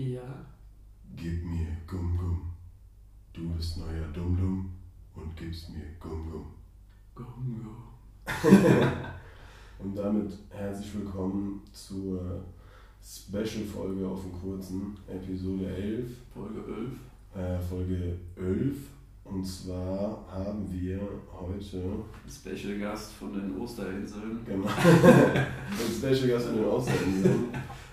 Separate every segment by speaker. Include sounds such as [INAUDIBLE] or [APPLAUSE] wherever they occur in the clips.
Speaker 1: Ja.
Speaker 2: Gib mir Gum Gum. Du bist neuer Dum Dum und gibst mir Gum Gum.
Speaker 1: Gongo. [LAUGHS]
Speaker 2: Und damit herzlich willkommen zur Special-Folge auf dem kurzen, Episode 11,
Speaker 1: Folge 11.
Speaker 2: äh, Folge 11. Und zwar haben wir heute
Speaker 1: Special Gast von den Osterinseln.
Speaker 2: genau, [LAUGHS] Special Gast von den Osterinseln.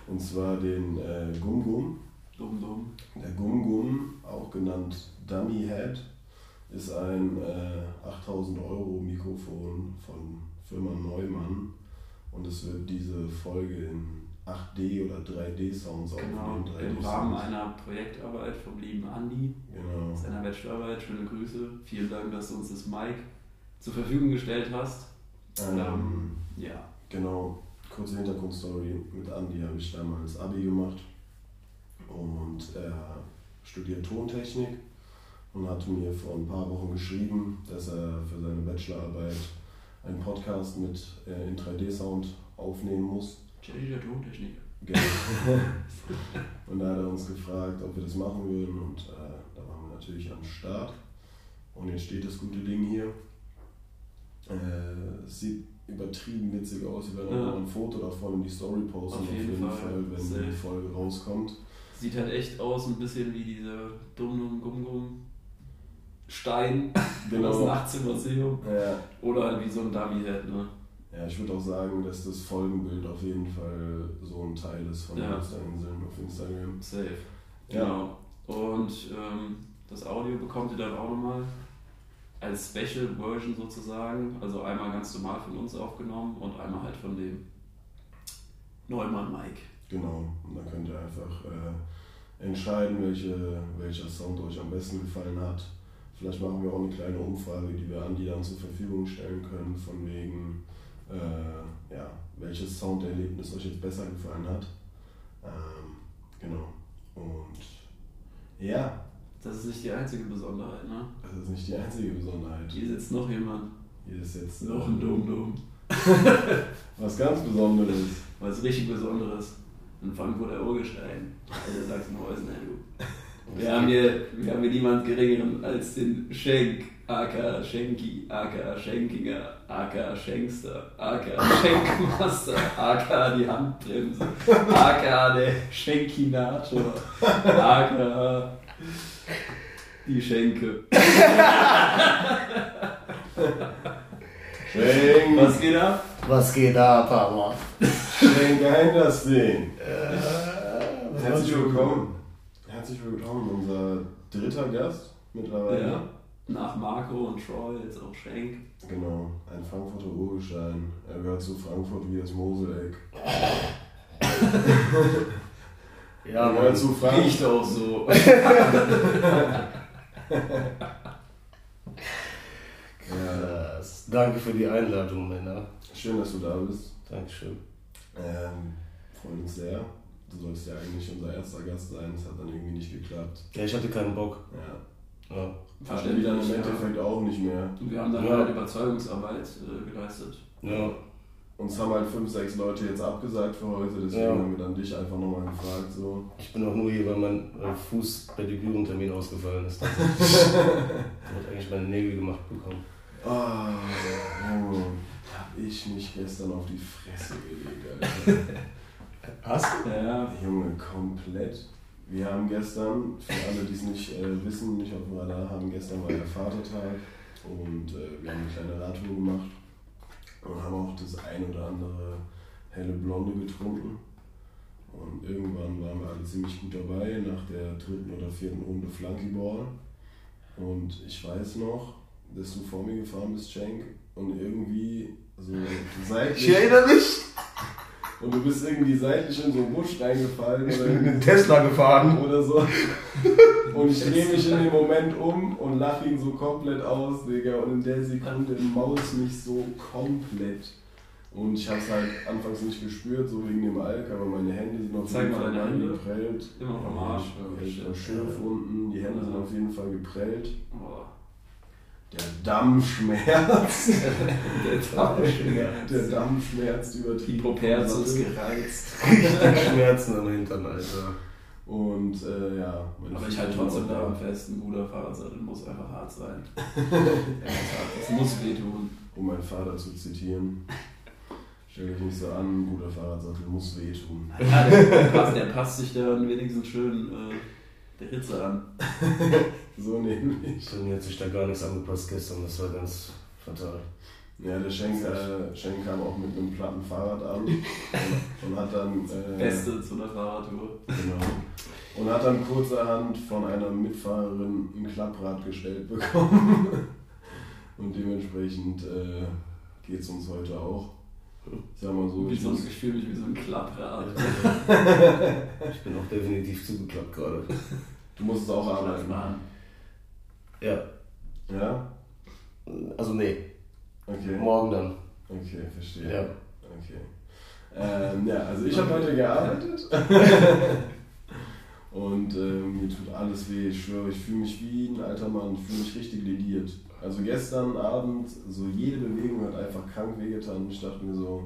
Speaker 2: Und zwar den äh, Gum Gum.
Speaker 1: Dumm, dumm.
Speaker 2: Der Gum Gum, auch genannt Dummy Head, ist ein äh, 8000 Euro Mikrofon von Firma Neumann und es wird diese Folge in 8D oder 3D Sounds
Speaker 1: Genau.
Speaker 2: aufnehmen. 3D
Speaker 1: Im Rahmen einer Projektarbeit vom lieben Andi,
Speaker 2: Genau.
Speaker 1: seiner Bachelorarbeit. Schöne Grüße. Vielen Dank, dass du uns das Mic zur Verfügung gestellt hast.
Speaker 2: Ähm,
Speaker 1: Ja.
Speaker 2: genau, kurze Hintergrundstory. Mit Andi habe ich damals Abi gemacht und er studiert Tontechnik und hat mir vor ein paar Wochen geschrieben, dass er für seine Bachelorarbeit einen Podcast mit äh, in 3D-Sound aufnehmen muss.
Speaker 1: Der Tontechniker.
Speaker 2: Genau. [LAUGHS] und da hat er uns gefragt, ob wir das machen würden und äh, da waren wir natürlich am Start. Und jetzt steht das gute Ding hier. Äh, übertrieben witzig aus. Wir werden
Speaker 1: Ja.
Speaker 2: auch noch ein Foto davon in die Story posten,
Speaker 1: Auf jeden Fall.
Speaker 2: wenn
Speaker 1: Safe.
Speaker 2: die Folge rauskommt.
Speaker 1: Sieht halt echt aus, ein bisschen wie dieser Dumm, Gum, Gum Stein aus dem
Speaker 2: Genau.
Speaker 1: 18 Museum.
Speaker 2: Ja,
Speaker 1: Oder halt wie so ein Dummy-Head, ne?
Speaker 2: ja, ich würde auch sagen, dass das Folgenbild auf jeden Fall so ein Teil ist von
Speaker 1: Ja.
Speaker 2: den Osterinseln auf Instagram.
Speaker 1: Safe.
Speaker 2: Ja.
Speaker 1: Genau. Und ähm, das Audio bekommt ihr dann auch nochmal als Special Version sozusagen. Also einmal ganz normal von uns aufgenommen und einmal halt von dem Neumann Mike.
Speaker 2: Genau, und dann könnt ihr einfach äh, entscheiden, welche, welcher Sound euch am besten gefallen hat. Vielleicht machen wir auch eine kleine Umfrage, die wir Andi dann zur Verfügung stellen können, von wegen, äh, ja, welches Sounderlebnis euch jetzt besser gefallen hat. Ähm, genau. Und ja,
Speaker 1: Das ist nicht die einzige Besonderheit, ne?
Speaker 2: das ist nicht die einzige Besonderheit.
Speaker 1: Hier sitzt noch jemand.
Speaker 2: Hier ist jetzt
Speaker 1: Noch ein Dumm-Dumm. [LAUGHS]
Speaker 2: was ganz Besonderes.
Speaker 1: Was richtig Besonderes. Ein Frankfurter Urgestein. Also Sachsen-Hausen, ne, du. Wir haben hier, wir haben hier niemand geringeren als den Schenk, aka Schenki, aka Schenkinger, aka Schenkster, aka Schenkmaster, aka die Handbremse, aka der Schenkinator, aka die Schenke.
Speaker 2: Schenk,
Speaker 1: Was geht ab?
Speaker 3: Was geht da, Papa?
Speaker 2: schenk ein das Ding.
Speaker 3: Äh,
Speaker 2: Herzlich willkommen. Herzlich willkommen, unser dritter Gast mittlerweile.
Speaker 1: Ja. Nach Marco und Troy, jetzt auch Schenk.
Speaker 2: Genau, ein Frankfurter Urgestein. Er gehört zu Frankfurt wie das Moseleck. [LAUGHS] [LAUGHS]
Speaker 3: Ja,
Speaker 2: gehört zu Frankfurt.
Speaker 1: Riecht auch so. [LAUGHS]
Speaker 3: Krass. Danke für die Einladung, Männer.
Speaker 2: Schön, dass du da bist.
Speaker 3: Dankeschön.
Speaker 2: Ähm, freuen uns sehr. Du sollst ja eigentlich unser erster Gast sein. Das hat dann irgendwie nicht geklappt.
Speaker 3: Ja, ich hatte keinen Bock.
Speaker 2: Ja.
Speaker 3: Ja.
Speaker 2: Verstehe ich dann im Endeffekt auch nicht mehr.
Speaker 1: Wir haben dann
Speaker 3: Ja.
Speaker 1: halt Überzeugungsarbeit äh, geleistet.
Speaker 3: Ja.
Speaker 2: Uns haben halt fünf, sechs Leute jetzt abgesagt für heute, deswegen
Speaker 3: Ja.
Speaker 2: haben wir dann dich einfach nochmal gefragt. So.
Speaker 3: Ich bin auch nur hier, weil mein äh, Fußpedikürentermin ausgefallen ist. ich [LAUGHS] wollte eigentlich meine Nägel gemacht bekommen.
Speaker 2: Ah, Junge, hab ich mich gestern auf die Fresse gelegt, Alter. [LAUGHS]
Speaker 3: Hast
Speaker 1: Ja,
Speaker 2: Junge, komplett. Wir haben gestern, für alle, die es nicht äh, wissen, nicht auf dem Radar haben, gestern war der Vatertag und äh, wir haben eine kleine Radtour gemacht und haben auch das ein oder andere helle Blonde getrunken. Und irgendwann waren wir alle ziemlich gut dabei, nach der dritten oder vierten Runde Flunkyball. Und ich weiß noch, dass du vor mir gefahren bist, Cenk, und irgendwie so seitlich...
Speaker 3: erinnere mich.
Speaker 2: Und du bist irgendwie seitlich in so einen Busch reingefallen
Speaker 3: Ich
Speaker 2: oder,
Speaker 3: bin mit dem Tesla gefahren.
Speaker 2: oder so. Und ich drehe mich in dem Moment um und lache ihn so komplett aus, Digga. Und in der Sekunde maus mich so komplett. Und ich habe es halt anfangs nicht gespürt, so wegen dem Alk, aber meine Hände sind auf
Speaker 1: Zeig
Speaker 2: jeden Fall geprellt.
Speaker 1: Immer noch am Arsch,
Speaker 2: Ja, Schürfwunden, die Hände sind auf jeden Fall geprellt.
Speaker 1: boah.
Speaker 2: Der Dammschmerz. [LAUGHS]
Speaker 1: Der Traumschmerz.
Speaker 2: Der Dammschmerz
Speaker 1: Die
Speaker 2: übertrieben.
Speaker 1: Poperzus gereizt. [LAUGHS]
Speaker 3: Richtig Schmerzen am Hintern, Alter.
Speaker 2: Und äh, ja, meine
Speaker 1: Aber ich halte trotzdem daran fest, ein guter Fahrradsattel muss einfach hart sein. [LAUGHS] Er muss hart, das muss wehtun.
Speaker 2: Um meinen Vater zu zitieren. Stell dich nicht so an, ein guter Fahrradsattel muss wehtun.
Speaker 1: Ja, der, der, [LAUGHS] passt, der passt sich dann wenigstens schön äh, der Ritze an. [LAUGHS]
Speaker 2: So nämlich.
Speaker 3: Bei mir hat sich da gar nichts angepasst gestern, das war ganz fatal.
Speaker 2: Ja, der Schenk, äh, Schenk kam auch mit einem platten Fahrrad an [LAUGHS] und, und hat dann. Äh,
Speaker 1: Beste zu einer Fahrradtour.
Speaker 2: Genau. Und hat dann kurzerhand von einer Mitfahrerin ein Klapprad gestellt bekommen. [LAUGHS] Und dementsprechend äh, geht es uns heute auch. Ich sag mal so,
Speaker 1: Wie
Speaker 2: ich
Speaker 1: so,
Speaker 2: muss,
Speaker 1: ich fühle mich wie so ein Klapprad. [LAUGHS]
Speaker 3: Ich bin auch definitiv zugeklappt gerade.
Speaker 2: du musst es auch arbeiten.
Speaker 3: Ja,
Speaker 2: Ja?
Speaker 3: also nee,
Speaker 2: Okay.
Speaker 3: morgen dann.
Speaker 2: Okay, verstehe.
Speaker 3: Ja.
Speaker 2: Okay. Ähm, ja, also ich habe heute gearbeitet. [LAUGHS] Und ähm, mir tut alles weh, ich schwöre, ich fühle mich wie ein alter Mann, ich fühle mich richtig lediert. Also gestern Abend, so jede Bewegung hat einfach krank wehgetan ich dachte mir so,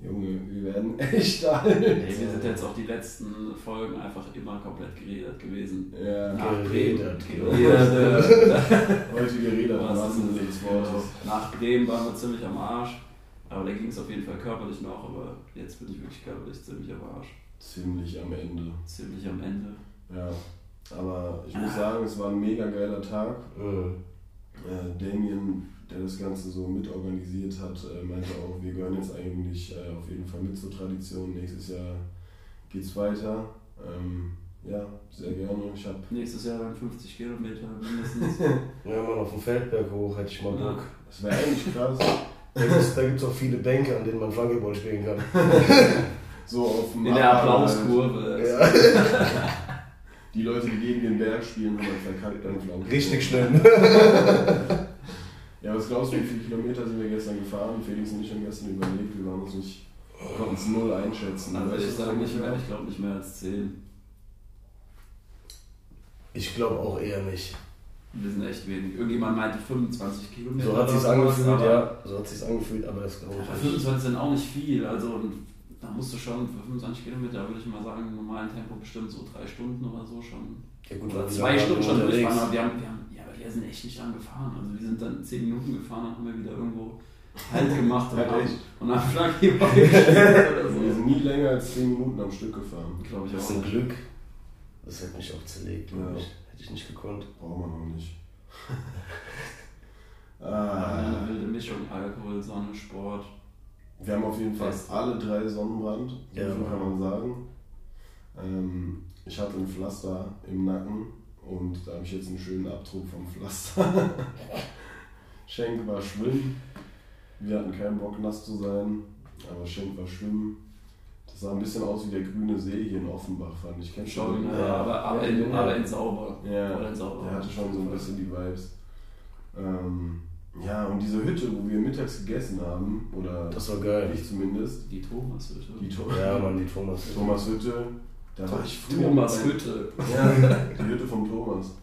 Speaker 2: Junge, wir werden [LAUGHS] echt alt.
Speaker 1: Ey, wir sind jetzt auch die letzten Folgen einfach immer komplett geredet gewesen.
Speaker 2: Ja,
Speaker 1: Nach
Speaker 3: Geredet,
Speaker 1: Bremen. [LAUGHS]
Speaker 2: heute geredet, was ist denn des Wortes?
Speaker 1: Nach Bremen waren wir ziemlich am Arsch. Aber da ging es auf jeden Fall körperlich noch, aber jetzt bin ich wirklich körperlich ziemlich am Arsch.
Speaker 2: Ziemlich am Ende.
Speaker 1: Ziemlich am Ende.
Speaker 2: Ja, aber ich muss sagen, es war ein mega geiler Tag.
Speaker 3: Mhm.
Speaker 2: Äh, Damien, der das Ganze so mitorganisiert hat, äh, meinte auch, wir gehören jetzt eigentlich äh, auf jeden Fall mit zur Tradition. Nächstes Jahr geht's weiter. Ähm, ja, sehr gerne. Ich habe
Speaker 1: Nächstes Jahr dann 50 Kilometer mindestens. [LAUGHS]
Speaker 3: Ja, mal auf dem Feldberg hoch, hätte ich mal Bock.
Speaker 2: das wäre eigentlich krass,
Speaker 3: Da gibt es auch viele Bänke, an denen man Flankeball spielen kann. [LAUGHS]
Speaker 2: so auf dem
Speaker 1: In der. Applauskurve.
Speaker 3: Ja.
Speaker 2: Die Leute, die gegen den Berg spielen, haben halt verkackt beim Flanken.
Speaker 3: Richtig schlimm. [LAUGHS]
Speaker 2: Ja, was glaubst du, wie viele Kilometer sind wir gestern gefahren? Felix und ich haben gestern überlegt, wir waren uns nicht, konnten es null einschätzen.
Speaker 1: Also
Speaker 2: Weißt
Speaker 1: ich
Speaker 2: du,
Speaker 1: sage nicht mehr, ich glaube nicht mehr als 10.
Speaker 3: Ich glaube auch eher nicht.
Speaker 1: Wir sind echt wenig. Irgendjemand meinte 25 Kilometer.
Speaker 3: So hat
Speaker 1: sowas,
Speaker 3: angefühlt,
Speaker 1: aber-
Speaker 3: ja. So hat sich's angefühlt, aber das glaube ich nicht.
Speaker 1: 25 sind auch nicht viel, also da musst du schon für 25 Kilometer, würde ich mal sagen, im normalen Tempo bestimmt so drei Stunden oder so schon.
Speaker 3: Ja gut,
Speaker 1: Oder zwei Stunden schon durchfahren, aber wir haben, wir haben, wir sind echt nicht lang gefahren. Also wir sind dann 10 Minuten gefahren, dann haben wir wieder irgendwo Halt gemacht und haben,
Speaker 2: echt?
Speaker 1: und gespielt [LAUGHS] oder
Speaker 2: Wir sind nie länger als 10 Minuten am Stück gefahren.
Speaker 1: Glaube ich
Speaker 3: Das
Speaker 1: auch.
Speaker 3: ist ein Glück. Das hätte mich auch zerlegt, glaube
Speaker 2: Ja.
Speaker 3: ich. Hätte ich nicht gekonnt.
Speaker 2: Braucht man noch nicht. Ah, [LAUGHS]
Speaker 1: Eine wilde Mischung, Alkohol, Sonne, Sport.
Speaker 2: wir haben auf jeden Fall
Speaker 1: Fest.
Speaker 2: alle drei Sonnenbrand, so
Speaker 3: Ja.
Speaker 2: viel kann man sagen. Ähm, ich hatte ein Pflaster im Nacken und da habe ich jetzt einen schönen Abdruck vom Pflaster. [LAUGHS] Schenk war schwimmen. Wir hatten keinen Bock nass zu sein, aber Schenk war schwimmen. Das sah ein bisschen aus wie der grüne See hier in Offenbach, fand ich. Kennst
Speaker 1: Schon,
Speaker 2: den?
Speaker 1: ja, aber, aber, in,
Speaker 3: Ja.
Speaker 1: aber in sauber.
Speaker 2: Ja,
Speaker 1: Oder in sauber.
Speaker 2: der hatte schon so ein bisschen die Vibes. Ähm, ja, und diese Hütte, wo wir mittags gegessen haben, oder
Speaker 3: Das war geil.
Speaker 2: ich zumindest,
Speaker 1: Die Thomas Hütte.
Speaker 2: die to
Speaker 3: Ja, Mann, die Thomas.
Speaker 2: Thomas Hütte, da war ich früher.
Speaker 1: Thomas
Speaker 2: mit
Speaker 1: Hütte.
Speaker 2: meinen- Ja, [LAUGHS] die Hütte vom Thomas.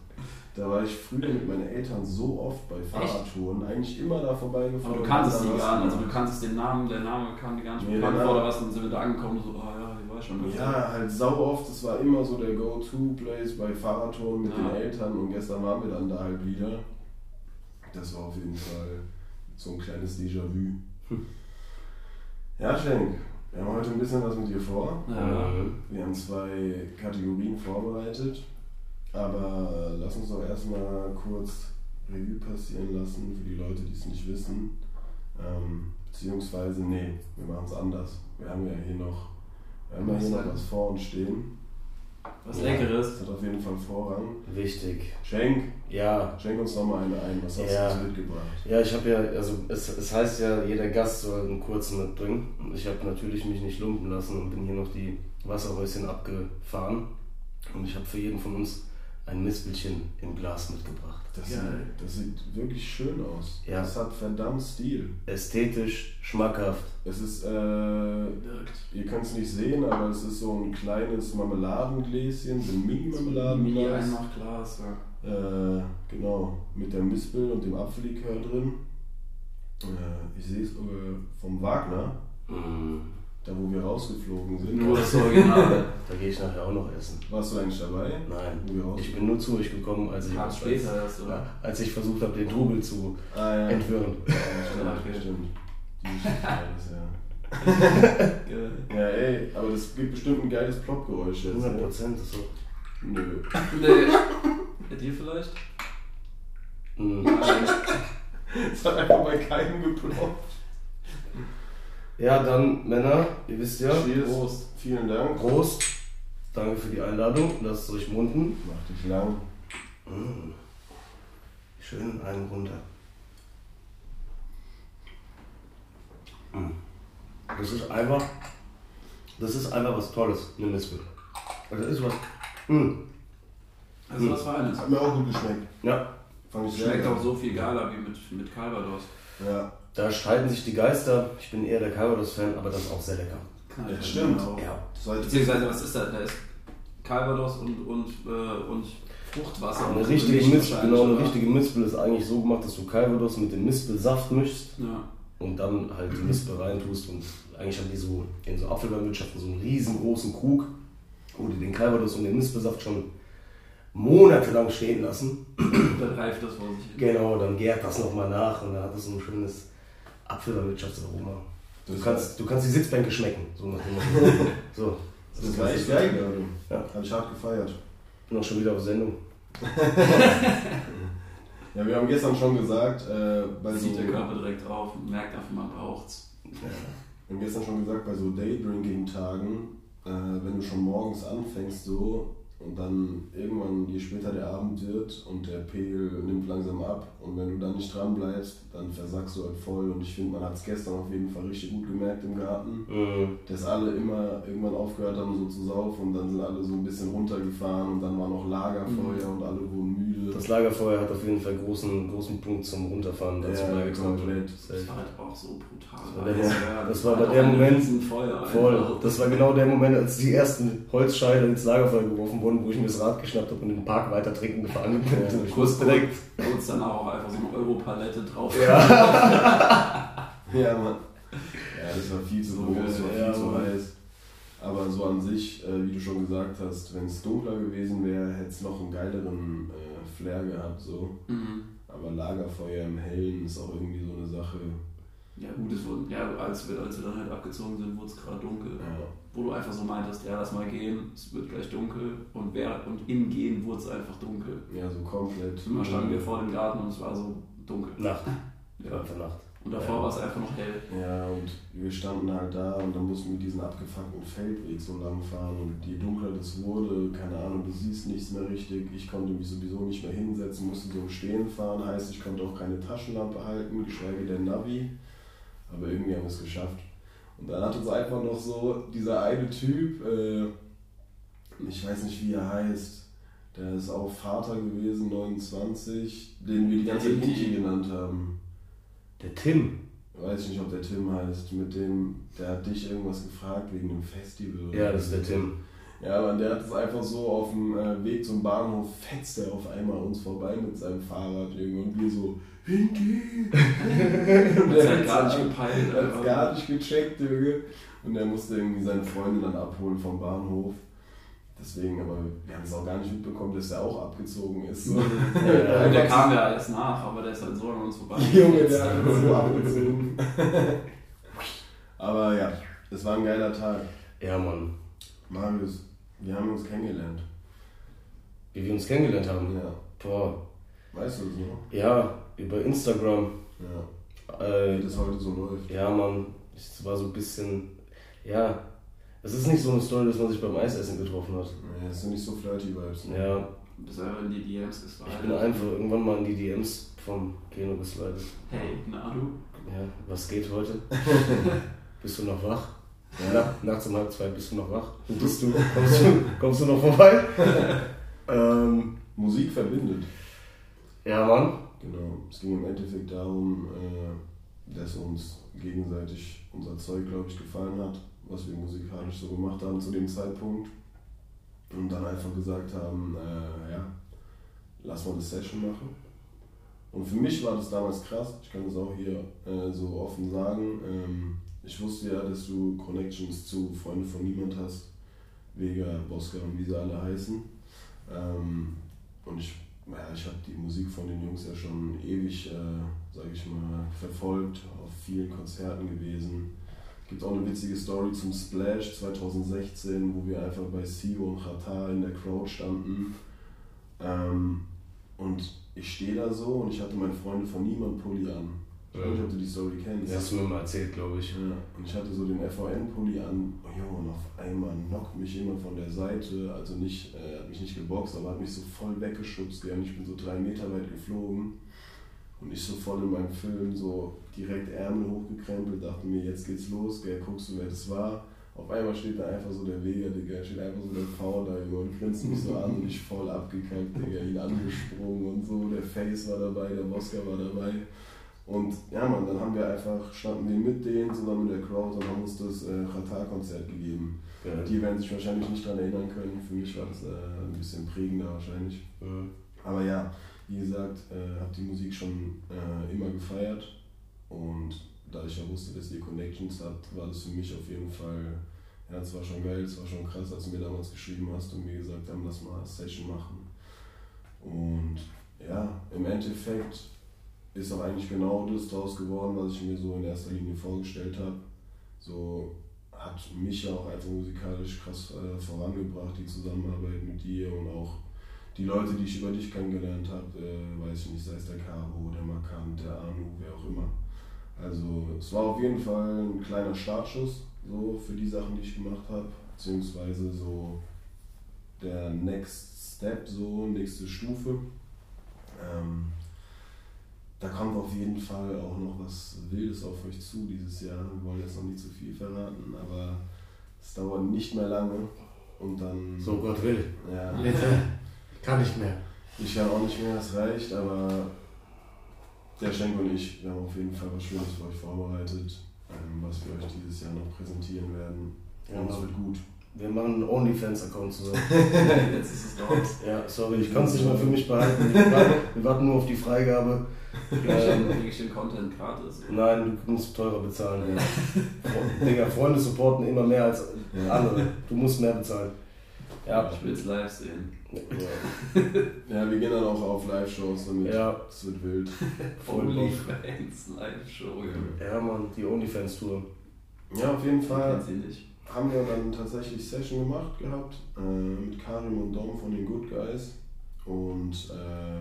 Speaker 2: Da war ich früher mit meinen Eltern so oft bei Fahrradtouren, eigentlich immer da vorbeigefahren.
Speaker 1: Aber du kanntest die gar nicht, also du kanntest den Namen, der Name kam dir gar nicht
Speaker 2: Nee,
Speaker 1: bekannt vor,
Speaker 2: Name-
Speaker 1: oder was, und dann sind wir da angekommen, so, ah ja, ich weiß schon.
Speaker 2: Ja, halt sau oft, das war immer so der Go-To-Place bei Fahrradtouren mit
Speaker 1: Ja.
Speaker 2: den Eltern und gestern waren wir dann da halt wieder. Das war auf jeden Fall so ein kleines Déjà-vu. Ja, Schenk, wir haben heute ein bisschen was mit dir vor.
Speaker 1: Ja.
Speaker 2: Wir haben zwei Kategorien vorbereitet, aber lass uns doch erstmal kurz Revue passieren lassen für die Leute, die es nicht wissen. Ähm, beziehungsweise, nee, wir machen es anders. Wir haben ja hier noch, wir haben ja hier noch was vor uns stehen.
Speaker 1: Was
Speaker 3: Ja.
Speaker 1: Leckeres.
Speaker 2: Das hat auf jeden Fall Vorrang.
Speaker 3: Wichtig.
Speaker 2: Schenk,
Speaker 3: Ja.
Speaker 2: schenk uns noch mal eine ein. Was hast
Speaker 3: Ja.
Speaker 2: du uns mitgebracht?
Speaker 3: Ja, ich habe ja, also es, es heißt ja, jeder Gast soll einen kurzen mitbringen. Und ich habe natürlich mich nicht lumpen lassen und bin hier noch die Wasserhäuschen abgefahren. Und ich habe für jeden von uns ein Mispelchen im Glas mitgebracht.
Speaker 2: Das,
Speaker 1: Geil.
Speaker 2: sieht, das sieht wirklich schön aus.
Speaker 3: Ja.
Speaker 2: Das hat verdammt Stil.
Speaker 3: Ästhetisch, schmackhaft.
Speaker 2: Es ist, äh, ihr könnt es nicht sehen, aber es ist so ein kleines Marmeladengläschen, so ein Mini-Marmeladenglas.
Speaker 1: Mini-Einmachglas, ja.
Speaker 2: Äh, genau, mit der Mispel und dem Apfellikör drin. Äh, ich sehe es äh, vom Wagner.
Speaker 3: Mm.
Speaker 2: Da, wo wir rausgeflogen sind.
Speaker 1: Nur das Original.
Speaker 3: Da gehe ich nachher auch noch essen.
Speaker 2: Warst du eigentlich dabei?
Speaker 3: Nein, ich bin nur zu euch gekommen, als ich,
Speaker 1: oder?
Speaker 3: Ja, als ich versucht habe, den Trubel zu
Speaker 2: Ah, ja.
Speaker 3: entwirren.
Speaker 2: Ja, stimmt, stimmt. Die ja. [LAUGHS] Ja, ey, aber das gibt bestimmt ein geiles Plop-Geräusch jetzt.
Speaker 3: 100
Speaker 2: Ne?
Speaker 3: Prozent ist so.
Speaker 2: Nö.
Speaker 1: Nee. Bei dir vielleicht?
Speaker 3: Mhm. [LAUGHS]
Speaker 2: Es hat einfach bei keinem geploppt.
Speaker 3: Ja, dann Männer, ihr wisst ja,
Speaker 2: Cheers.
Speaker 1: Prost.
Speaker 2: Vielen Dank.
Speaker 3: Prost. Danke für die Einladung. Lasst es euch munden.
Speaker 2: Mach dich lang.
Speaker 3: Mm. Schön in einen runter. Mm. Das ist einfach, das ist einfach was Tolles, eine Mispel. Also das ist was. Mm.
Speaker 1: Also was Feines.
Speaker 2: Hat mir auch gut geschmeckt.
Speaker 3: Ja,
Speaker 2: Fand ich sehr
Speaker 1: Schmeckt auch so viel geiler wie mit, mit Calvados.
Speaker 2: Ja,
Speaker 3: da streiten sich die Geister. Ich bin eher der Calvados-Fan, aber das ist auch sehr lecker.
Speaker 2: Ja, stimmt.
Speaker 1: auch.
Speaker 3: Ja.
Speaker 2: Sollte
Speaker 1: Beziehungsweise, was ist das? Da ist Calvados und, und, äh, und Fruchtwasser.
Speaker 3: Eine
Speaker 1: Und
Speaker 3: richtige Mispel, genau, eine
Speaker 1: oder?
Speaker 3: richtige Mispel ist eigentlich so gemacht, dass du Calvados mit dem Mispelsaft mischst
Speaker 1: Ja.
Speaker 3: und dann halt die Mispel reintust und eigentlich haben die so in so Apfelweinwirtschaften so einen riesengroßen Krug, wo die den Calvados und den Mispelsaft schon monatelang stehen lassen.
Speaker 1: Dann reift das vor sich hin.
Speaker 3: Genau, dann gärt das nochmal nach und dann hat es so ein schönes Apfelweinwirtschaftsaroma. Du
Speaker 2: Das
Speaker 3: kannst, du kannst die Sitzbänke schmecken, so nach dem Motto. [LAUGHS] So,
Speaker 2: Das war echt geil, glaube ich.
Speaker 3: Ja.
Speaker 2: Hab ich hart gefeiert.
Speaker 3: bin auch schon wieder auf Sendung. [LAUGHS]
Speaker 2: Ja, wir haben gestern schon gesagt, äh, bei so,
Speaker 1: Zieht der Körper direkt drauf und merkt einfach, man braucht's.
Speaker 2: wir haben gestern schon gesagt, bei so Daydrinking-Tagen, äh, wenn du schon morgens anfängst so und dann irgendwann, je später der Abend wird und der Pegel nimmt langsam ab und wenn du dann nicht dran bleibst, dann versackst du halt voll und ich finde, man hat es gestern auf jeden Fall richtig gut gemerkt im Garten.
Speaker 3: Mhm.
Speaker 2: dass alle immer irgendwann aufgehört haben, so zu saufen und dann sind alle so ein bisschen runtergefahren und dann war noch Lagerfeuer und alle wurden müde.
Speaker 3: Das Lagerfeuer hat auf jeden Fall großen, großen Punkt zum Runterfahren dazu
Speaker 2: Ja,
Speaker 3: beigetragen.
Speaker 2: komplett.
Speaker 1: Das war halt auch so brutal.
Speaker 3: Das war der-
Speaker 1: heiß,
Speaker 3: das war der
Speaker 1: auch ein
Speaker 3: Moment- Voll. Das war genau der Moment, als die ersten Holzscheide ins Lagerfeuer geworfen wurden, wo ich mir das Rad geschnappt habe und in den Park weiter trinken gefahren bin.
Speaker 2: Ja,
Speaker 3: ich [LAUGHS]
Speaker 1: kurz
Speaker 3: wusste direkt.
Speaker 1: Kurz danach auch einfach so eine Europalette drauf.
Speaker 3: Ja. [LAUGHS]
Speaker 2: Ja, Mann. Ja, das war viel zu
Speaker 1: So
Speaker 2: groß,
Speaker 1: geil,
Speaker 2: das war viel
Speaker 3: ja,
Speaker 2: zu
Speaker 3: Mann.
Speaker 2: heiß. Aber so an sich, äh, wie du schon gesagt hast, wenn es dunkler gewesen wäre, hätte es noch einen geileren äh, Flair gehabt. So.
Speaker 1: Mhm.
Speaker 2: Aber Lagerfeuer im Hellen ist auch irgendwie so eine Sache.
Speaker 1: Ja gut, es wurde, ja, als, wir, als wir dann halt abgezogen sind, wurde es gerade dunkel.
Speaker 2: Ja.
Speaker 1: Wo du einfach so meintest, ja, lass mal gehen, es wird gleich dunkel. Und, wer, und im Gehen wurde es einfach dunkel.
Speaker 2: Ja, so komplett.
Speaker 1: Immer standen wir vor dem Garten und es war so dunkel.
Speaker 3: Nacht.
Speaker 1: Ja.
Speaker 3: Einfach Nacht.
Speaker 1: Und davor
Speaker 3: Ja.
Speaker 1: war es einfach noch hell.
Speaker 2: Ja, und wir standen halt da und dann mussten wir diesen abgefuckten Feldweg so lang fahren und je dunkler das wurde, keine Ahnung, du siehst nichts mehr richtig. Ich konnte mich sowieso nicht mehr hinsetzen, musste so im Stehen fahren, heißt ich konnte auch keine Taschenlampe halten, geschweige denn Navi. Aber irgendwie haben wir es geschafft. Und dann hat uns einfach noch so dieser eine Typ, äh, ich weiß nicht wie er heißt, der ist auch Vater gewesen, 29, den wir die ganze Zeit genannt haben.
Speaker 3: Der Tim.
Speaker 2: Weiß ich nicht, ob der Tim heißt, mit dem, der hat dich irgendwas gefragt wegen dem Festival.
Speaker 3: Ja, das ist der Tim.
Speaker 2: Ja, aber der hat es einfach so auf dem äh, Weg zum Bahnhof, fetzt er auf einmal uns vorbei mit seinem Fahrrad, Junge, und wir so, Hinki! und
Speaker 1: Das
Speaker 2: der
Speaker 1: hat gar nicht gepeilt. einfach.
Speaker 2: gar nicht gecheckt, Junge. Und er musste irgendwie seine Freundin dann abholen vom Bahnhof. Deswegen, aber wir haben es auch gar nicht mitbekommen, dass er auch abgezogen ist. So. [LAUGHS]
Speaker 1: Ja, der kam ja erst nach, aber der ist halt so an uns vorbei. [LAUGHS]
Speaker 2: Junge, der hat uns so [LAUGHS] abgezogen. aber ja, es war ein geiler Tag.
Speaker 3: Ja, Mann.
Speaker 2: Marius, wir haben uns kennengelernt.
Speaker 3: Wie wir uns kennengelernt haben.
Speaker 2: Ja.
Speaker 3: Boah.
Speaker 2: Weißt du es noch?
Speaker 3: Ja, über Instagram.
Speaker 2: Ja.
Speaker 3: Äh,
Speaker 2: Wie das heute so läuft.
Speaker 3: ja, Mann. Es war so ein bisschen. Ja. Es ist nicht so eine Story, dass man sich beim Eisessen getroffen hat.
Speaker 2: Ja, es sind nicht so flirty Vibes. Ne?
Speaker 3: Ja,
Speaker 1: Bist einfach in die DMs geslidet.
Speaker 3: ich bin einfach irgendwann mal in die DMs vom Keno geslidet.
Speaker 1: Hey, na du?
Speaker 3: Ja, was geht heute? [LAUGHS] bist du noch wach? Ja. Nachts um halb zwei bist du noch wach? Wo bist du? Kommst du, kommst du noch vorbei? [LAUGHS] ähm,
Speaker 2: Musik verbindet.
Speaker 3: ja, Mann.
Speaker 2: Genau. Es ging im Endeffekt darum, äh, dass uns gegenseitig unser Zeug, glaube ich, gefallen hat, was wir musikalisch so gemacht haben zu dem Zeitpunkt. Und dann einfach gesagt haben, äh, ja, lass mal eine Session machen. Und für mich war das damals krass, ich kann das auch hier äh, so offen sagen. Ähm, ich wusste ja, dass du Connections zu Freunde von Niemand hast, Vega, Bosca und wie sie alle heißen. Ähm, und ich, ja, ich habe die Musik von den Jungs ja schon ewig, äh, sage ich mal, verfolgt, auf vielen Konzerten gewesen. Es gibt auch eine witzige Story zum Splash 2016, wo wir einfach bei Sio und Qatar in der Crowd standen. Ähm, und ich stehe da so und ich hatte meine Freunde von Niemand Pulli an. Ich weiß nicht, ob du die Story kennst.
Speaker 3: Das hast du mir mal erzählt, glaube ich.
Speaker 2: Ja, und ich hatte so den VN-Pulli an. Oh, jo, und auf einmal knockt mich jemand von der Seite. Also nicht, äh, hat mich nicht geboxt, aber hat mich so voll weggeschubst. Und ich bin so drei Meter weit geflogen. Und ich so voll in meinem Film so direkt Ärmel hochgekrempelt, dachte mir, jetzt geht's los, gell, guckst du, wer das war. Auf einmal steht da einfach so der Vega, Digga, steht einfach so der V da, Junge, und grinst mich so an und ich voll abgekackt, Digga, ihn angesprungen und so, der Face war dabei, der Mosca war dabei. Und ja, man, dann haben wir einfach, standen wir mit denen zusammen mit der Crowd und haben uns das äh, Qatar-Konzert gegeben. Ja. Die werden sich wahrscheinlich nicht daran erinnern können. Für mich war das äh, ein bisschen prägender wahrscheinlich. Mhm. Aber ja, wie gesagt, äh, habe die Musik schon äh, immer gefeiert. Und da ich ja wusste, dass ihr Connections habt, war das für mich auf jeden Fall, ja, es war schon geil, es war schon krass, als du mir damals geschrieben hast und mir gesagt haben, lass mal eine Session machen. Und ja, im Endeffekt ist auch eigentlich genau das daraus geworden, was ich mir so in erster Linie vorgestellt habe. So hat mich auch einfach musikalisch krass äh, vorangebracht, die Zusammenarbeit mit dir und auch die Leute, die ich über dich kennengelernt habe, äh, weiß ich nicht, sei es der Caro, der Markant, der Anu, wer auch immer. Also es war auf jeden Fall ein kleiner Startschuss so für die Sachen, die ich gemacht habe, beziehungsweise so der Next Step, so nächste Stufe. Ähm, da kommt auf jeden Fall auch noch was Wildes auf euch zu dieses Jahr. Wir wollen jetzt noch nicht zu viel verraten, aber es dauert nicht mehr lange und dann.
Speaker 3: So Gott will.
Speaker 2: Ja.
Speaker 3: Kann nicht mehr.
Speaker 2: Ich ja auch nicht mehr, es reicht, aber der Schenk und ich, wir haben auf jeden Fall was Schönes für euch vorbereitet, ähm, was wir euch dieses Jahr noch präsentieren werden. Ja, und es wird gut.
Speaker 3: Wir machen einen OnlyFans-Account zusammen. [LAUGHS]
Speaker 1: Jetzt ist es raus.
Speaker 3: Ja, sorry, ich kann es nicht mehr für mich behalten. Wir warten nur auf die Freigabe.
Speaker 1: Kriege ich den Content gratis?
Speaker 3: Nein, du musst teurer bezahlen. Ja. Digga, Freunde supporten immer mehr als andere. Du musst mehr bezahlen.
Speaker 1: Ja. Ich will es live sehen.
Speaker 2: Ja. ja, wir gehen dann auch auf Live-Shows damit.
Speaker 3: Ja.
Speaker 2: Es wird wild. [LAUGHS]
Speaker 1: Onlyfans Live-Show,
Speaker 3: ja. Ja, Mann, die Onlyfans-Tour.
Speaker 2: Ja, auf jeden Fall. Haben wir dann tatsächlich Session gemacht gehabt äh, mit Karim und Dom von den Good Guys. Und äh,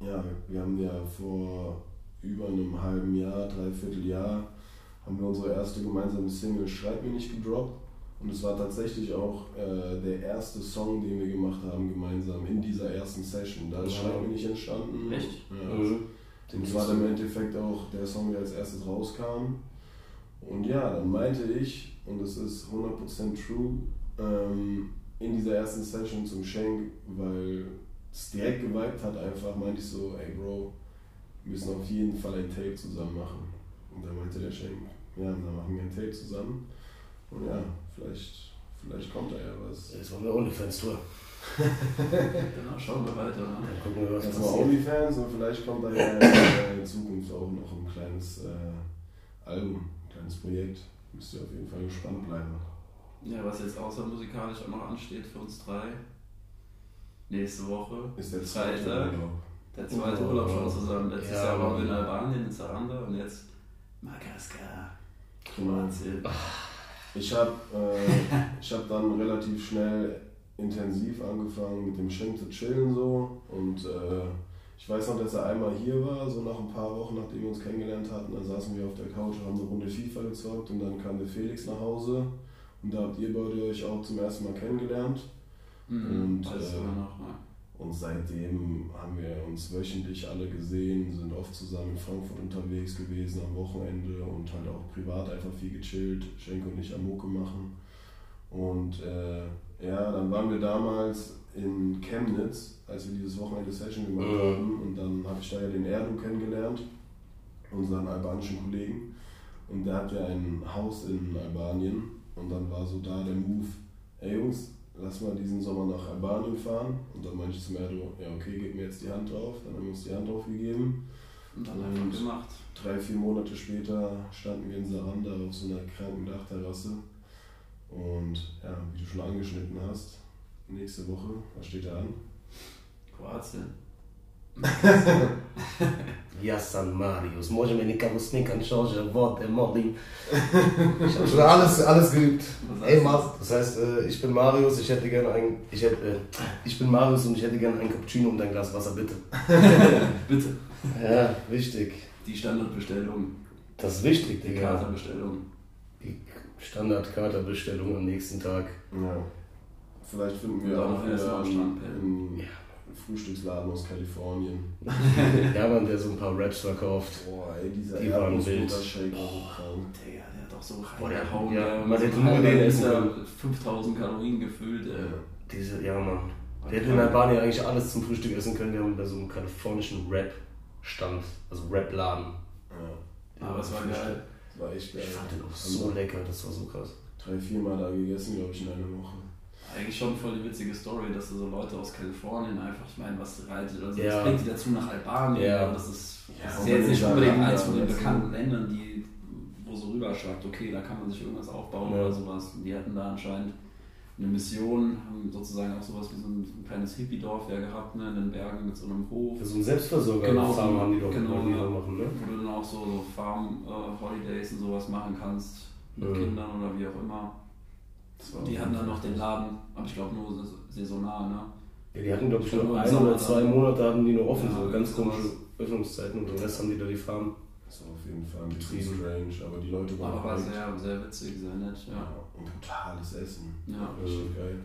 Speaker 2: ja, wir haben ja vor über einem halben Jahr, dreiviertel Jahr, haben wir unsere erste gemeinsame Single Schreib mir nicht gedroppt. Und es war tatsächlich auch äh, der erste Song, den wir gemacht haben gemeinsam in dieser ersten Session. Da ist ja. Schreib mir nicht entstanden.
Speaker 1: Echt?
Speaker 2: Ja. Mhm. Und es war dann im Endeffekt auch der Song, der als erstes rauskam. Und ja, dann meinte ich, und das ist 100% true, ähm, in dieser ersten Session zum Schenk, weil es direkt geweibt hat, einfach meinte ich so, ey Bro, wir müssen auf jeden Fall ein Tape zusammen machen. Und dann meinte der Schenk, ja, dann machen wir ein Tape zusammen. Und ja, vielleicht, vielleicht kommt da ja was.
Speaker 3: Jetzt wollen wir OnlyFans-Tour.
Speaker 1: genau, schauen wir weiter. Ne?
Speaker 2: Dann gucken wir, was Erstmal OnlyFans und vielleicht kommt da ja in Zukunft auch noch ein kleines äh, Album, ein kleines Projekt. Müsst ihr auf jeden Fall gespannt bleiben.
Speaker 1: Ja, was jetzt außer musikalisch auch noch ansteht für uns drei. Nächste Woche.
Speaker 2: Ist der zweite Urlaub.
Speaker 1: Der zweite oh, Urlaub schon zusammen. Letztes ja, Jahr waren wir in Albanien, in Saranda und jetzt Madagaskar.
Speaker 2: Kroatien. Ich habe äh, hab dann relativ schnell intensiv angefangen mit dem Schenk zu chillen so und äh, ich weiß noch, dass er einmal hier war, so nach ein paar Wochen, nachdem wir uns kennengelernt hatten, dann saßen wir auf der Couch und haben eine Runde FIFA gezockt und dann kam der Felix nach Hause und da habt ihr beide euch auch zum ersten Mal kennengelernt.
Speaker 1: Mhm, und, äh, noch,
Speaker 2: ne? und seitdem haben wir uns wöchentlich alle gesehen, sind oft zusammen in Frankfurt unterwegs gewesen am Wochenende und halt auch privat einfach viel gechillt, Schenke und ich am Mucke machen. Und äh, ja, dann waren wir damals in Chemnitz, als wir dieses Wochenende Session gemacht mhm. haben. Und dann habe ich da ja den Erdo kennengelernt, unseren albanischen Kollegen. Und der hat ja ein Haus in Albanien. Und dann war so da der Move, ey Jungs, lass mal diesen Sommer nach Albanien fahren. Und dann meinte ich zum Erdo, ja okay, gib mir jetzt die Hand drauf. Dann haben wir uns die Hand drauf gegeben.
Speaker 1: Und dann einfach
Speaker 2: Und-
Speaker 1: gemacht.
Speaker 2: Drei, vier Monate später standen wir in Saranda auf so einer kranken Dachterrasse. Und ja, wie du schon angeschnitten hast, nächste Woche, was steht da an?
Speaker 1: Kroatien. [LAUGHS]
Speaker 3: Ja, San Marius. Może mnie nikogo snikan szorze, wodę, modim. Ich [LAUGHS] habe schon alles, alles geübt. Mar das heißt, äh, ich bin Marius, ich hätte gerne ein, ich hätte, äh, ich bin Marius und ich hätte gerne ein Cappuccino und ein Glas Wasser, bitte. [LAUGHS]
Speaker 1: Bitte.
Speaker 3: Ja, wichtig.
Speaker 1: Die Standardbestellung.
Speaker 3: Das ist wichtig,
Speaker 1: Die
Speaker 3: Digga.
Speaker 1: Katerbestellung.
Speaker 3: Die Standardkaterbestellung am nächsten Tag.
Speaker 2: Ja. Vielleicht finden wir auch
Speaker 1: noch pennen.
Speaker 2: einen
Speaker 3: Ja.
Speaker 2: Frühstücksladen aus Kalifornien. [LAUGHS]
Speaker 3: Ja, Mann, der so ein paar Raps verkauft.
Speaker 2: Boah, ey, dieser
Speaker 3: Die waren wild.
Speaker 2: War so krank.
Speaker 1: Digga, der hat doch so
Speaker 3: Boah, der-
Speaker 1: reingehauen.
Speaker 3: ja,
Speaker 1: der-
Speaker 3: man hätte nur
Speaker 1: halber
Speaker 3: den
Speaker 1: ist
Speaker 3: essen
Speaker 1: ja
Speaker 3: können.
Speaker 1: 5000 Kalorien gefüllt, ey.
Speaker 3: Diese, ja, Mann. Wir hätten in Albanien eigentlich alles zum Frühstück essen können. Wir haben bei so einem kalifornischen Rap-Stand, also Rap-Laden.
Speaker 2: Ja,
Speaker 1: Aber es war geil.
Speaker 2: das war echt geil.
Speaker 3: Ich fand den auch so lecker, das war so krass.
Speaker 2: Drei, viermal da gegessen, glaube ich, in einer Woche.
Speaker 1: Eigentlich schon voll die witzige Story, dass da so Leute aus Kalifornien einfach, ich meine, was reitet, also
Speaker 3: Ja.
Speaker 1: das bringt die dazu nach Albanien,
Speaker 3: Ja.
Speaker 1: aber das ist,
Speaker 2: Ja,
Speaker 1: das
Speaker 2: aber
Speaker 1: ist jetzt nicht
Speaker 2: in
Speaker 1: unbedingt
Speaker 2: Saranda,
Speaker 1: eins von den bekannten Ländern, die, wo so rüberschwappt, okay, da kann man sich irgendwas aufbauen
Speaker 3: Ja.
Speaker 1: oder sowas. Und die hatten da anscheinend eine Mission, haben sozusagen auch sowas wie so ein, so ein kleines Hippie-Dorf ja gehabt, ne, in den Bergen mit so einem Hof.
Speaker 3: Für so einen Selbstversorger
Speaker 1: Genau,
Speaker 3: Farm haben die doch
Speaker 1: genau,
Speaker 3: die
Speaker 1: ja.
Speaker 3: machen, ne?
Speaker 1: wo du dann auch so, so Farm-Holidays und sowas machen kannst mit. Kindern oder wie auch immer. Die
Speaker 2: auch
Speaker 1: hatten dann noch den Laden, aber ich glaube nur sais- saisonal, ne?
Speaker 3: Ja, die hatten, glaube ich,
Speaker 1: Schon
Speaker 3: nur ein oder zwei
Speaker 1: dann.
Speaker 3: Monate hatten die nur offen,
Speaker 1: Ja,
Speaker 3: so ganz komische Öffnungszeiten und den Rest haben die da die Farm.
Speaker 2: Das war auf jeden Fall ein bisschen
Speaker 3: Betrieben.
Speaker 2: strange, aber die Leute waren
Speaker 1: Aber war
Speaker 2: hyped.
Speaker 1: sehr, sehr witzig, sehr nett,
Speaker 2: Ja,
Speaker 1: ja.
Speaker 2: und brutales Essen.
Speaker 1: Ja,
Speaker 2: Richtig geil.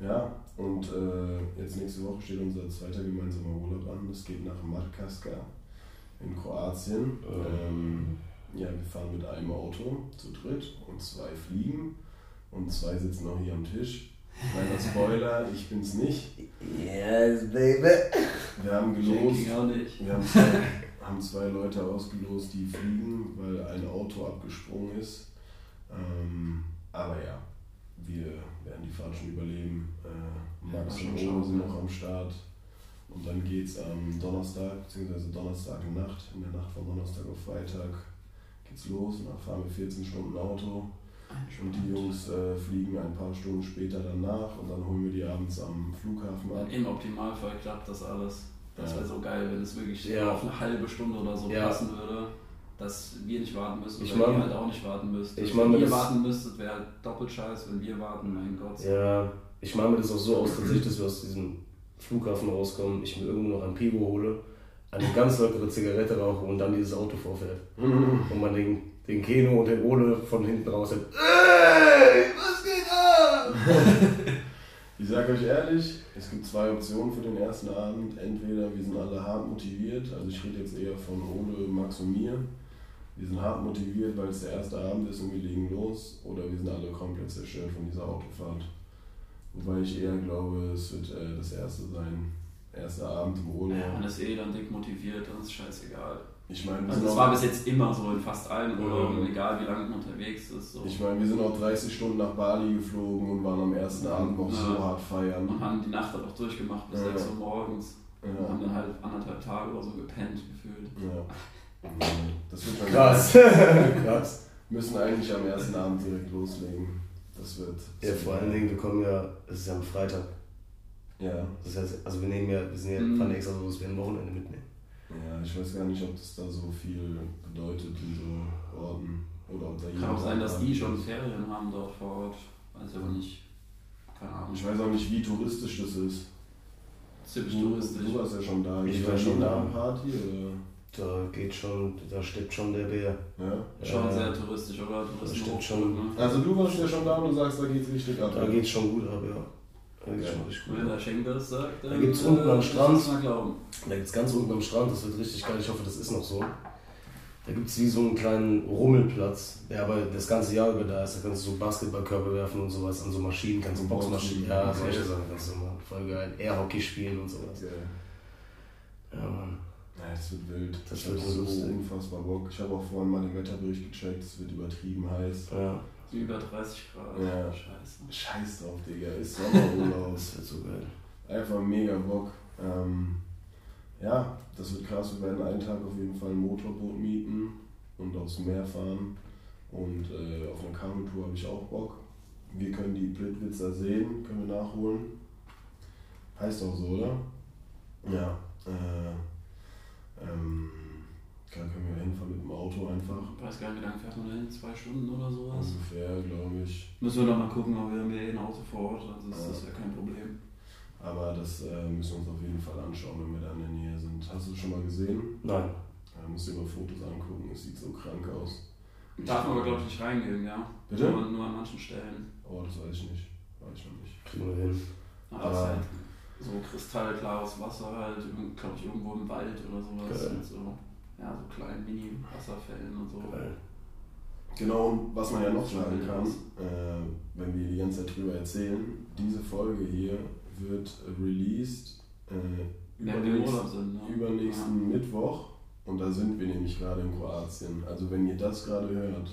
Speaker 2: Ja, und äh, jetzt nächste Woche steht unser zweiter gemeinsamer Urlaub an. Das geht nach Markaska in Kroatien. Ähm, ja, wir fahren mit einem Auto zu dritt und zwei fliegen und zwei sitzen auch hier am Tisch. Kleiner Spoiler, ich bin's nicht.
Speaker 3: Yes, baby.
Speaker 2: Wir haben gelost.
Speaker 1: Shaking auch nicht.
Speaker 2: Wir haben zwei, haben zwei Leute ausgelost, die fliegen, weil ein Auto abgesprungen ist. Ähm, aber ja, wir werden die Fahrt schon überleben. Äh, Max
Speaker 1: Ja,
Speaker 2: und
Speaker 1: schauen,
Speaker 2: sind noch am Start. Und dann geht's am Donnerstag, beziehungsweise Donnerstag in Nacht, in der Nacht von Donnerstag auf Freitag geht's los. Und dann fahren wir 14 Stunden Auto. Und die Jungs äh, fliegen ein paar Stunden später danach und dann holen wir die abends am Flughafen ab.
Speaker 1: Im Optimalfall klappt das alles. Das wäre so geil, wenn es wirklich
Speaker 3: Ja.
Speaker 1: auf eine halbe Stunde oder so
Speaker 3: Ja.
Speaker 1: passen würde. Dass wir nicht warten müssen,
Speaker 3: Ich
Speaker 1: oder
Speaker 3: mein-
Speaker 1: ihr halt auch nicht warten müsst.
Speaker 3: ich mein,
Speaker 1: wenn ihr warten müsstet, wäre halt doppelt scheiße. Wenn wir warten, mein Gott.
Speaker 3: Ja, ich mache mir das auch so aus, tatsächlich, dass wir aus diesem Flughafen rauskommen, ich mir irgendwo noch ein Pivo hole, eine ganz lockere Zigarette rauche und dann dieses Auto vorfährt. [LAUGHS] Und man den, den Keno und den Ole von hinten raus hat. Ey, was geht ab? [LAUGHS]
Speaker 2: Ich sage euch ehrlich, es gibt zwei Optionen für den ersten Abend. Entweder wir sind alle hart motiviert, also ich rede jetzt eher von Ole, Max und mir. Wir sind hart motiviert, weil es der erste Abend ist und wir legen los. Oder wir sind alle komplett zerstört von dieser Autofahrt. Wobei ich eher glaube, es wird äh, das erste sein. Erster Abend im Urlaub.
Speaker 1: Ja, man ist eh dann dick motiviert, dann ist scheißegal.
Speaker 2: Ich meine, wir,
Speaker 1: Also das war bis jetzt immer so in fast allen Urlauben, egal wie lange man unterwegs ist. So.
Speaker 2: ich meine, wir sind auch 30 Stunden nach Bali geflogen und waren am ersten Abend noch so
Speaker 1: Ja.
Speaker 2: hart feiern.
Speaker 1: und haben die Nacht dann auch durchgemacht bis
Speaker 2: Ja.
Speaker 1: 6 Uhr morgens. Und
Speaker 2: Ja.
Speaker 1: haben dann halt anderthalb Tage oder so gepennt gefühlt.
Speaker 2: Ja. Das wird schon
Speaker 3: Krass. [LAUGHS] Krass.
Speaker 2: müssen eigentlich am ersten Abend direkt loslegen. Das wird.
Speaker 3: Ja, vor allen Dingen, wir kommen ja, es ist ja am Freitag.
Speaker 2: Ja.
Speaker 3: Das heißt, also wir nehmen ja, wir sind ja,
Speaker 1: Mhm.
Speaker 3: fahren extra so, dass wir ein Wochenende mitnehmen.
Speaker 2: Ja, ich weiß gar nicht, ob das da so viel bedeutet in so Orten. Oder ob da
Speaker 1: Kann auch sein, dass die
Speaker 2: ist.
Speaker 1: schon Ferien haben dort vor Ort. Weiß ich aber nicht. Keine Ahnung.
Speaker 2: Ich weiß auch nicht, wie touristisch das ist.
Speaker 1: Ziemlich
Speaker 2: Du,
Speaker 1: touristisch.
Speaker 2: du warst ja schon da.
Speaker 3: Ich
Speaker 2: Geht
Speaker 3: war schon da.
Speaker 2: am Party oder?
Speaker 3: Da geht schon, da steppt schon der Bär.
Speaker 2: Ja.
Speaker 1: Schon
Speaker 3: Ja.
Speaker 1: sehr touristisch, oder? Touristenhochburg,
Speaker 3: schon.
Speaker 1: Ne?
Speaker 2: Also du warst ja schon da und du sagst, da geht's richtig ab.
Speaker 3: Da geht's schon gut ab, ja. Da
Speaker 1: Wenn der Schenker das sagt,
Speaker 3: Da gibt's unten am
Speaker 1: äh,
Speaker 3: Strand-
Speaker 1: muss man glauben.
Speaker 3: Da gibt's ganz unten am Strand, das wird richtig geil, ich hoffe, das ist noch so. Da gibt's wie so einen kleinen Rummelplatz, der aber das ganze Jahr über da ist. Da kannst du so Basketballkörbe werfen und sowas an so Maschinen, kannst du Boxmaschinen, ja,
Speaker 2: Okay.
Speaker 3: solche Sachen kannst du machen. Voll geil. Air-Hockey spielen und sowas.
Speaker 2: Okay.
Speaker 3: Ja, Mann.
Speaker 2: Ja, das wird wild.
Speaker 3: Das
Speaker 2: ich
Speaker 3: wird
Speaker 2: so
Speaker 3: lustig.
Speaker 2: unfassbar Bock. Ich habe auch vorhin mal den Wetterbericht gecheckt, es wird übertrieben heiß.
Speaker 3: Ja,
Speaker 1: Über 30 Grad.
Speaker 2: Ja.
Speaker 1: Scheiße.
Speaker 2: Scheiß drauf, Digga, ist Sommerurlaub. [LAUGHS]
Speaker 3: das wird so geil.
Speaker 2: Einfach mega Bock. Ähm, ja, das wird krass. Wir werden einen Tag auf jeden Fall ein Motorboot mieten und aufs Meer fahren. Und äh, auf eine Kanutour habe ich auch Bock. Wir können die Plitwitzer sehen, können wir nachholen. Heißt auch so, oder? Ja. Äh, ähm, kann, können wir hinfahren mit dem Auto einfach.
Speaker 1: Ich weiß gar nicht, wie lange fährt man dahin? Zwei Stunden oder sowas?
Speaker 2: Ungefähr, glaube ich.
Speaker 1: Müssen wir noch mal gucken, ob wir mit ein Auto vor Ort, also das,
Speaker 2: Ja.
Speaker 1: das wäre kein Problem.
Speaker 2: Aber das äh, müssen wir uns auf jeden Fall anschauen, wenn wir da in der Nähe sind. Hast du es schon mal gesehen?
Speaker 3: Nein.
Speaker 2: Ja, musst du dir mal Fotos angucken, es sieht so krank aus.
Speaker 1: Darf man aber, glaube ich, nicht reingehen, ja?
Speaker 2: Bitte?
Speaker 1: Nur, nur an manchen Stellen.
Speaker 2: Oh, das weiß ich nicht. Weiß ich noch nicht.
Speaker 3: Kriegen wir hin.
Speaker 1: Aber es ist
Speaker 2: Aber-
Speaker 1: halt so kristallklares Wasser halt, glaube ich, irgendwo im Wald oder sowas.
Speaker 3: Geil.
Speaker 1: Mit so, ja, so kleinen Mini-Wasserfällen und so.
Speaker 3: Geil.
Speaker 2: Genau, und was man ja noch sagen kann, äh, wenn wir die ganze Zeit drüber erzählen, diese Folge hier wird released äh,
Speaker 1: Wenn wir im
Speaker 2: übernächst-
Speaker 1: Urlaub sind, ne?
Speaker 2: übernächsten Mittwoch und da sind wir nämlich gerade in Kroatien. Also wenn ihr das gerade hört,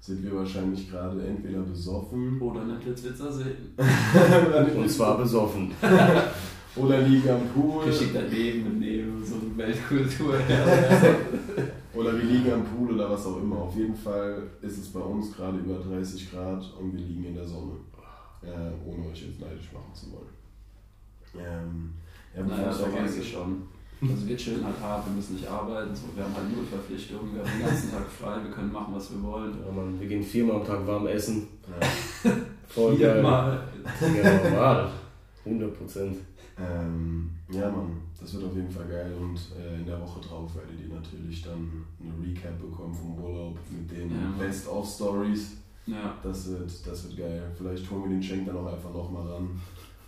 Speaker 2: sind wir wahrscheinlich gerade entweder besoffen
Speaker 1: Ja. Oder Netflix-Witzer sehen. [LAUGHS]
Speaker 3: Und zwar besoffen. [LAUGHS]
Speaker 2: oder liegen am Pool
Speaker 1: Richtig daneben im Neben, so eine Weltkultur. [LAUGHS]
Speaker 2: oder wir liegen am Pool oder was auch immer. Auf jeden Fall ist es bei uns gerade über 30 Grad und wir liegen in der Sonne. Äh, ohne euch jetzt neidisch machen zu wollen. Ähm, ja,
Speaker 1: Naja, das vergesse schon. Also wir chillen halt hart, wir müssen nicht arbeiten, so, wir haben halt null Verpflichtungen, wir haben den ganzen Tag frei, wir können machen, was wir wollen.
Speaker 3: Ja, Mann, wir gehen viermal am Tag warm essen.
Speaker 2: Ja.
Speaker 3: Voll geil.
Speaker 1: Viermal.
Speaker 3: Ja, normal. 100 Prozent.
Speaker 2: Ähm, ja, Mann, das wird auf jeden Fall geil und äh, in der Woche drauf werdet ihr natürlich dann eine Recap bekommen vom Urlaub mit den
Speaker 1: Ja.
Speaker 2: Best-of-Stories.
Speaker 1: Ja.
Speaker 2: Das wird, das wird geil. Vielleicht holen wir den Schenk dann auch einfach nochmal ran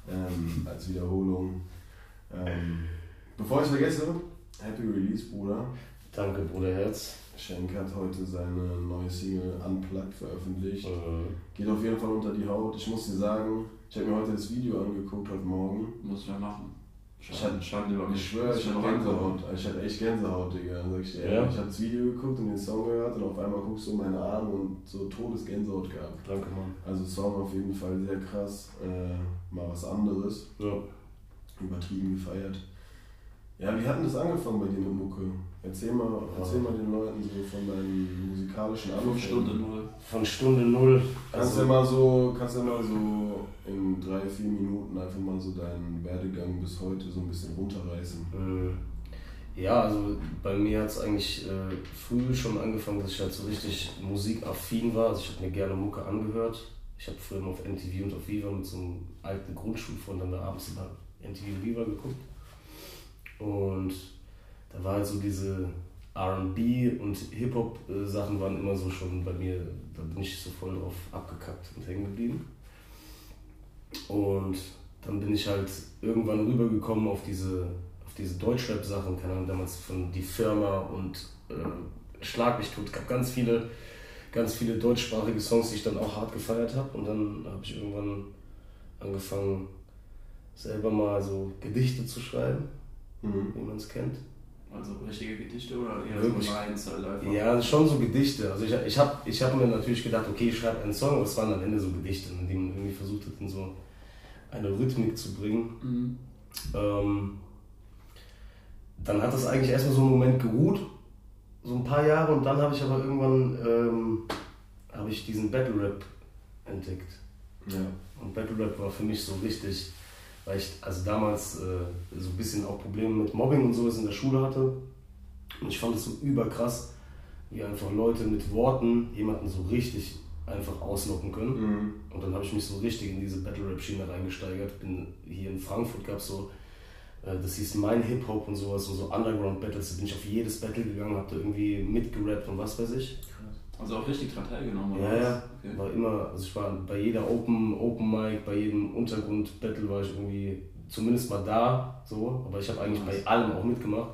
Speaker 2: ähm, als Wiederholung. Ähm, bevor ich vergesse, Happy Release, Bruder.
Speaker 3: Danke, Bruderherz.
Speaker 2: Schenk hat heute seine neue Single Unplugged veröffentlicht.
Speaker 3: Äh,
Speaker 2: Geht auf jeden Fall unter die Haut. Ich muss dir sagen, ich habe mir heute das Video angeguckt, heute Morgen.
Speaker 1: Muss ich ja machen.
Speaker 2: Ich hatte-
Speaker 1: Schande über mich.
Speaker 2: Ich schwöre, ich hatte Gänsehaut. Ich hatte echt Gänsehaut, Digga. Dann sag ich dir,
Speaker 3: Ja?
Speaker 2: ich habe das Video geguckt und den Song gehört und auf einmal guckst du in meine Arme und so Todesgänsehaut gehabt.
Speaker 3: danke, Mann.
Speaker 2: Also Song auf jeden Fall sehr krass. Äh, mal was anderes.
Speaker 3: Ja.
Speaker 2: Übertrieben gefeiert. Ja, wie hat denn das angefangen bei dir mit Mucke? Erzähl mal, erzähl mal den Leuten so von deinen musikalischen
Speaker 1: Fünf
Speaker 2: Anfängen.
Speaker 1: Stunden null.
Speaker 3: Von Stunde null.
Speaker 2: Kannst du
Speaker 3: Also,
Speaker 2: ja mal so, kannst du ja mal so in drei, vier Minuten einfach mal so deinen Werdegang bis heute so ein bisschen runterreißen.
Speaker 3: äh, ja, also bei mir hat es eigentlich äh, früh schon angefangen, dass ich halt so richtig musikaffin war. Also ich habe mir gerne Mucke angehört. Ich habe früher immer auf MTV und auf Viva mit so einem alten Grundschulfreund dann da abends immer MTV und Viva geguckt. Und da war halt so diese RB und Hip-Hop-Sachen waren immer so schon bei mir, da bin ich so voll drauf abgekackt und hängen geblieben. Und dann bin ich halt irgendwann rübergekommen auf diese, auf diese Deutschrap-Sachen, keine Ahnung, damals von Die Firma und äh, Schlag mich tot. Gab ganz viele, ganz viele deutschsprachige Songs, die ich dann auch hart gefeiert habe. Und dann habe ich irgendwann angefangen, selber mal so Gedichte zu schreiben,
Speaker 2: Mhm.
Speaker 3: wie man es kennt.
Speaker 1: Also richtige Gedichte oder eher
Speaker 3: Wirklich?
Speaker 1: so einfach.
Speaker 3: Ja, schon so Gedichte. Also ich, ich habe ich hab mir natürlich gedacht, okay, ich schreibe einen Song, aber es waren am Ende so Gedichte, in denen man irgendwie versucht hat, in so eine Rhythmik zu bringen.
Speaker 1: Mhm.
Speaker 3: Ähm, dann hat das eigentlich erstmal so einen Moment geruht, so ein paar Jahre, und dann habe ich aber irgendwann ähm, habe ich diesen Battle Rap entdeckt.
Speaker 2: Ja.
Speaker 3: Und Battle Rap war für mich so richtig, weil ich also damals äh, so ein bisschen auch Probleme mit Mobbing und sowas in der Schule hatte. Und ich fand es so überkrass, wie einfach Leute mit Worten jemanden so richtig einfach auslocken können.
Speaker 2: Mhm.
Speaker 3: Und dann habe ich mich so richtig in diese Battle Rap Schiene reingesteigert. Bin hier in Frankfurt gab es so, äh, das hieß Mein Hip Hop und sowas, und so Underground Battles. Da bin ich auf jedes Battle gegangen, habe da irgendwie mitgerappt und was weiß ich.
Speaker 1: Also auch richtig dran teilgenommen,
Speaker 3: Ja,
Speaker 1: oder?
Speaker 3: ja.
Speaker 1: was? Okay.
Speaker 3: War immer, also ich war bei jeder Open, Open Mic, bei jedem Untergrund Battle war ich irgendwie zumindest mal da, so. Aber ich habe eigentlich bei allem auch mitgemacht.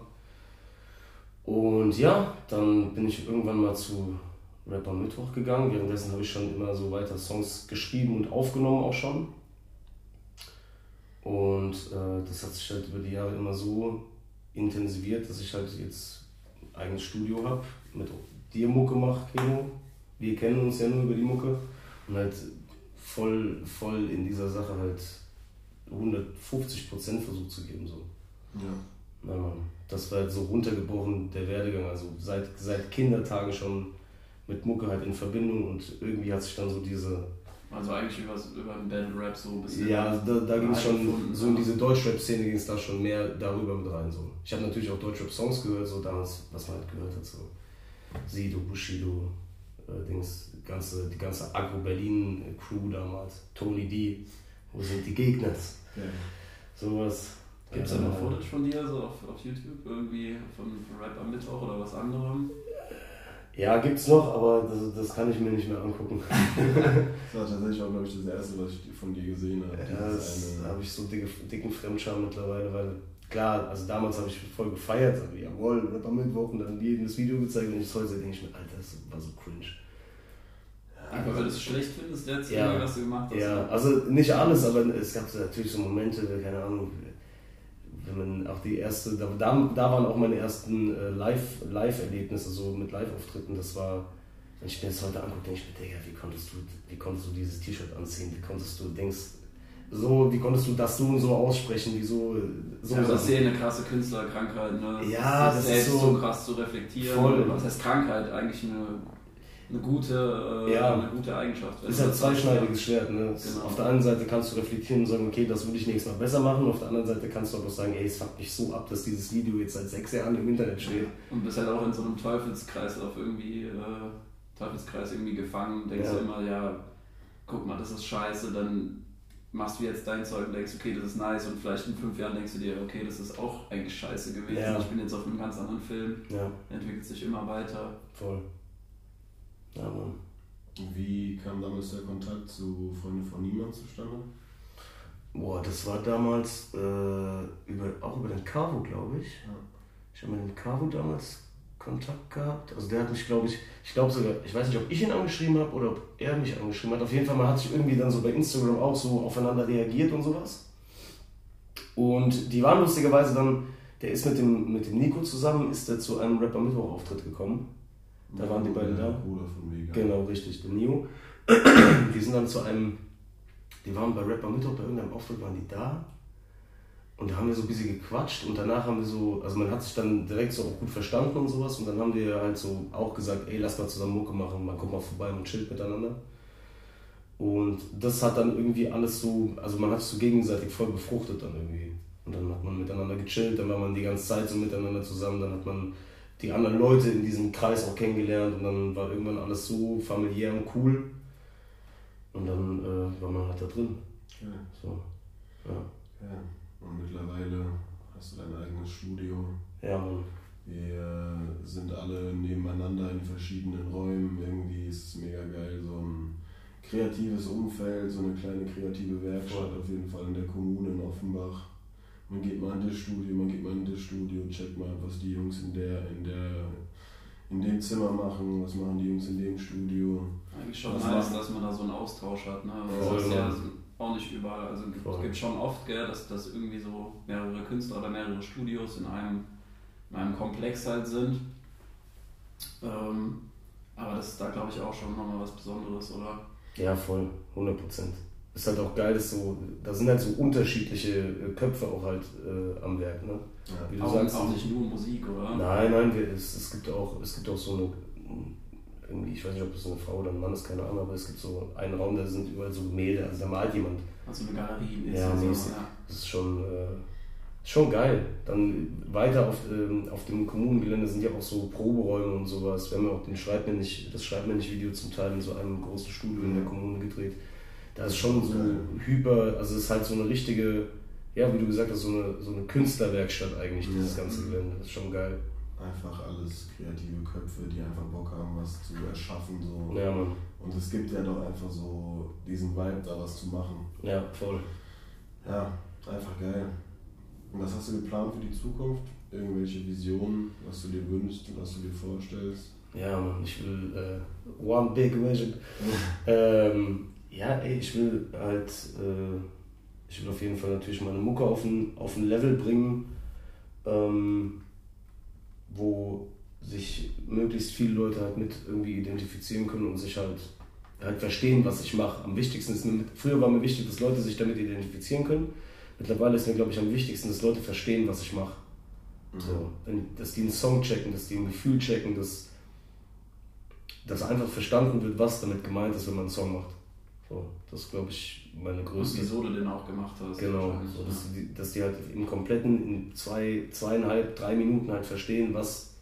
Speaker 3: Und ja, dann bin ich irgendwann mal zu Rapper Mittwoch gegangen. Währenddessen habe ich schon immer so weiter Songs geschrieben und aufgenommen auch schon. Und äh, das hat sich halt über die Jahre immer so intensiviert, dass ich halt jetzt ein eigenes Studio habe, mit dir Mucke mache, Keno. Wir kennen uns ja nur über die Mucke. Und halt voll, voll in dieser Sache halt 150% versucht zu geben. So.
Speaker 2: Ja.
Speaker 3: Na Mann, das war halt so runtergebrochen, der Werdegang. Also seit, seit Kindertagen schon mit Mucke halt in Verbindung und irgendwie hat sich dann so diese.
Speaker 1: Also eigentlich über, über den Battle Rap so ein bisschen.
Speaker 3: Ja, da, da ging es schon,
Speaker 1: gefunden,
Speaker 3: so in diese Deutschrap-Szene ging es da schon mehr darüber mit rein. So. Ich habe natürlich auch Deutschrap-Songs gehört, so damals, was man halt gehört hat, so Sido, Bushido, äh, Dings, ganze, die ganze Agro-Berlin-Crew damals, Tony D, wo sind die Gegner?
Speaker 2: Ja.
Speaker 3: Sowas.
Speaker 1: Gibt es da noch
Speaker 3: dann-
Speaker 1: Footage von dir so auf, auf YouTube? Irgendwie von, Rap am Mittwoch oder was anderem?
Speaker 3: Ja, gibt's noch, aber das, das kann ich mir nicht mehr angucken. [LAUGHS]
Speaker 2: Das war tatsächlich auch, glaube ich, das erste, was ich von dir gesehen habe.
Speaker 3: Ja, das habe ich so dicke, dicken Fremdscham mittlerweile, weil klar, also damals habe ich voll gefeiert, also, jawohl, Rap am Mittwoch und dann jedem das Video gezeigt und ich heute denke ich mir, Alter, das war so cringe.
Speaker 1: Einfach weil du es schlecht findest, jetzt
Speaker 3: Ja.
Speaker 1: irgendwie, was du gemacht hast.
Speaker 3: Ja, also nicht alles, aber es gab natürlich so Momente, keine Ahnung, wenn man auch die erste, da, da, da waren auch meine ersten äh, Live- Live-Erlebnisse so mit Live-Auftritten, das war, wenn ich mir das heute angucke, denke ich mir, Digga, wie konntest du, wie konntest du dieses T-Shirt anziehen, wie konntest du, denkst, so, wie konntest du das so und so aussprechen, wie so, so
Speaker 1: Ja, das ist ja eine krasse Künstlerkrankheit, ne?
Speaker 3: Ja,
Speaker 1: sich
Speaker 3: das ist
Speaker 1: selbst
Speaker 3: so-
Speaker 1: so, krass zu reflektieren.
Speaker 3: Voll.
Speaker 1: Was heißt Krankheit? Eigentlich eine, eine, gute, äh,
Speaker 3: Ja.
Speaker 1: eine gute Eigenschaft.
Speaker 3: ist halt
Speaker 1: das
Speaker 3: zweischneidiges Schwert. Ne?
Speaker 1: Genau.
Speaker 3: Auf der einen Seite kannst du reflektieren und sagen, okay, das würde ich nächstes Mal besser machen. Auf der anderen Seite kannst du aber auch sagen, ey, es fuckt mich so ab, dass dieses Video jetzt seit sechs Jahren im Internet steht.
Speaker 1: Und bist halt auch in so einem Teufelskreislauf irgendwie, äh, Teufelskreis irgendwie gefangen. Denkst
Speaker 3: Ja.
Speaker 1: du immer, ja, guck mal, das ist scheiße, dann machst du jetzt dein Zeug und denkst, okay, das ist nice und vielleicht in fünf Jahren denkst du dir, okay, das ist auch eigentlich scheiße gewesen.
Speaker 3: Ja.
Speaker 1: Ich bin jetzt auf einem ganz anderen Film,
Speaker 3: Ja,
Speaker 1: entwickelt sich immer weiter.
Speaker 3: voll. Ja, Mann.
Speaker 2: Wie kam damals der Kontakt zu Freunde von Niemand zustande?
Speaker 3: Boah, das war damals äh, über, auch über den Cavo, glaube ich.
Speaker 2: Ja.
Speaker 3: Ich habe mit dem Cavo damals Kontakt gehabt. Also der hat mich, glaube ich, ich glaube sogar, ich weiß nicht, ob ich ihn angeschrieben habe oder ob er mich angeschrieben hat. Auf jeden Fall, man hat sich irgendwie dann so bei Instagram auch so aufeinander reagiert und sowas. Und die waren lustigerweise dann, der ist mit dem, mit dem Nico zusammen, ist der zu einem Rapper Mittwoch-Auftritt gekommen. Da waren die beiden
Speaker 2: der
Speaker 3: da?
Speaker 2: Bruder von Vega.
Speaker 3: Genau, richtig, der Nio. [CLEARS THROAT] Die sind dann zu einem, die waren bei Rapper Mittwoch, bei irgendeinem Auftritt waren die da. Und da haben wir so ein bisschen gequatscht und danach haben wir so, also man hat sich dann direkt so auch gut verstanden und sowas und dann haben wir halt so auch gesagt, ey, lass mal zusammen Mucke machen, man kommt mal vorbei und chillt miteinander. Und das hat dann irgendwie alles so, also man hat sich so gegenseitig voll befruchtet dann irgendwie. Und dann hat man miteinander gechillt, dann war man die ganze Zeit so miteinander zusammen, dann hat man die anderen Leute in diesem Kreis auch kennengelernt und dann war irgendwann alles so familiär und cool. Und dann äh, war man halt da drin.
Speaker 2: Ja.
Speaker 3: So. Ja,
Speaker 2: ja. Und mittlerweile hast du dein eigenes Studio.
Speaker 3: ja.
Speaker 2: Wir sind alle nebeneinander in verschiedenen Räumen. Irgendwie ist es mega geil, so ein kreatives Umfeld, so eine kleine kreative Werkstatt auf jeden Fall in der Kommune in Offenbach. Man geht mal in das Studio, man geht mal in das Studio, checkt mal, was die Jungs in der, in der, in dem Zimmer machen, was machen die Jungs in dem Studio.
Speaker 1: Eigentlich schon
Speaker 2: Was
Speaker 1: nice, dass man da so einen Austausch hat. Ne? Das ist ja. Auch nicht überall. Also es
Speaker 3: Voll.
Speaker 1: gibt schon oft, gell, dass, dass irgendwie so mehrere Künstler oder mehrere Studios in einem, in einem Komplex halt sind. Ähm, aber das ist da, glaube ich, auch schon nochmal was Besonderes, oder?
Speaker 3: Ja, voll, 100 Prozent. Ist halt auch geil, dass so, da sind halt so unterschiedliche äh, Köpfe auch halt äh, am Werk, ne?
Speaker 2: Ja.
Speaker 3: Wie du
Speaker 1: Auch,
Speaker 3: sagst.
Speaker 1: auch nicht nur Musik, oder?
Speaker 3: Nein, nein, wir, es, es, gibt auch, es gibt auch so eine, irgendwie, ich weiß nicht, ob es eine Frau oder ein Mann ist, keine Ahnung, aber es gibt so einen Raum, da sind überall so Gemälde, also da malt jemand.
Speaker 1: Also eine Galerie.
Speaker 3: Ja,
Speaker 1: so,
Speaker 3: mäßig.
Speaker 1: ja.
Speaker 3: Das ist schon, äh, schon geil. Dann weiter auf, ähm, auf dem Kommunengelände sind ja auch so Proberäume und sowas. Wir haben ja auch den Schreib mir nicht, das Schreib mir nicht Video zum Teil in so einem großen Studio in der Kommune gedreht. Da ist schon so hyper, also es ist halt so eine richtige, ja, wie du gesagt hast, so eine, so eine Künstlerwerkstatt eigentlich, dieses ganze Gelände. Das ist schon geil.
Speaker 2: Einfach alles kreative Köpfe, die einfach Bock haben, was zu erschaffen. So.
Speaker 3: Ja, Mann.
Speaker 2: Und es gibt ja doch einfach so diesen Vibe, da was zu machen.
Speaker 3: Ja, voll.
Speaker 2: Ja, einfach geil. Und was hast du geplant für die Zukunft? Irgendwelche Visionen, was du dir wünschst, was du dir vorstellst?
Speaker 3: Ja, Mann, ich will äh, One Big Vision. [LAUGHS] ähm, ja, ey, ich will halt, äh, ich will auf jeden Fall natürlich meine Mucke auf ein, auf ein Level bringen, ähm, wo sich möglichst viele Leute halt mit irgendwie identifizieren können und sich halt, halt verstehen, was ich mache. Am wichtigsten ist, mir, früher war mir wichtig, dass Leute sich damit identifizieren können. Mittlerweile ist mir, glaube ich, am wichtigsten, dass Leute verstehen, was ich mache. So, wenn, dass die einen Song checken, dass die ein Gefühl checken, dass, dass einfach verstanden wird, was damit gemeint ist, wenn man einen Song macht. So, das ist, glaube ich, meine größte.
Speaker 1: Und wieso du den auch gemacht hast.
Speaker 3: Genau, so, dass, die, dass die halt im kompletten, in zwei, zweieinhalb, drei Minuten halt verstehen, was,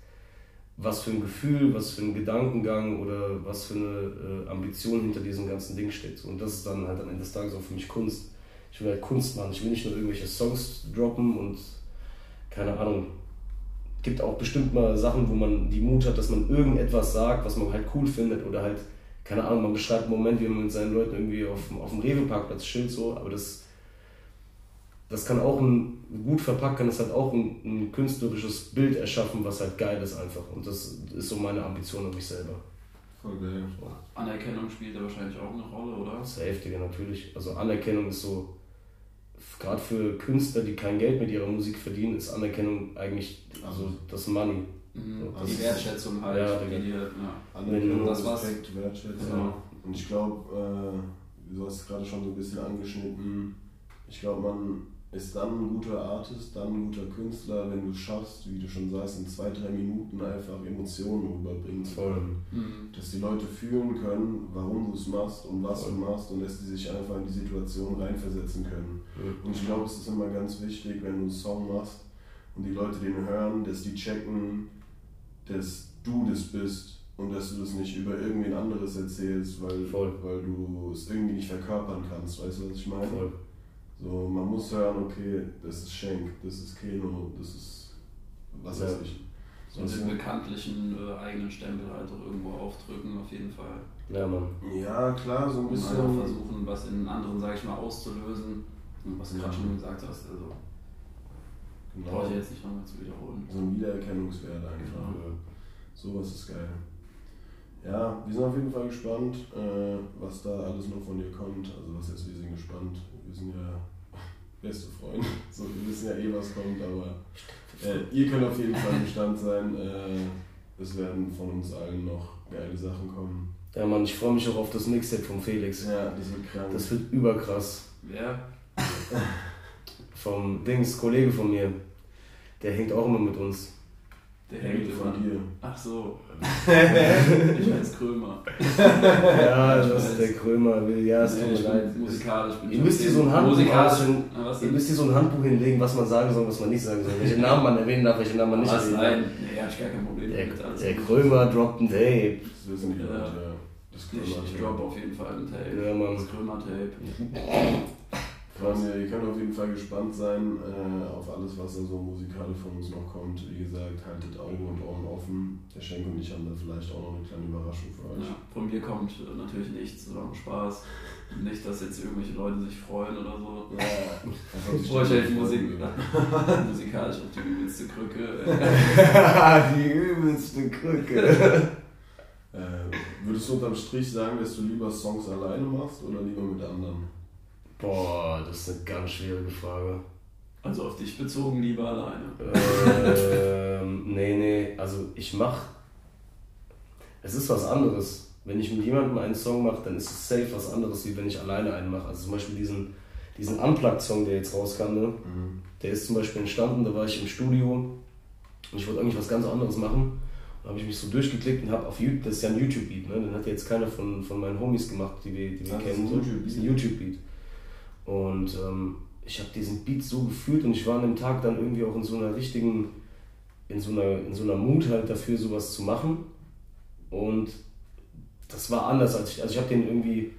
Speaker 3: was für ein Gefühl, was für ein Gedankengang oder was für eine äh, Ambition hinter diesem ganzen Ding steckt. So, Und das ist dann halt am Ende des Tages auch für mich Kunst. Ich will halt Kunst machen. Ich will nicht nur irgendwelche Songs droppen und keine Ahnung. Gibt auch bestimmt mal Sachen, wo man die Mut hat, dass man irgendetwas sagt, was man halt cool findet oder halt, keine Ahnung, man beschreibt einen Moment, wie man mit seinen Leuten irgendwie auf, dem- auf dem Rewe-Parkplatz chillt, so, aber das, das kann auch ein, gut verpackt, kann es halt auch ein, ein künstlerisches Bild erschaffen, was halt geil ist einfach. Und das ist so meine Ambition an mich selber.
Speaker 2: Voll geil.
Speaker 1: Anerkennung spielt da wahrscheinlich auch eine Rolle, oder?
Speaker 3: Das ist der heftige natürlich. Also Anerkennung ist so, gerade für Künstler, die kein Geld mit ihrer Musik verdienen, ist Anerkennung eigentlich also das Money.
Speaker 1: Mhm.
Speaker 2: Also
Speaker 1: die Wertschätzung halt,
Speaker 3: Ja,
Speaker 1: die dir, ja.
Speaker 2: Anerkennung,
Speaker 1: Das war's.
Speaker 2: Respekt, Wertschätzung.
Speaker 1: Genau.
Speaker 2: Und ich glaube, äh, du hast es gerade schon so ein bisschen angeschnitten, ich glaube, man ist dann ein guter Artist, dann ein guter Künstler, wenn du es schaffst, wie du schon sagst, in zwei, drei Minuten einfach Emotionen rüberbringen zu können.
Speaker 1: Mhm.
Speaker 2: Dass die Leute fühlen können, warum du es machst und was
Speaker 3: Voll.
Speaker 2: du machst und dass die sich einfach in die Situation reinversetzen können. Und ich glaube, es ist immer ganz wichtig, wenn du einen Song machst und die Leute den hören, dass die checken, dass du das bist und dass du das nicht über irgendwen anderes erzählst, weil,
Speaker 3: Voll.
Speaker 2: weil du es irgendwie nicht verkörpern kannst. Weißt du, was ich meine?
Speaker 3: Voll.
Speaker 2: So, man muss hören, okay, das ist Schenk, das ist Keno, das ist was weiß
Speaker 3: Ja.
Speaker 2: ich.
Speaker 1: So den bekanntlichen äh, eigenen Stempel halt auch irgendwo aufdrücken, auf jeden Fall.
Speaker 3: Ja, Mann.
Speaker 2: Ja, klar, so ein
Speaker 1: Und einfach
Speaker 2: bisschen.
Speaker 1: versuchen, was in anderen, sag ich mal, auszulösen. Was du
Speaker 2: Ja.
Speaker 1: gerade schon gesagt hast, also
Speaker 2: Genau.
Speaker 1: brauche ich jetzt nicht nochmal zu wiederholen.
Speaker 2: So ein Wiedererkennungswert einfach. Sowas ist geil. Ja, wir sind auf jeden Fall gespannt, äh, was da alles noch von dir kommt. Also was jetzt, wir sind gespannt. Wir sind ja [LAUGHS] beste Freunde. [LAUGHS] So, wir wissen ja eh, was kommt, aber äh, ihr könnt auf jeden Fall gespannt sein. Äh, es werden von uns allen noch geile Sachen kommen.
Speaker 3: Ja, Mann, ich freue mich auch auf das Mixtape von Felix.
Speaker 2: Ja, das wird krank.
Speaker 3: Das wird überkrass.
Speaker 1: Wer? [LAUGHS]
Speaker 3: Vom Dings, Kollege von mir, der hängt auch immer mit uns.
Speaker 1: Der
Speaker 2: hängt von
Speaker 1: immer.
Speaker 2: dir.
Speaker 1: Ach so. [LAUGHS] ich heiße Krömer.
Speaker 3: Ja,
Speaker 1: ich
Speaker 3: das
Speaker 1: weiß.
Speaker 3: ist der Krömer. Ja, es
Speaker 1: Nee,
Speaker 3: tut
Speaker 1: ich
Speaker 3: mir leid.
Speaker 1: musikalisch. Bin
Speaker 3: Ihr
Speaker 1: ich
Speaker 3: müsst
Speaker 1: auf
Speaker 3: hier so ein Handbuch Ihr müsst hier so ein Handbuch hinlegen, was man sagen soll, was man nicht sagen soll. Welche Namen man erwähnen darf, welche Namen man nicht erwähnen
Speaker 1: Nein,
Speaker 3: darf.
Speaker 1: nee, hab ich gar kein Problem
Speaker 3: Der,
Speaker 1: mit.
Speaker 3: der. Krömer droppt ein Tape.
Speaker 2: Das wissen die
Speaker 1: Ja.
Speaker 2: Das
Speaker 1: Ich, ich drop auf jeden Fall ein Tape.
Speaker 3: Ja, Mann.
Speaker 1: Das Krömer-Tape. [LAUGHS]
Speaker 2: Freunde, ihr könnt auf jeden Fall gespannt sein äh, auf alles, was da so musikalisch von uns noch kommt. Wie gesagt, haltet Augen und Ohren offen. Der Schenk und ich haben da vielleicht auch noch eine kleine Überraschung für euch.
Speaker 1: Ja, von mir kommt natürlich nichts, sondern Spaß. Nicht, dass jetzt irgendwelche Leute sich freuen oder so.
Speaker 2: Ja, einfach [LAUGHS] die
Speaker 1: Boah, ich
Speaker 2: Stimme
Speaker 1: helfe Musik. [LAUGHS] Musikalisch auf die übelste Krücke. [LAUGHS]
Speaker 3: Die übelste Krücke.
Speaker 2: Äh, würdest du unterm Strich sagen, dass du lieber Songs alleine machst oder lieber mit anderen?
Speaker 3: Boah, das ist eine ganz schwierige Frage.
Speaker 1: Also auf dich bezogen lieber alleine.
Speaker 3: ähm, [LAUGHS] nee, nee, also ich mach. Es ist was anderes. Wenn ich mit jemandem einen Song mache, dann ist es safe was anderes, wie wenn ich alleine einen mache. Also zum Beispiel diesen, diesen Unplugged-Song, der jetzt rauskam, ne? der ist zum Beispiel entstanden, da war ich im Studio und ich wollte eigentlich was ganz anderes machen. Da habe ich mich so durchgeklickt und habe auf YouTube, das ist ja ein YouTube-Beat, ne? den hat jetzt keiner von, von meinen Homies gemacht, die wir, die wir
Speaker 2: Ah, das ist
Speaker 3: kennen. Das ist ein YouTube-Beat. Und ähm, ich habe diesen Beat so gefühlt und ich war an dem Tag dann irgendwie auch in so einer richtigen, in so einer, in so einer Mut halt dafür, sowas zu machen. Und das war anders als ich, also ich habe den irgendwie,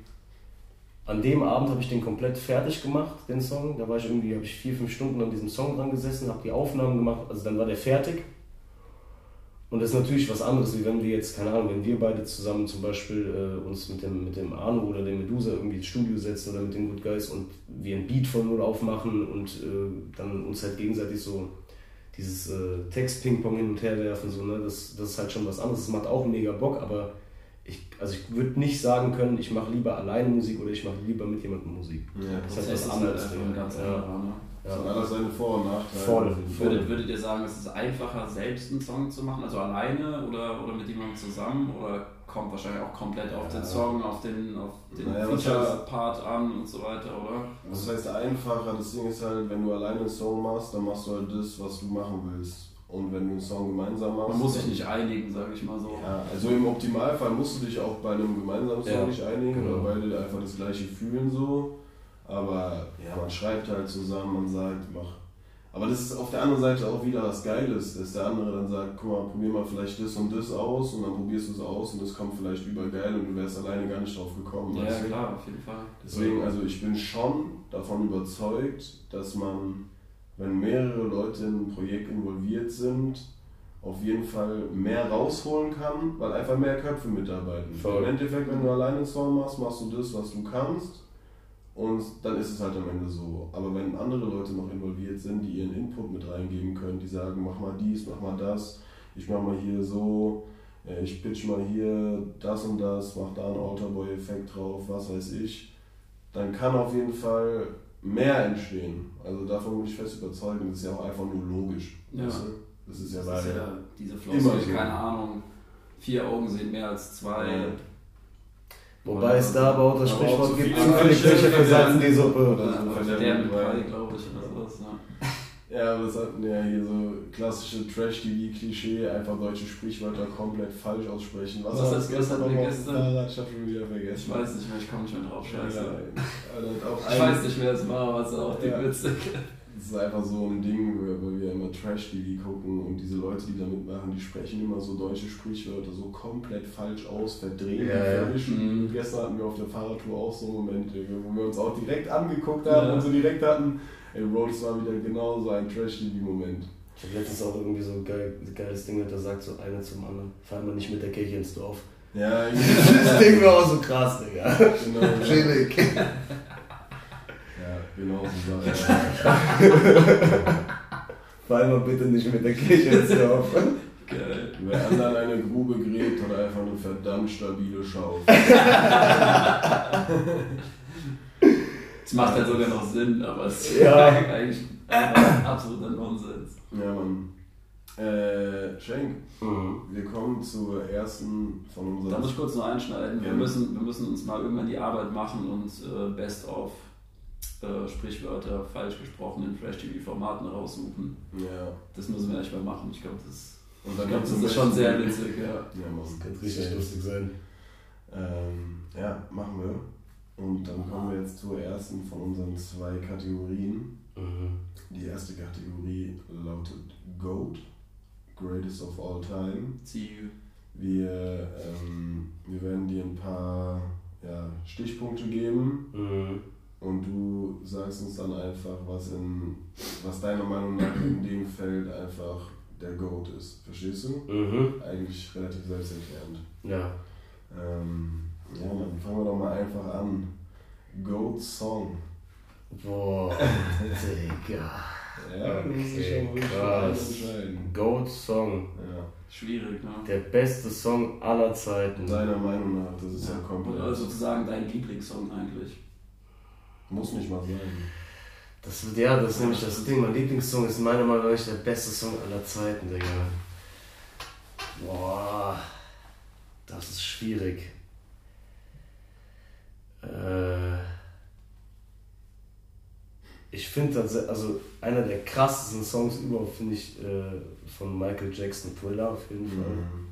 Speaker 3: an dem Abend habe ich den komplett fertig gemacht, den Song. Da war ich irgendwie, habe ich vier, fünf Stunden an diesem Song dran gesessen, habe die Aufnahmen gemacht, also dann war der fertig. Und das ist natürlich was anderes, wie wenn wir jetzt, keine Ahnung, wenn wir beide zusammen zum Beispiel äh, uns mit dem, mit dem Arno oder dem Medusa irgendwie ins Studio setzen oder mit den Good Guys und wir ein Beat von Null aufmachen und äh, dann uns halt gegenseitig so dieses äh, Text-Ping-Pong hin und her werfen, so, ne? das, das ist halt schon was anderes. Das macht auch mega Bock, aber ich, also ich würde nicht sagen können, ich mache lieber alleine Musik oder ich mache lieber mit jemandem Musik.
Speaker 2: Ja,
Speaker 3: Das ist halt was
Speaker 1: ist
Speaker 3: anderes.
Speaker 1: halt einfach ein ganz
Speaker 3: ja.
Speaker 2: Das hat alles seine Vor- und Nachteile.
Speaker 3: Voll.
Speaker 1: Würdet, würdet ihr sagen, es ist einfacher, selbst einen Song zu machen, also alleine oder, oder mit jemandem zusammen? Oder kommt wahrscheinlich auch komplett auf den
Speaker 2: Ja.
Speaker 1: Song, auf den, auf den
Speaker 2: Naja, was
Speaker 1: Feature-Part an und so weiter, oder?
Speaker 2: Das heißt einfacher, das Ding ist halt, wenn du alleine einen Song machst, dann machst du halt das, was du machen willst. Und wenn du einen Song gemeinsam machst.
Speaker 1: Man muss sich nicht einigen, sage ich mal so.
Speaker 2: Ja, also im Optimalfall musst du dich auch bei einem gemeinsamen Song
Speaker 3: Ja,
Speaker 2: nicht einigen,
Speaker 3: genau.
Speaker 2: weil beide einfach das gleiche fühlen so. Aber ja, man schreibt halt zusammen, man sagt, mach. Aber das ist auf der anderen Seite auch wieder was Geiles, dass der andere dann sagt, guck mal, probier mal vielleicht das und das aus und dann probierst du es aus und das kommt vielleicht übergeil und du wärst alleine gar nicht drauf gekommen.
Speaker 1: Ja,
Speaker 2: weißt
Speaker 1: ja
Speaker 2: du?
Speaker 1: klar, auf jeden Fall.
Speaker 2: Deswegen, also ich bin schon davon überzeugt, dass man, wenn mehrere Leute in ein Projekt involviert sind, auf jeden Fall mehr rausholen kann, weil einfach mehr Köpfe mitarbeiten.
Speaker 3: Voll.
Speaker 2: Im Endeffekt, wenn du alleine einen Song machst, machst du das, was du kannst und dann ist es halt am Ende so. Aber wenn andere Leute noch involviert sind, die ihren Input mit reingeben können, die sagen, mach mal dies, mach mal das, ich mach mal hier so, äh, ich pitch mal hier das und das, mach da einen Alterboy-Effekt drauf, was weiß ich, dann kann auf jeden Fall mehr entstehen. Also davon bin ich fest überzeugt und das ist ja auch einfach nur logisch.
Speaker 1: Ja.
Speaker 2: Weißt du? Das ist ja
Speaker 1: Das ist ja diese Floskel, keine Ahnung. Vier Augen sehen mehr als zwei.
Speaker 2: Ja.
Speaker 3: Wobei es da aber auch das
Speaker 2: Aber
Speaker 3: Sprichwort gibt, zu viele
Speaker 2: Fische
Speaker 3: versalzen die Suppe.
Speaker 2: oder Wein.
Speaker 1: drei, glaube ich, oder sowas. Ja. [LAUGHS]
Speaker 2: Ja, aber das hatten ja hier so klassische Trash-TV-Klischee, einfach deutsche Sprichwörter komplett falsch aussprechen.
Speaker 1: Was hast
Speaker 2: das
Speaker 1: du- was hatten wir gestern?
Speaker 2: Fahrrad, ich hab schon wieder
Speaker 1: Ich
Speaker 2: vergessen.
Speaker 1: weiß nicht mehr, ich komme nicht mehr drauf, scheiße.
Speaker 2: Ja,
Speaker 1: Ich weiß nicht, wer es war, was auch die
Speaker 2: Ja.
Speaker 1: Witze.
Speaker 2: Das ist einfach so ein Ding, wo wo wir immer Trash-TV gucken und diese Leute, die da mitmachen, die sprechen immer so deutsche Sprichwörter so komplett falsch aus, verdrehen
Speaker 3: Ja,
Speaker 2: die
Speaker 3: ja.
Speaker 1: Mhm.
Speaker 2: Gestern hatten wir auf der Fahrradtour auch so Momente, wo wir uns auch direkt angeguckt haben
Speaker 1: Ja.
Speaker 2: und so direkt hatten, ey Bro, das war wieder genau so ein Trash-TV-Moment.
Speaker 3: Ich habe letztens auch irgendwie so ein geil, geiles Ding, da sagt so einer zum anderen, fahr mal nicht mit der Kirche ins Dorf.
Speaker 2: Ja, [LAUGHS]
Speaker 3: Das Ding war auch so krass, Digga.
Speaker 2: genau. [LAUGHS] Genau er. [LAUGHS]
Speaker 3: Fahr mal bitte nicht mit der Kirche ins Dorf.
Speaker 1: Geil.
Speaker 2: Wer anderen eine Grube gräbt, hat einfach eine verdammt stabile Schaufel. [LAUGHS]
Speaker 1: Es macht halt sogar noch Sinn, aber es ist
Speaker 3: Ja. [LAUGHS]
Speaker 1: eigentlich einfach absoluter Nonsens.
Speaker 2: Ja, Mann. Äh, Schenk,
Speaker 3: Mhm.
Speaker 2: wir kommen zur ersten von
Speaker 1: Da
Speaker 2: unseren.
Speaker 1: muss ich kurz noch einschneiden. Wir müssen, wir müssen uns mal irgendwann die Arbeit machen und äh, Best of äh, Sprichwörter falsch gesprochen in Trash-TV-Formaten raussuchen.
Speaker 2: Ja.
Speaker 1: Das müssen wir echt mal machen. Ich glaube, das,
Speaker 2: Und
Speaker 1: ich
Speaker 2: dann
Speaker 1: glaub, das ist schon sehr witzig. Ja.
Speaker 2: Ja,
Speaker 3: könnte richtig lustig sein.
Speaker 2: Ähm, ja, machen wir. Und dann kommen wir jetzt zur ersten von unseren zwei Kategorien.
Speaker 3: Mhm.
Speaker 2: Die erste Kategorie lautet GOAT, Greatest of All Time.
Speaker 1: See you.
Speaker 2: Wir, ähm, wir werden dir ein paar ja, Stichpunkte geben
Speaker 3: Mhm.
Speaker 2: Und du sagst uns dann einfach, was, in, was deiner Meinung nach in dem Feld einfach der GOAT ist. Verstehst du?
Speaker 3: Mhm.
Speaker 2: Eigentlich relativ selbsterklärend.
Speaker 3: Ja.
Speaker 2: Ähm, ja, dann fangen wir doch mal einfach an. GOAT Song.
Speaker 3: Boah, [LAUGHS] Digga.
Speaker 2: Ja, du musst dich
Speaker 3: Okay,
Speaker 2: schon wirklich.
Speaker 3: Goat Song.
Speaker 2: Ja.
Speaker 1: Schwierig, ne?
Speaker 3: Der beste Song aller Zeiten.
Speaker 2: Deiner Meinung nach, das ist ja,
Speaker 3: Ja.
Speaker 2: komplett.
Speaker 1: Oder sozusagen dein Lieblingssong eigentlich.
Speaker 2: Muss nicht mal sein.
Speaker 3: Das, ja, das ist nämlich das Ding. Mein Lieblingssong ist meiner Meinung nach der beste Song aller Zeiten, Digga. Boah, das ist schwierig. Äh, ich finde tatsächlich, also einer der krassesten Songs überhaupt finde ich äh, von Michael Jackson Thriller auf jeden Fall.
Speaker 2: Mhm.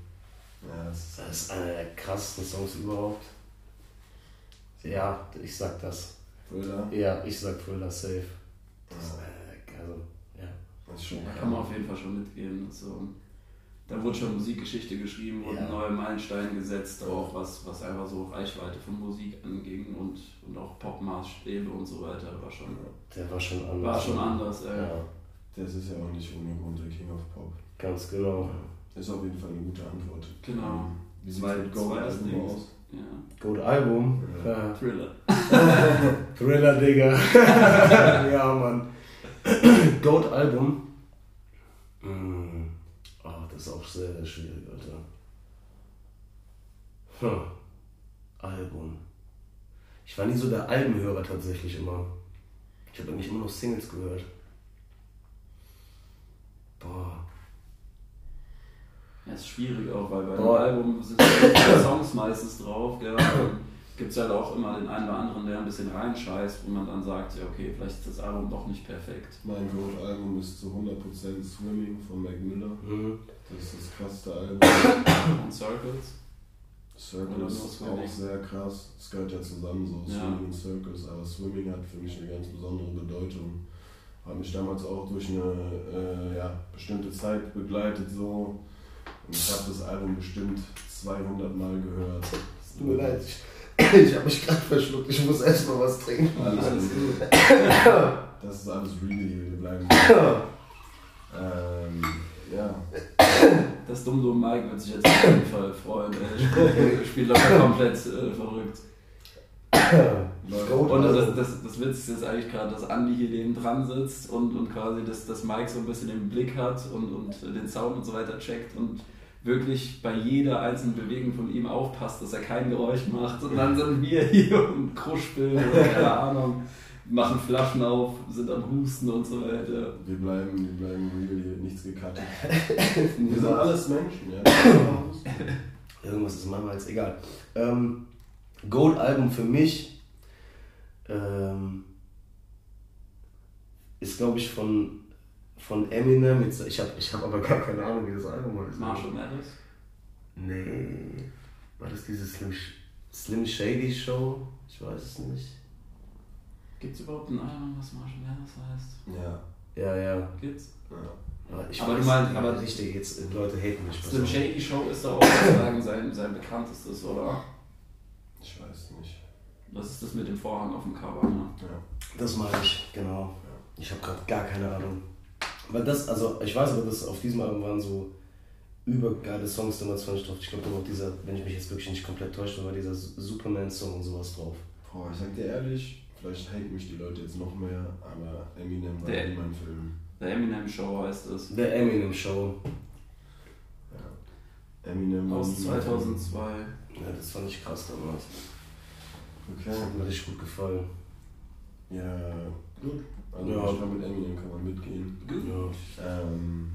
Speaker 2: Ja, das ist
Speaker 3: Das ist einer der krassesten Songs überhaupt. Ja, ich sag das.
Speaker 2: Thriller.
Speaker 3: Ja, ich sag Thriller safe. Das
Speaker 2: Ja,
Speaker 3: der, also, ja.
Speaker 2: das ist schon
Speaker 1: Da kann man auf jeden Fall schon mitgehen. Also, da wurde schon Musikgeschichte geschrieben, wurden
Speaker 3: Ja.
Speaker 1: neue Meilensteine gesetzt, auch was, was einfach so Reichweite von Musik anging und, und auch Popmaßstäbe und so weiter. War schon,
Speaker 3: Der war schon anders.
Speaker 1: war schon anders. Ey.
Speaker 3: Ja,
Speaker 2: Das ist ja auch nicht ohne Grund der King of Pop.
Speaker 3: ganz genau.
Speaker 2: Ist auf jeden Fall eine gute Antwort.
Speaker 1: Genau.
Speaker 2: Wie sieht es mit
Speaker 1: Ding.
Speaker 2: aus?
Speaker 1: Ja.
Speaker 3: Gut Album.
Speaker 2: Ja.
Speaker 3: Ja.
Speaker 1: Thriller. [LAUGHS]
Speaker 3: Thriller, Digga. [LAUGHS] ja, Mann. [CLEARS THROAT] Goat Album. Mm. Oh, das ist auch sehr, sehr schwierig, Alter. Hm. Album. Ich war nie so der Albenhörer tatsächlich immer. Ich habe eigentlich immer noch Singles gehört. Boah.
Speaker 1: Ja, ist schwierig auch, weil bei einem Album sind Songs meistens drauf. Gell? Gibt es halt auch immer den einen oder anderen, der ein bisschen reinscheißt, wo man dann sagt, ja okay, vielleicht ist das Album doch nicht perfekt.
Speaker 2: Mein Goat-Album ist zu 100% Swimming von Mac Miller.
Speaker 3: Mhm.
Speaker 2: Das ist das krasseste Album.
Speaker 1: Und Circles.
Speaker 2: Circles ist auch sehr krass. Es gehört ja zusammen, so
Speaker 1: Ja.
Speaker 2: Swimming und Circles, aber Swimming hat für mich eine ganz besondere Bedeutung. Hat mich damals auch durch eine äh, ja, bestimmte Zeit begleitet so. Und ich habe das Album bestimmt 200 Mal gehört.
Speaker 3: Es tut mir leid, ich, ich habe mich gerade verschluckt. Ich muss erst mal was trinken.
Speaker 2: Alles
Speaker 1: Alles
Speaker 2: gut. Das ist alles really, wir bleiben. [COUGHS] ähm, ja.
Speaker 1: Das Dumm-Dumm Mike wird sich jetzt auf jeden Fall freuen. Er spielt, [LAUGHS] locker komplett äh, verrückt. Und das, das, das Witzigste ist eigentlich gerade, dass Andi hier neben dran sitzt und, und quasi das, das Mike so ein bisschen im Blick hat und, und den Sound und so weiter checkt und wirklich bei jeder einzelnen Bewegung von ihm aufpasst, dass er kein Geräusch macht. Und dann sind wir hier [LAUGHS] und kruspeln oder keine [LAUGHS] Ahnung, machen Flaschen auf, sind am Husten und so weiter.
Speaker 2: Wir bleiben, wir bleiben real, hier wird nichts gecuttet. [LAUGHS] Wir sind alles Menschen, ja.
Speaker 3: Irgendwas ist manchmal jetzt egal. Ähm, Gold-Album für mich ähm, ist, glaube ich, von, von Eminem. Jetzt, ich habe ich hab aber gar keine Ahnung, wie das Album heißt.
Speaker 1: Marshall Mathers.
Speaker 3: Nee. War das diese Slim, Slim Shady Show? Ich weiß es nicht.
Speaker 1: Gibt es überhaupt ein Album, was Marshall Mathers heißt?
Speaker 2: Ja.
Speaker 3: Ja, ja.
Speaker 1: Gibt's?
Speaker 2: ja.
Speaker 3: Aber ich
Speaker 1: Aber
Speaker 3: weiß
Speaker 1: meinst- aber-
Speaker 3: richtig, jetzt Leute haten mich.
Speaker 1: Slim. Shady Show ist doch auch sozusagen sein, sein bekanntestes, oder?
Speaker 2: Ich weiß nicht.
Speaker 1: Das ist das mit dem Vorhang auf dem Cover, ne?
Speaker 2: Ja.
Speaker 3: Das meine ich, genau. Ich habe gerade gar keine Ahnung. Weil das, also ich weiß aber, dass auf diesem Album waren so übergeile Songs damals fand ich drauf. Ich glaube, da war auch dieser, wenn ich mich jetzt wirklich nicht komplett täusche, war dieser Superman-Song und sowas drauf.
Speaker 2: Boah, ich sag dir ehrlich, vielleicht haten mich die Leute jetzt noch mehr, aber Eminem war
Speaker 1: Der-
Speaker 2: nie mein Film.
Speaker 1: Der Eminem Show heißt es.
Speaker 3: Der Eminem Show.
Speaker 2: Ja. Eminem war
Speaker 1: Aus
Speaker 2: nie mein
Speaker 1: 2002.
Speaker 3: Ja, das fand ich krass damals.
Speaker 2: Film.
Speaker 3: Das
Speaker 2: Okay.
Speaker 3: hat mir richtig gut gefallen.
Speaker 2: Ja, gut. Also
Speaker 3: Ja.
Speaker 2: ich glaube, mit Eminem kann man mitgehen.
Speaker 3: Ja.
Speaker 2: Ähm,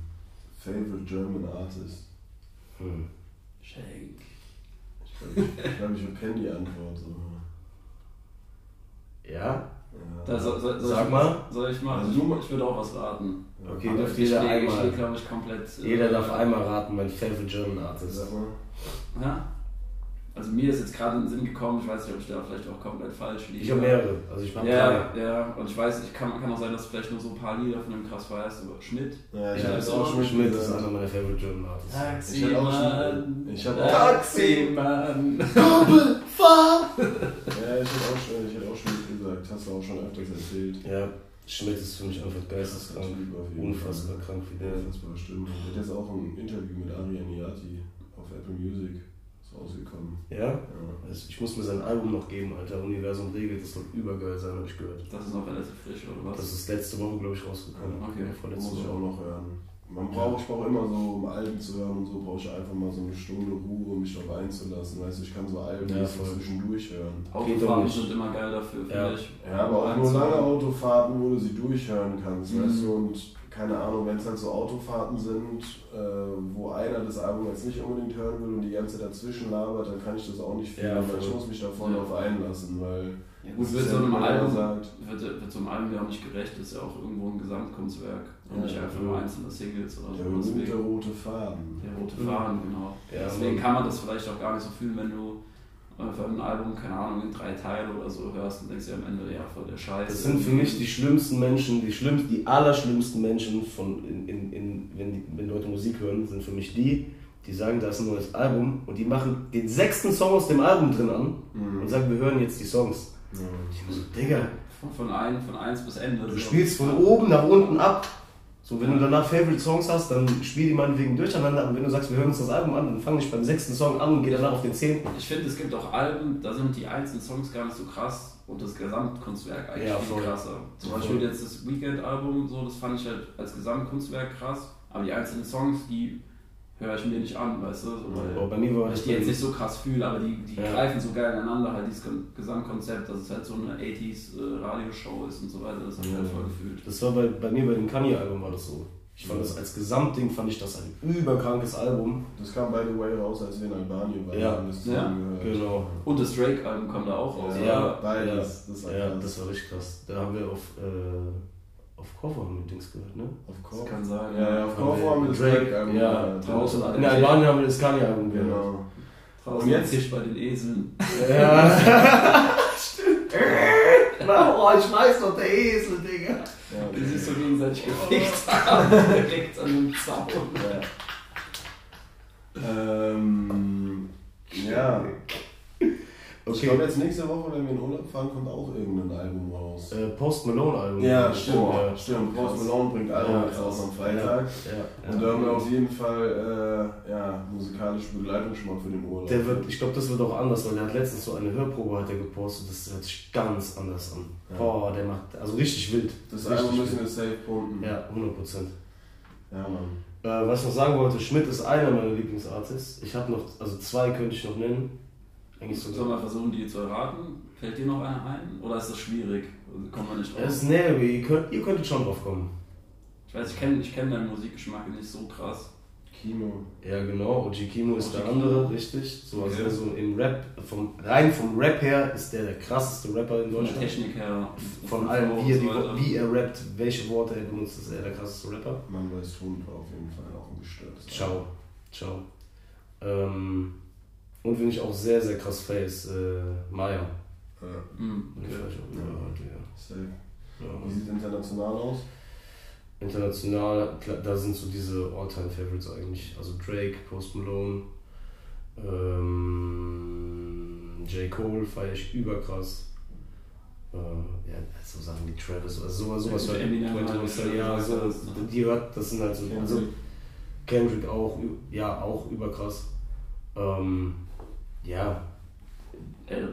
Speaker 2: favorite German Artist?
Speaker 3: Hm.
Speaker 1: Shake.
Speaker 2: Ich glaube, ich, ich, glaub, ich kenne die Antwort. So.
Speaker 3: Ja?
Speaker 2: Ja.
Speaker 1: Da soll, soll, soll
Speaker 3: Sag
Speaker 1: ich,
Speaker 3: mal.
Speaker 1: Soll ich mal?
Speaker 2: Also
Speaker 1: ich würde auch was raten.
Speaker 3: Okay,
Speaker 1: Aber ich
Speaker 3: jeder
Speaker 1: stehe, ich
Speaker 3: einmal.
Speaker 1: stehe, glaube ich, komplett. äh,
Speaker 3: Jeder darf einmal raten, mein favorite German Artist.
Speaker 2: Sag mal.
Speaker 1: Ja? Also mir ist jetzt gerade in den Sinn gekommen, ich weiß nicht, ob ich da vielleicht auch komplett falsch liege.
Speaker 3: Ich habe mehrere. Also ich habe
Speaker 1: Ja,
Speaker 3: drei.
Speaker 1: ja, und ich weiß, ich kann, kann auch sein, dass du vielleicht nur so ein paar Lieder von dem krass weißt, aber Schmidt.
Speaker 2: Ja, ich
Speaker 3: Ja,
Speaker 2: habe auch schon
Speaker 3: Schmidt, das ist einer meiner favorite German Artists.
Speaker 2: Ich hab auch schon- ich hab auch-
Speaker 1: Taximann.
Speaker 3: Doppelfahrt!
Speaker 2: Ja, ich hätte auch schon, ich hätte auch schon gesagt, hast du auch schon öfters erzählt.
Speaker 3: Ja, Schmidt ist für mich einfach geisteskrank. Unfassbar krank wie der.
Speaker 2: Unfassbare Stimme. Der hat jetzt auch ein Interview mit Arian Niati auf Apple Music. Rausgekommen.
Speaker 3: Ja?
Speaker 2: Ja.
Speaker 3: Also ich muss mir sein Album noch geben, Alter. Universum regelt, das soll übergeil sein, habe ich gehört.
Speaker 1: Das ist noch relativ frisch, oder was?
Speaker 3: Das ist letzte Woche, glaube ich, rausgekommen.
Speaker 1: Okay,
Speaker 3: vorletzte
Speaker 2: Muss ich auch noch hören. Man braucht, ich brauche immer so, um Alben zu hören und so, brauche ich einfach mal so eine Stunde Ruhe, um mich darauf einzulassen. Weißt du, ich kann so Alben
Speaker 3: Ja,
Speaker 2: so zwischendurch hören.
Speaker 1: Autofahrten sind immer geil dafür, finde
Speaker 3: Ja.
Speaker 1: ich.
Speaker 2: Ja, aber auch nur lange Autofahrten, wo du sie durchhören kannst,
Speaker 1: Mhm.
Speaker 2: weißt du, und keine Ahnung, wenn es halt so Autofahrten sind, äh, wo einer das Album jetzt nicht unbedingt hören will und die ganze Zeit dazwischen labert, dann kann ich das auch nicht
Speaker 3: Ja,
Speaker 2: fühlen, weil ich muss mich da voll
Speaker 1: Ja.
Speaker 2: drauf einlassen, weil
Speaker 1: Ja, gut,
Speaker 2: das
Speaker 1: wird
Speaker 2: ist
Speaker 1: so
Speaker 2: ja,
Speaker 1: einem Album,
Speaker 2: sagt,
Speaker 1: wird, wird so einem Album ja auch nicht gerecht, ist ja auch irgendwo ein Gesamtkunstwerk und
Speaker 2: Ja,
Speaker 1: nicht einfach
Speaker 2: ja.
Speaker 1: nur einzelne Singles oder
Speaker 2: der
Speaker 1: so. Deswegen,
Speaker 2: rote Faden.
Speaker 1: der rote Faden, genau.
Speaker 3: Ja,
Speaker 1: Deswegen kann man das vielleicht auch gar nicht so fühlen, wenn du einfach ein Album, keine Ahnung, in drei Teile oder so hörst und denkst dir am Ende, ja, voll der Scheiß.
Speaker 3: Das sind für mich die schlimmsten Menschen, die schlimmsten, die allerschlimmsten Menschen von in, in, in, wenn, die, wenn Leute Musik hören, sind für mich die, die sagen, da ist ein neues Album und die machen den sechsten Song aus dem Album drin an
Speaker 2: Mhm.
Speaker 3: und sagen, wir hören jetzt die Songs.
Speaker 2: Ja.
Speaker 3: Ich bin so, Digga,
Speaker 1: Von, von, ein, von eins bis Ende.
Speaker 3: du spielst von oben nach unten ab. So, wenn du danach Favorite Songs hast, dann spiel die meinetwegen durcheinander. Aber wenn du sagst, wir hören uns das Album an, dann fang nicht beim sechsten Song an und geh danach auf den zehnten.
Speaker 1: Ich finde, es gibt auch Alben, da sind die einzelnen Songs gar nicht so krass und das Gesamtkunstwerk eigentlich
Speaker 3: Ja,
Speaker 1: viel krasser. Zum
Speaker 3: Voll.
Speaker 1: Beispiel jetzt das Weekend-Album, so, das fand ich halt als Gesamtkunstwerk krass, aber die einzelnen Songs, die höre ich mir nicht an, weißt du? So, weil
Speaker 3: Aber bei mir war das
Speaker 1: ich die jetzt nicht so krass fühle, aber die, die
Speaker 3: Ja.
Speaker 1: greifen so geil ineinander, halt dieses Kon- Gesamtkonzept, dass es halt so eine 80s äh, Radioshow ist und so weiter, das habe ich
Speaker 2: Ja.
Speaker 1: halt voll gefühlt.
Speaker 3: Das war bei, bei mir bei dem Kanye-Album war das so. Ich fand das als Gesamtding fand ich das ein überkrankes Album.
Speaker 2: Das kam by the way raus, als wir in Albanien waren.
Speaker 3: Ja.
Speaker 2: das
Speaker 1: Ja,
Speaker 3: genau.
Speaker 1: Und das Drake-Album kam da auch raus.
Speaker 2: Ja,
Speaker 3: Ja,
Speaker 2: beides. Das war
Speaker 3: Ja, das war richtig krass. Da haben wir auf, äh, auf Cover haben wir Dings gehört, ne?
Speaker 2: Auf
Speaker 1: Das
Speaker 2: Korf.
Speaker 1: kann sein.
Speaker 2: Ja, ja, auf
Speaker 3: wir
Speaker 2: haben wir das
Speaker 3: Drake,
Speaker 2: Drake-Album
Speaker 3: ja,
Speaker 1: draußen
Speaker 3: In Albanien haben wir das Kanye-Album gehört.
Speaker 2: Genau.
Speaker 1: Draußen
Speaker 2: Und jetzt?
Speaker 1: Tisch bei den Eseln.
Speaker 3: Ja. Stimmt. [LAUGHS] oh, ich weiß doch, der Esel, Digga.
Speaker 2: Ja,
Speaker 1: Die sich so gegenseitig gefickt [LAUGHS] haben. Direkt an dem Zaun.
Speaker 2: Ähm, ja. Ich
Speaker 3: Okay.
Speaker 2: glaube, jetzt nächste Woche, wenn wir in Urlaub fahren, kommt auch irgendein Album raus.
Speaker 3: Äh, Post Malone Album.
Speaker 2: Ja, stimmt.
Speaker 3: Ja,
Speaker 2: stimmt. Post Malone bringt Album
Speaker 3: Ja,
Speaker 2: jetzt raus am Freitag.
Speaker 3: ja,
Speaker 2: Und da haben wir auf jeden Fall äh, ja, musikalische Begleitung schon mal für den Urlaub.
Speaker 3: Der wird, ich glaube, das wird auch anders, weil der hat letztens so eine Hörprobe hat er gepostet, das hört sich ganz anders an. Boah, der macht, also richtig wild.
Speaker 2: das
Speaker 3: richtig
Speaker 2: Album müssen wir safe pumpen.
Speaker 3: Ja, 100 Prozent.
Speaker 2: ja Mann.
Speaker 3: Äh, was ich noch sagen wollte, Schmidt ist einer meiner Lieblingsartists. Ich habe noch, also zwei könnte ich noch nennen. Eigentlich
Speaker 1: Sollen wir versuchen, die zu erraten? Fällt dir noch einer ein? Oder ist das schwierig? Also kommen wir nicht drauf?
Speaker 3: Es ist näher, ihr, könnt, ihr könntet schon drauf kommen.
Speaker 1: Ich weiß, ich kenne ich kenn deinen Musikgeschmack nicht so krass.
Speaker 2: Kino.
Speaker 3: Ja, genau. OG Kimo ist der
Speaker 1: Kimo.
Speaker 3: andere, richtig. So, also
Speaker 1: Okay.
Speaker 3: so im Rap, vom, rein vom Rap her ist der der krasseste Rapper in
Speaker 1: Von der
Speaker 3: Deutschland.
Speaker 1: Technik her.
Speaker 3: Von allem, wie er,
Speaker 1: so
Speaker 3: wie er rappt, welche Worte er benutzt, ist er der krasseste Rapper.
Speaker 2: Man weiß Hund war auf jeden Fall auch ein gestörtes
Speaker 3: Ciao. Ciao. Ähm, und wenn ich auch sehr, sehr krass face, äh, Maya.
Speaker 2: Ja,
Speaker 1: Hm,
Speaker 3: Den
Speaker 1: okay.
Speaker 3: ja.
Speaker 2: safe.
Speaker 3: Ja.
Speaker 2: Wie sieht international aus?
Speaker 3: International, da sind so diese All-Time-Favorites eigentlich. Also Drake, Post Malone, ähm, J. Cole feiere ich überkrass. Äh, ja, so Sachen wie Travis, also sowas, sowas
Speaker 1: Ja,
Speaker 3: hört
Speaker 1: Eminem
Speaker 3: 21
Speaker 1: halt, ja,
Speaker 3: ja, so,
Speaker 1: das,
Speaker 3: die hört, das sind halt so, also
Speaker 2: Kendrick.
Speaker 3: Auch, ja, auch überkrass. Ähm, ja,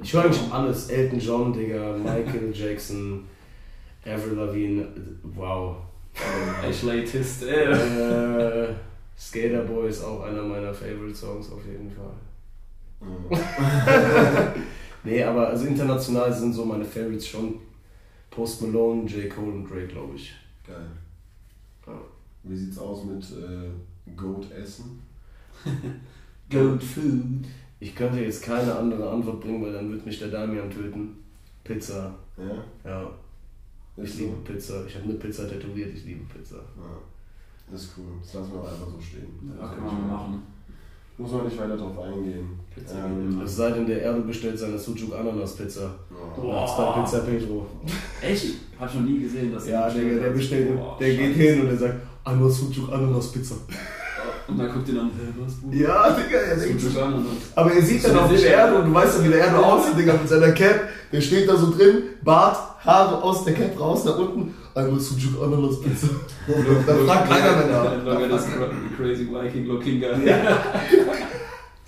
Speaker 3: ich höre eigentlich alles. Elton John, Digga, Michael [LAUGHS] Jackson, Avril Lavigne, wow. [LAUGHS]
Speaker 1: Ashley Tisdale.
Speaker 3: Äh, Skater Boy ist auch einer meiner Favorite Songs auf jeden Fall.
Speaker 2: Ja. [LAUGHS]
Speaker 3: Nee, aber also international sind so meine Favorites schon Post Malone, J. Cole und Drake, glaube ich.
Speaker 2: Geil.
Speaker 3: Ja.
Speaker 2: Wie sieht's aus mit äh, Goat Essen?
Speaker 1: Goat Food.
Speaker 3: Ich könnte jetzt keine andere Antwort bringen, weil dann wird mich der Damian töten. Pizza,
Speaker 2: Ja?
Speaker 3: ja. Ich
Speaker 2: Ist
Speaker 3: liebe
Speaker 2: so?
Speaker 3: Pizza. Ich habe eine Pizza tätowiert, ich liebe Pizza.
Speaker 2: Ja. Ist cool. Das lassen wir auch einfach so stehen.
Speaker 1: Ja, können wir mal machen.
Speaker 2: Muss man nicht weiter drauf eingehen.
Speaker 1: Pizza
Speaker 2: Ähm,
Speaker 3: Es sei denn, der Erbe bestellt seine Sucuk Ananas Pizza.
Speaker 2: oh.
Speaker 1: Boah.
Speaker 3: Bei Pizza Pedro.
Speaker 1: Echt? Hab schon nie gesehen, dass
Speaker 3: Ja, der
Speaker 1: hat.
Speaker 3: bestellt,
Speaker 1: Boah,
Speaker 3: der geht hin und der sagt, einmal Sucuk Ananas Pizza.
Speaker 1: Und dann guckt ihr dann, hä, was, Bruder?
Speaker 3: Ja, Digga, er denkt
Speaker 1: Ananas.
Speaker 3: Aber er sieht dann den
Speaker 1: sicher.
Speaker 3: Erdo und du weißt ja, wie der Erdo aussieht, Digga, mit seiner Cap. Der steht da so drin, Bart, Haare aus der Cap raus nach unten. Einmal Sucuk Ananas Pizza. Da fragt keiner mehr nach.
Speaker 1: This cra- crazy Viking looking guy. [LAUGHS]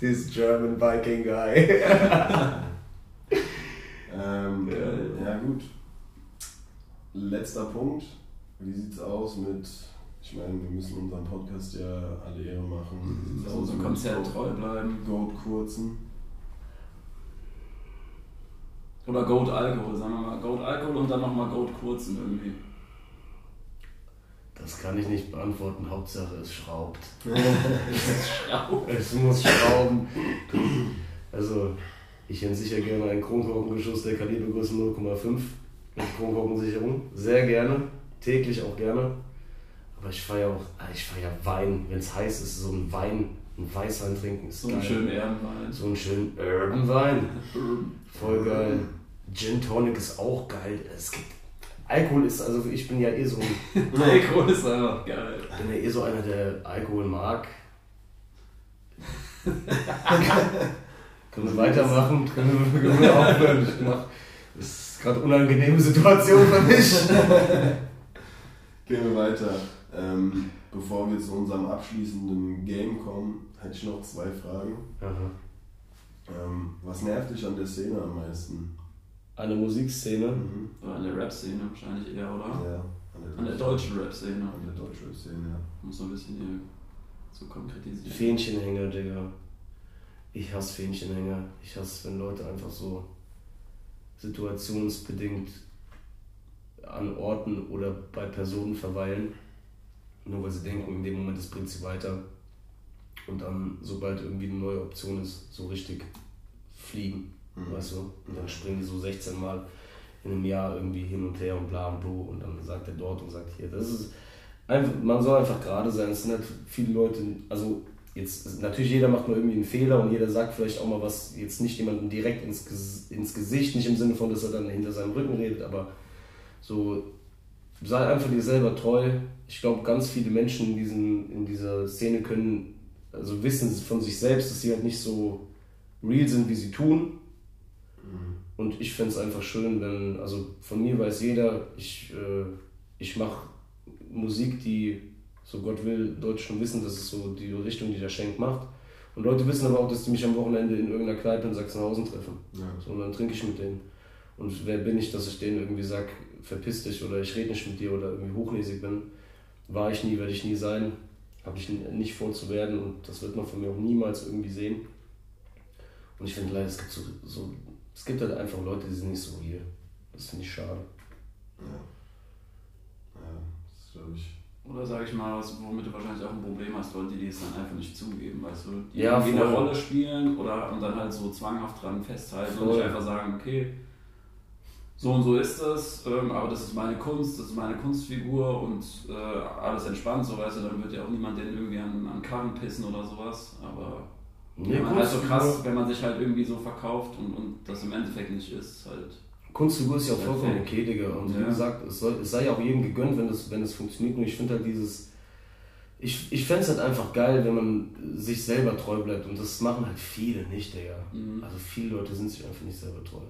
Speaker 3: This German Viking guy. [LAUGHS]
Speaker 2: Ähm,
Speaker 1: Geil.
Speaker 2: ja, gut. Letzter Punkt. Wie sieht's aus mit. Ich meine, wir müssen unseren Podcast ja alle Ehre machen. Sieht's
Speaker 1: Also unserem
Speaker 2: Goat-
Speaker 1: treu bleiben.
Speaker 2: Goat kurzen?
Speaker 1: Oder Goat Alkohol, sagen wir mal. Goat Alkohol und dann nochmal Goat Kurzen irgendwie.
Speaker 3: Das kann ich nicht beantworten, Hauptsache es schraubt. [LAUGHS]
Speaker 1: Schau.
Speaker 3: Es muss schrauben. Also, ich hätte sicher gerne einen Kronkorkengeschuss der Kalibergröße 0,5 mit Kronkorkensicherung. Sehr gerne, täglich auch gerne. Aber ich feiere auch, ah, ich feiere Wein, wenn es heiß ist, so ein Wein, ein Weißwein trinken ist
Speaker 1: So
Speaker 3: geil.
Speaker 1: einen schönen Ehrenwein.
Speaker 3: So einen schönen Urban Wein. Voll geil. Gin Tonic ist auch geil. Es gibt Alkohol ist, also ich bin ja eh so, ein- [LAUGHS]
Speaker 1: Alkohol ist einfach geil.
Speaker 3: bin ja eh so einer, der Alkohol mag. [LAUGHS] können wir weitermachen? Können wir, können wir aufhören? Ich mach, das ist gerade eine unangenehme Situation für mich. [LAUGHS]
Speaker 2: Gehen wir weiter. Ähm, bevor wir zu unserem abschließenden Game kommen, hätte ich noch zwei Fragen.
Speaker 3: Aha.
Speaker 2: Ähm, was nervt dich an der Szene am meisten?
Speaker 3: Eine Musikszene.
Speaker 2: Mhm.
Speaker 1: Oder an der Rap-Szene wahrscheinlich eher, oder?
Speaker 2: Ja,
Speaker 1: An der deutschen Rap-Szene.
Speaker 2: An der deutschen Szene, ja.
Speaker 1: Muss so ein bisschen hier zu konkretisieren.
Speaker 3: Fähnchenhänger, Digga. Ich hasse Fähnchenhänger. Ich hasse, wenn Leute einfach so situationsbedingt an Orten oder bei Personen verweilen. Nur weil sie denken, in dem Moment das bringt sie weiter. Und dann, sobald irgendwie eine neue Option ist, so richtig fliegen. Mhm. Weißt du? Und dann springen die so 16 Mal in einem Jahr irgendwie hin und her und bla und blu. Und dann sagt er dort und sagt hier. Das ist einfach, man soll einfach gerade sein. Es sind halt viele Leute, also jetzt natürlich jeder macht mal irgendwie einen Fehler und jeder sagt vielleicht auch mal was, jetzt nicht jemandem direkt ins, ins Gesicht, nicht im Sinne von, dass er dann hinter seinem Rücken redet, aber so sei einfach dir selber treu. Ich glaube, ganz viele Menschen in, diesen, in dieser Szene können, also wissen von sich selbst, dass sie halt nicht so real sind, wie sie tun. Mhm. Und ich fände es einfach schön, wenn, also von mir weiß jeder, ich, äh, ich mache Musik, die, so Gott will, Deutschen wissen, das ist so die Richtung, die der Schenk macht. Und Leute wissen aber auch, dass die mich am Wochenende in irgendeiner Kneipe in Sachsenhausen treffen. Ja. So, und dann trinke ich mit denen. Und wer bin ich, dass ich denen irgendwie sage, verpiss dich oder ich rede nicht mit dir oder irgendwie hochnäsig bin. War ich nie, werde ich nie sein. Habe ich nicht vor zu werden und das wird man von mir auch niemals irgendwie sehen. Und ich finde leider, es gibt so, so, es gibt halt einfach Leute, die sind nicht so real. Das finde ich schade.
Speaker 2: Ja. Ja, das glaube ich.
Speaker 1: Oder sage ich mal, was, womit du wahrscheinlich auch ein Problem hast, Leute, die es dann einfach nicht zugeben, weißt du? Die
Speaker 3: ja,
Speaker 1: eine Rolle spielen oder und dann halt so zwanghaft dran festhalten voll. und nicht einfach sagen, okay, so und so ist das, ähm, aber das ist meine Kunst, das ist meine Kunstfigur und äh, alles entspannt, so weißt du, dann wird ja auch niemand den irgendwie an, an Karren pissen oder sowas, aber ja, man halt so krass, wenn man sich halt irgendwie so verkauft und, und das im Endeffekt nicht ist, halt.
Speaker 3: Kunstfigur ist ja auch vollkommen okay, Digga. Und ja. wie gesagt, es, soll, es sei ja auch jedem gegönnt, wenn das, wenn das funktioniert. Nur ich finde halt dieses. Ich, ich fände es halt einfach geil, wenn man sich selber treu bleibt. Und das machen halt viele nicht, Digga. Mhm. Also viele Leute sind sich einfach nicht selber treu.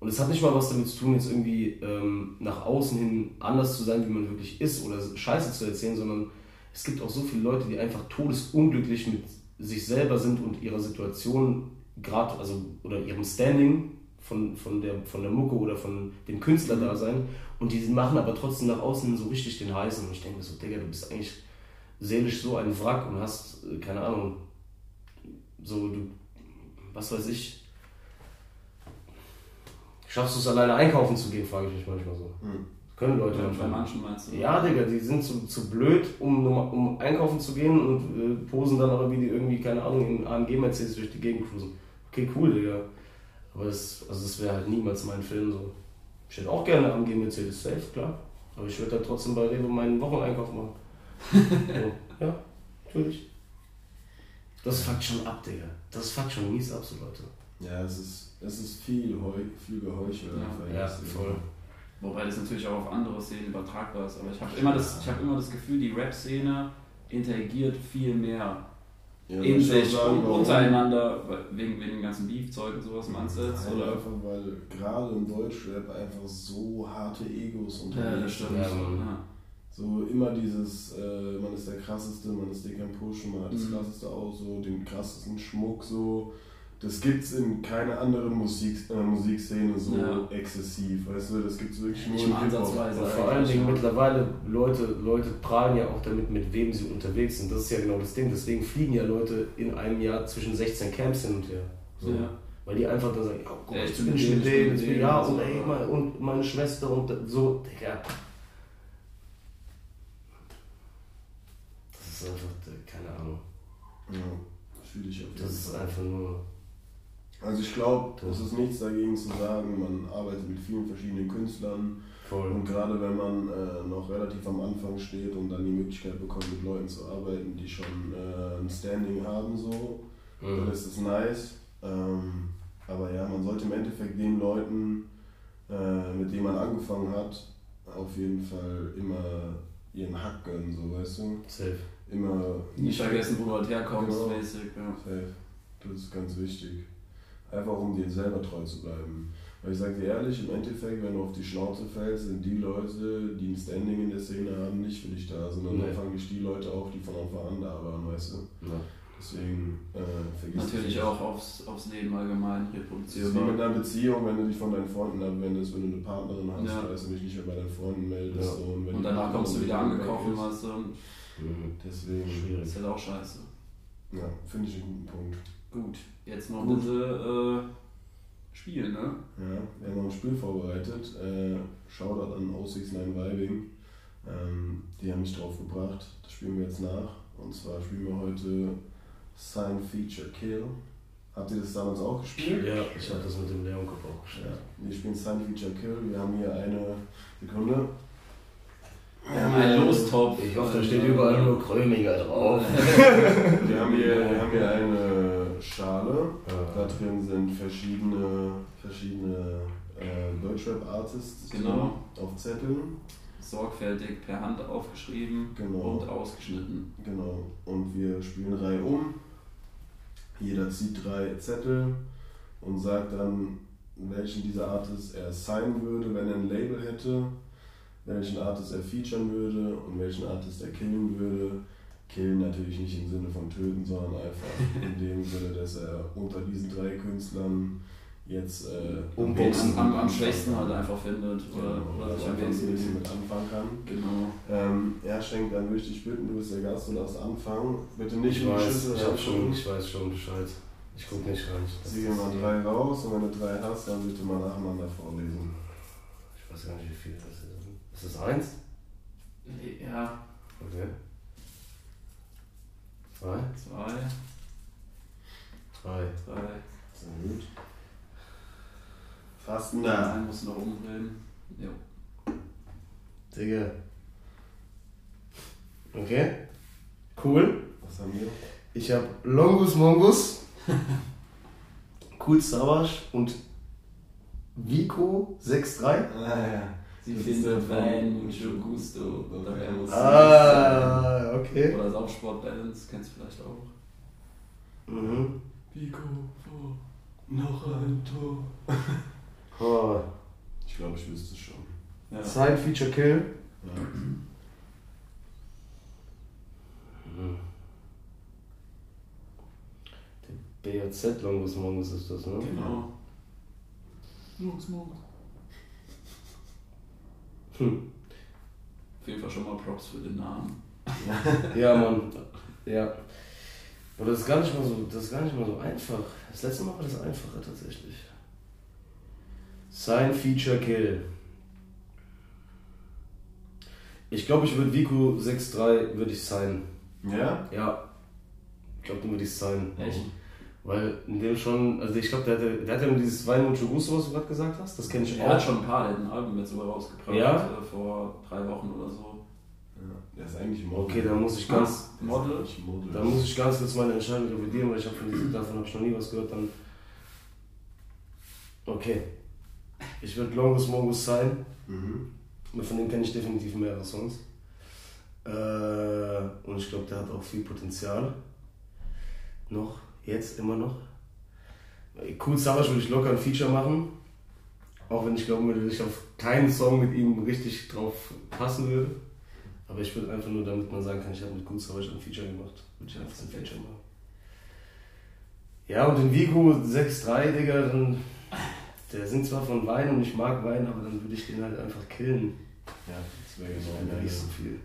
Speaker 3: Und es hat nicht mal was damit zu tun, jetzt irgendwie ähm, nach außen hin anders zu sein, wie man wirklich ist oder Scheiße zu erzählen, sondern es gibt auch so viele Leute, die einfach todesunglücklich mit sich selber sind und ihrer Situation gerade, also oder ihrem Standing von, von, der, von der Mucke oder von dem Künstlerdasein und die machen aber trotzdem nach außen so richtig den Heißen und ich denke mir so, Digga, du bist eigentlich seelisch so ein Wrack und hast, äh, keine Ahnung, so du, was weiß ich, schaffst du es alleine einkaufen zu gehen, frage ich mich manchmal so. Hm. Können Leute
Speaker 1: ja, manchmal. Bei manchen meinst
Speaker 3: du? Ja, Digga, die sind zu, zu blöd, um, um einkaufen zu gehen und äh, posen dann aber wie die irgendwie, keine Ahnung, in AMG-Mercedes durch die Gegend cruisen. Okay, cool, Digga. Aber das, also das wäre halt niemals mein Film so. Ich hätte auch gerne AMG Mercedes safe, klar. Aber ich würde da trotzdem bei Rewe meinen Wocheneinkauf machen. [LAUGHS] so, ja, natürlich. Das fuckt schon ab, Digga. Das fuckt schon mies ab, so Leute.
Speaker 2: Ja, es ist, es ist viel, Heu, viel Geheuchel.
Speaker 3: Ja, ja voll.
Speaker 1: Wobei das natürlich auch auf andere Szenen übertragbar ist. Aber ich habe immer, das, hab immer das Gefühl, die Rap-Szene interagiert viel mehr ja, in sich und untereinander, wegen, wegen dem ganzen Beef-Zeug und sowas meinst du jetzt?
Speaker 2: Oder? Einfach, weil gerade im Deutschrap einfach so harte Egos unterwegs
Speaker 1: ja, das stimmt. Ja, ja.
Speaker 2: So immer dieses, äh, man ist der krasseste, man ist dick am Pushen, man hat das mhm. krasseste Auto, den krassesten Schmuck so das gibt es in keiner anderen Musik, äh, Musikszene so ja. exzessiv. Weißt du, das gibt es wirklich nur
Speaker 1: in Ansatzweise.
Speaker 3: Vor allen Dingen mittlerweile, Leute, Leute prahlen ja auch damit, mit wem sie unterwegs sind. Das ist ja genau das Ding. Deswegen fliegen ja Leute in einem Jahr zwischen 16 Camps hin und her. So. Ja. Weil die einfach dann sagen, oh, guck, ja, ich, bin schon mit denen, ich bin ja, und, ey, mein, und meine Schwester und so, Digga. Das ist einfach, keine Ahnung.
Speaker 2: Ja, fühle ich auch.
Speaker 3: Das ist einfach nur
Speaker 2: also ich glaube, es ist nichts dagegen zu sagen, man arbeitet mit vielen verschiedenen Künstlern. Voll. Und gerade wenn man äh, noch relativ am Anfang steht und dann die Möglichkeit bekommt, mit Leuten zu arbeiten, die schon äh, ein Standing haben, so, mhm. dann ist es nice. Ähm, aber ja, man sollte im Endeffekt den Leuten, äh, mit denen man angefangen hat, auf jeden Fall immer ihren Hack gönnen, so weißt du?
Speaker 3: Safe.
Speaker 2: Immer.
Speaker 1: Nicht vergessen, wo du halt herkommst, genau. mäßig.
Speaker 2: Ja. Safe. Das ist ganz wichtig. Einfach um dir selber treu zu bleiben. Weil ich sage dir ehrlich, im Endeffekt, wenn du auf die Schnauze fällst, sind die Leute, die ein Standing in der Szene haben, nicht für dich da, sondern nee. dann fangen dich die Leute auch, die von Anfang an da waren, weißt du?
Speaker 3: Ja.
Speaker 2: Deswegen äh,
Speaker 1: vergiss Natürlich auch aufs, aufs Leben allgemein reproduzieren.
Speaker 2: Das ist wie mit einer Beziehung, wenn du dich von deinen Freunden abwendest, wenn du eine Partnerin hast, ja. dass du dich nicht mehr bei deinen Freunden meldest. Ja.
Speaker 1: Und, und danach kommst du wieder angekauft, weißt du.
Speaker 2: Deswegen.
Speaker 1: Schwierig. Das ist halt auch scheiße.
Speaker 2: Ja, finde ich einen guten Punkt.
Speaker 1: Gut, jetzt noch Gut. diese äh, Spiel, ne?
Speaker 2: Ja, wir haben noch ein Spiel vorbereitet. Äh, Shoutout an Aussichtsline Vibing. Ähm, die haben mich drauf gebracht. Das spielen wir jetzt nach. Und zwar spielen wir heute Sign Feature Kill. Habt ihr das damals auch gespielt?
Speaker 3: Ja, ich habe das mit dem Leon Cup auch gespielt.
Speaker 2: Ja. Wir spielen Sign Feature Kill. Wir haben hier eine Sekunde.
Speaker 1: Wir haben einen Lostopf.
Speaker 3: Ich hoffe, da steht überall nur Krömiger drauf. [LAUGHS]
Speaker 2: Wir haben hier, wir haben hier eine Schale. Da drin sind verschiedene, verschiedene äh, Deutschrap-Artists
Speaker 1: Genau.
Speaker 2: auf Zetteln.
Speaker 1: Sorgfältig per Hand aufgeschrieben
Speaker 2: Genau.
Speaker 1: und ausgeschnitten.
Speaker 2: Genau. Und wir spielen Reihe um. Jeder zieht drei Zettel und sagt dann, welchen dieser Artists er signen würde, wenn er ein Label hätte, welchen Artist er featuren würde und welchen Artist er killen würde. Killen natürlich nicht im Sinne von töten, sondern einfach [LAUGHS] in dem Sinne, dass er unter diesen drei Künstlern jetzt äh,
Speaker 3: Um-
Speaker 1: am, am, am schwächsten halt einfach findet oder,
Speaker 2: Genau,
Speaker 1: oder sich am wenigsten.
Speaker 2: mit anfangen kann.
Speaker 1: Genau.
Speaker 2: Ähm, ja, Schenk, dann würde ich dich bitten, du bist der Gast, du darfst anfangen. Bitte nicht
Speaker 3: Ich
Speaker 2: in die
Speaker 3: weiß,
Speaker 2: Schüssel
Speaker 3: ich, hab schon, ich weiß schon Bescheid. Ich guck nicht rein. Ist
Speaker 2: mal drei raus und wenn du drei hast, dann bitte mal nacheinander vorlesen.
Speaker 3: Ich weiß gar nicht, wie viele. Ist das eins?
Speaker 1: Ja,
Speaker 3: Okay. Zwei?
Speaker 1: zwei,
Speaker 3: Drei.
Speaker 1: drei.
Speaker 2: Sehr gut. Fast nah.
Speaker 1: Einen musst du noch umdrehen. Jo.
Speaker 3: Digga. Okay. Cool.
Speaker 2: Was haben wir?
Speaker 3: Ich habe Longus Mongus, [LAUGHS] Cool Savage und Vico 6-3.
Speaker 2: Ah ja. Ist
Speaker 1: findet
Speaker 2: der von-
Speaker 1: Wein, mucho gusto.
Speaker 2: Okay.
Speaker 3: Ah, okay.
Speaker 1: Oder Saufsport Balance, kennst du vielleicht auch.
Speaker 3: Mhm.
Speaker 2: Pico vor. Noch ein Tor. [LAUGHS]
Speaker 3: Oh.
Speaker 2: Ich glaube, ich wüsste es schon.
Speaker 1: Ja.
Speaker 3: Side Feature Kill.
Speaker 2: Ja.
Speaker 3: Mhm. Der BAZ Longus Mongus ist das, ne?
Speaker 1: Genau. Jungs, Jungs.
Speaker 3: Hm.
Speaker 1: Auf jeden Fall schon mal Props für den Namen.
Speaker 3: Ja, Mann. Ja. Aber das ist gar nicht mal so, das ist gar nicht mal so einfach. Das letzte Mal war das einfacher tatsächlich. Sign Feature Kill. Ich glaube, ich würde Vico 6-3 würde ich signen.
Speaker 2: Ja?
Speaker 3: Ja. Ich glaube, den würde ich signen.
Speaker 1: Echt?
Speaker 3: Weil in dem schon, also ich glaube, der, hatte- der hat ja nur dieses Wein Mucho Gusto, was du gerade gesagt hast. Das kenne ich
Speaker 1: Er hat
Speaker 3: auch.
Speaker 1: schon ein paar, der hat ein Album jetzt sogar rausgebracht.
Speaker 3: Ja?
Speaker 1: äh, Vor drei Wochen oder so.
Speaker 2: ja. Der ist eigentlich Model.
Speaker 3: Okay, dann muss ich ganz,
Speaker 2: Der ist
Speaker 1: Model?
Speaker 2: Model.
Speaker 3: Da muss ich ganz kurz meine Entscheidung revidieren, weil ich hab von diesem, davon habe ich noch nie was gehört. Dann okay. Ich würde Longus Mongus sein.
Speaker 2: Mhm.
Speaker 3: Von dem kenne ich definitiv mehrere Songs. Äh, und ich glaube, der hat auch viel Potenzial. Noch, jetzt immer noch. Cool Savage würde ich locker ein Feature machen. Auch wenn ich glaube, dass ich auf keinen Song mit ihm richtig drauf passen würde. Aber ich würde einfach nur, damit man sagen kann, ich habe mit Cool Savage ein Feature gemacht, würde ich einfach ein Feature machen. Ja, und den Vigo 6-3, Digga, dann. Der singt zwar von Wein und ich mag Wein, aber dann würde ich den halt einfach killen.
Speaker 2: Ja, das wäre genau, mein-
Speaker 3: nicht so viel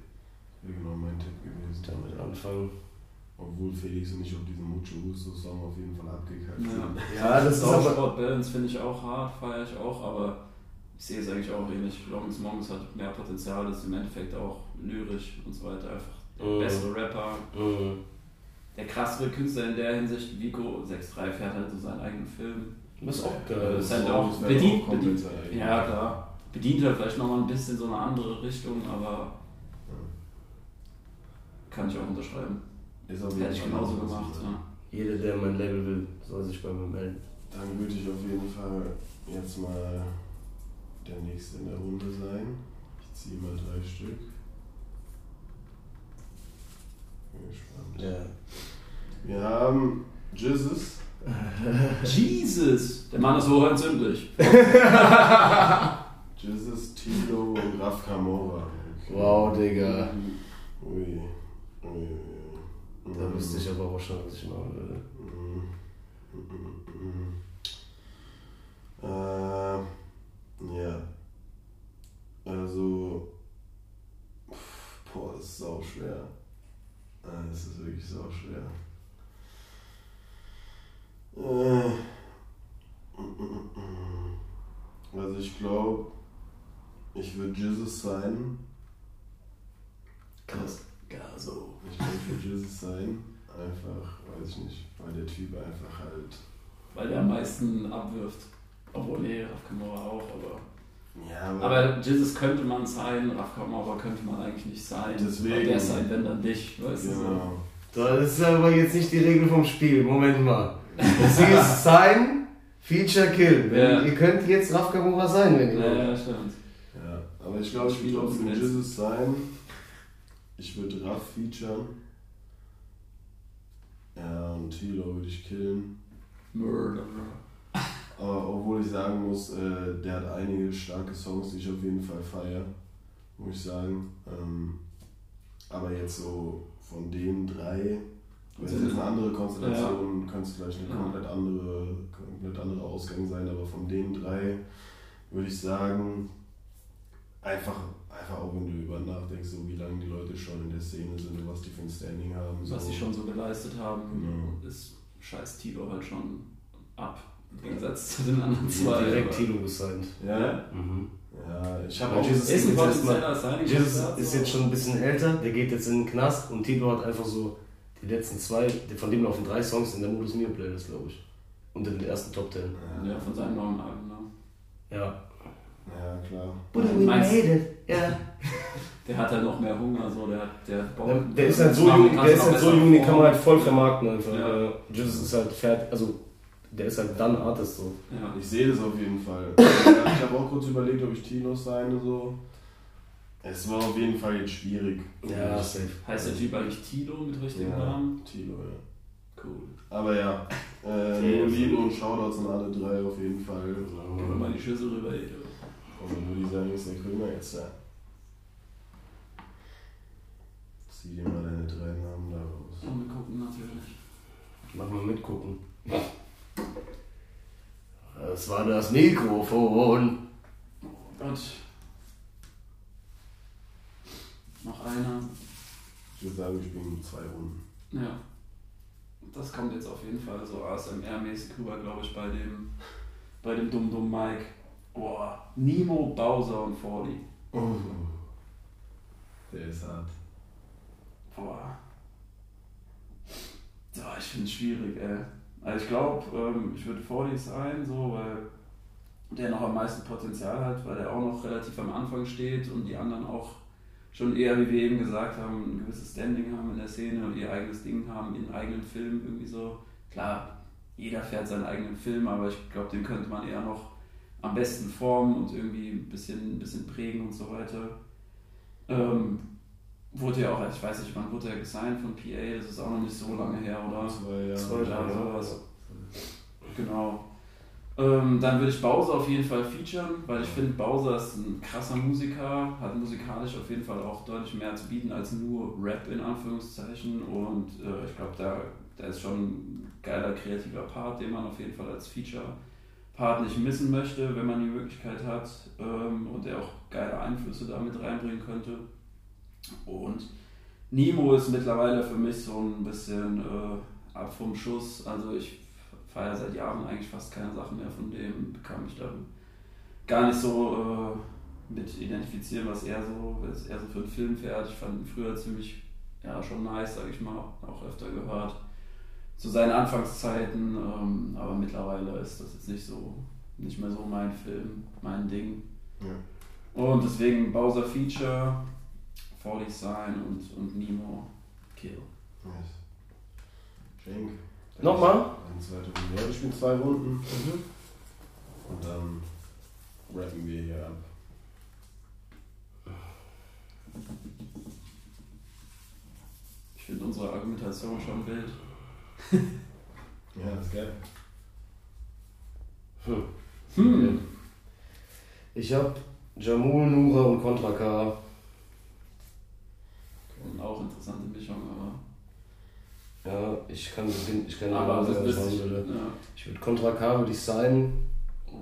Speaker 2: wär genau mein Tipp gewesen.
Speaker 3: damit anfangen.
Speaker 2: Obwohl Felix und ich auf diesem Mucho Gusto Song auf jeden Fall abgekackt
Speaker 1: Ja.
Speaker 2: sind.
Speaker 3: Ja, das ist aber.
Speaker 1: Saufsport Balance finde ich auch hart, feiere ich auch, aber ich sehe es eigentlich auch ähnlich. Longs Mongs hat mehr Potenzial, ist im Endeffekt auch lyrisch und so weiter einfach der
Speaker 3: Mhm.
Speaker 1: bessere Rapper.
Speaker 3: Mhm.
Speaker 1: Der krassere Künstler in der Hinsicht, Vico 6.3 fährt halt so seinen eigenen Film.
Speaker 3: Das ist auch geil.
Speaker 1: das ist halt auch bedient,
Speaker 2: auch
Speaker 1: bedient.
Speaker 2: eigenes.
Speaker 1: Ja, klar. Bedient halt vielleicht nochmal ein bisschen so eine andere Richtung, aber kann ich auch unterschreiben.
Speaker 2: Ist auf
Speaker 1: Hätte ich
Speaker 2: Fall
Speaker 1: genauso gemacht. Ja.
Speaker 3: Jeder, der mein Label will, soll sich bei mir melden.
Speaker 2: Dann würde ich auf jeden Fall jetzt mal der Nächste in der Runde sein. Ich ziehe mal drei Stück. Bin gespannt.
Speaker 3: Ja.
Speaker 2: Wir haben Jizzes. [LAUGHS]
Speaker 1: Jesus! Der Mann ist hochentzündlich. [LAUGHS]
Speaker 2: Jizzes, Tilo und Raf Kamora.
Speaker 3: Wow, Digga.
Speaker 2: Ui. Ui, ui.
Speaker 3: Da wüsste ich aber auch schon, was ich machen würde.
Speaker 2: Äh, ja. Also. Boah, das ist sau schwer. Das ist wirklich sau schwer. Äh, Also ich glaube, ich würde Jesus sein.
Speaker 1: Krass. Gaso.
Speaker 2: Ich will für Jesus sein. Einfach, weiß ich nicht, weil der Typ einfach halt.
Speaker 1: Weil der am meisten abwirft. Obwohl, nee, Raf Kamora auch, aber.
Speaker 2: Ja,
Speaker 1: Aber Jesus könnte man sein, Raf Kamora könnte man eigentlich nicht sein.
Speaker 2: Deswegen.
Speaker 1: Weil Der sein, wenn dann dich, weißt du so.
Speaker 2: Genau.
Speaker 3: Das ist aber jetzt nicht die Regel vom Spiel. Moment mal. [LAUGHS] Das hier ist sein Feature Kill. Wenn,
Speaker 1: Ja.
Speaker 3: Ihr könnt jetzt Raf Kamora sein, wenn ihr
Speaker 1: Ja,
Speaker 3: wollt.
Speaker 1: ja, stimmt.
Speaker 2: Ja, aber ich glaube, ich will trotzdem Jesus sein. Ich würde Raff featuren. Ja, und Tilo würde ich killen.
Speaker 1: Murderer.
Speaker 2: Aber obwohl ich sagen muss, äh, der hat einige starke Songs, die ich auf jeden Fall feiere, muss ich sagen. Ähm, aber jetzt so von den drei, wenn es jetzt eine andere Konstellation, könnte es vielleicht eine
Speaker 1: Ja.
Speaker 2: komplett andere, komplett andere Ausgang sein, aber von den drei würde ich sagen, einfach, einfach auch wenn du über nachdenkst, so wie lange die Leute schon in der Szene sind und was die für ein Standing haben.
Speaker 1: Was
Speaker 2: so.
Speaker 1: sie schon so geleistet haben,
Speaker 2: Genau.
Speaker 1: ist scheiß Tilo halt schon ab. Im Gegensatz zu den anderen zwei.
Speaker 3: Direkt Tilo gesigned.
Speaker 2: Ja,
Speaker 3: Mhm.
Speaker 2: ja, ich habe auch.
Speaker 3: Jesus
Speaker 1: Ist ein
Speaker 3: jetzt
Speaker 1: Signing.
Speaker 3: Jesus ist jetzt schon ein bisschen älter, der geht jetzt in den Knast und Tilo hat einfach so die letzten zwei, von dem laufen drei Songs in der Modus Mio Playlist, glaube ich. Unter den ersten Top Ten.
Speaker 1: Ja, von seinem neuen Album. Ne?
Speaker 3: Ja.
Speaker 2: Ja, klar.
Speaker 1: Buddha, we made
Speaker 3: it. Ja. [LAUGHS]
Speaker 1: Der hat halt noch mehr Hunger, so der, der,
Speaker 3: Der, der ist halt so jung, der ist halt so jung, den kann man halt voll vermarkten einfach.
Speaker 1: Ja.
Speaker 3: Äh, Jesus ist halt fertig, also der ist halt dann Artist so.
Speaker 1: Ja.
Speaker 2: Ich sehe das auf jeden Fall. [LAUGHS] ich habe auch kurz überlegt, ob ich Tino seine so. Es war auf jeden Fall jetzt schwierig.
Speaker 3: Ja, safe.
Speaker 1: Heißt der Typ eigentlich Tilo mit richtigen
Speaker 2: Ja,
Speaker 1: Namen?
Speaker 2: Tilo, ja.
Speaker 1: Cool.
Speaker 2: Aber ja, äh,
Speaker 3: also-
Speaker 2: Liebe und Shoutouts an alle drei auf jeden Fall.
Speaker 1: Gib mir mal die Schüssel rüber, ey.
Speaker 2: Würde ich sagen, ist der Krömer jetzt da. Zieh dir mal deine drei Namen da raus.
Speaker 1: Und wir gucken natürlich.
Speaker 3: Mach mal mitgucken. Das war das Mikrofon.
Speaker 1: Gott. Noch einer.
Speaker 2: Ich würde sagen, wir spielen zwei Runden.
Speaker 1: Ja. Das kommt jetzt auf jeden Fall so ASMR-mäßig rüber, glaube ich, bei dem, bei dem dumm dumm Mike. Boah, Nemo, Bowser und Fordy.
Speaker 2: Oh. Der ist hart.
Speaker 1: Boah. Ja, ich finde es schwierig, ey. Also ich glaube, ähm, ich würde Fordy sein, so, weil der noch am meisten Potenzial hat, weil er auch noch relativ am Anfang steht und die anderen auch schon eher, wie wir eben gesagt haben, ein gewisses Standing haben in der Szene und ihr eigenes Ding haben, ihren eigenen Film irgendwie so. Klar, jeder fährt seinen eigenen Film, aber ich glaube, den könnte man eher noch am besten formen und irgendwie ein bisschen, ein bisschen prägen und so weiter. Ähm, wurde ja auch, ich weiß nicht, wann wurde er gesigned von PA, das ist auch noch nicht so lange her, oder?
Speaker 2: Zwei Jahre.
Speaker 3: Zwei
Speaker 1: Ja,
Speaker 3: Jahre.
Speaker 1: sowas. Genau. Ähm, dann würde ich Bowser auf jeden Fall featuren, weil ich finde, Bowser ist ein krasser Musiker, hat musikalisch auf jeden Fall auch deutlich mehr zu bieten als nur Rap in Anführungszeichen und äh, ich glaube, da, da ist schon ein geiler kreativer Part, den man auf jeden Fall als Feature-Part nicht missen möchte, wenn man die Möglichkeit hat ähm, und der auch geile Einflüsse damit reinbringen könnte. Und Nemo ist mittlerweile für mich so ein bisschen äh, ab vom Schuss. Also ich feiere seit Jahren eigentlich fast keine Sachen mehr von dem, kann mich da gar nicht so äh, mit identifizieren, was er so, was er so für einen Film fährt. Ich fand ihn früher ziemlich, ja, schon nice, sage ich mal, auch öfter gehört. Zu seinen Anfangszeiten, ähm, aber mittlerweile ist das jetzt nicht so, nicht mehr so mein Film, mein Ding.
Speaker 2: Ja.
Speaker 1: Und deswegen Bowser Feature, 40 Sign und, und Nemo Kill.
Speaker 2: Yes. Schenk.
Speaker 3: Nochmal?
Speaker 2: Eine zweite Runde. Ja, wir spielen zwei Runden. Und dann rappen wir hier ab.
Speaker 1: Ich finde unsere Argumentation schon wild. [LAUGHS]
Speaker 2: Ja, das ist geil.
Speaker 3: Hm.
Speaker 1: Hm.
Speaker 3: Ich hab Jamul, Nura und Contra K.
Speaker 1: Und auch interessante Mischung, aber.
Speaker 3: Ja, ich kann ich kann
Speaker 1: aber
Speaker 3: sagen,
Speaker 1: das
Speaker 3: was ich würde.
Speaker 1: Ja.
Speaker 3: Ich würde Contra K würde ich sein.
Speaker 1: Okay.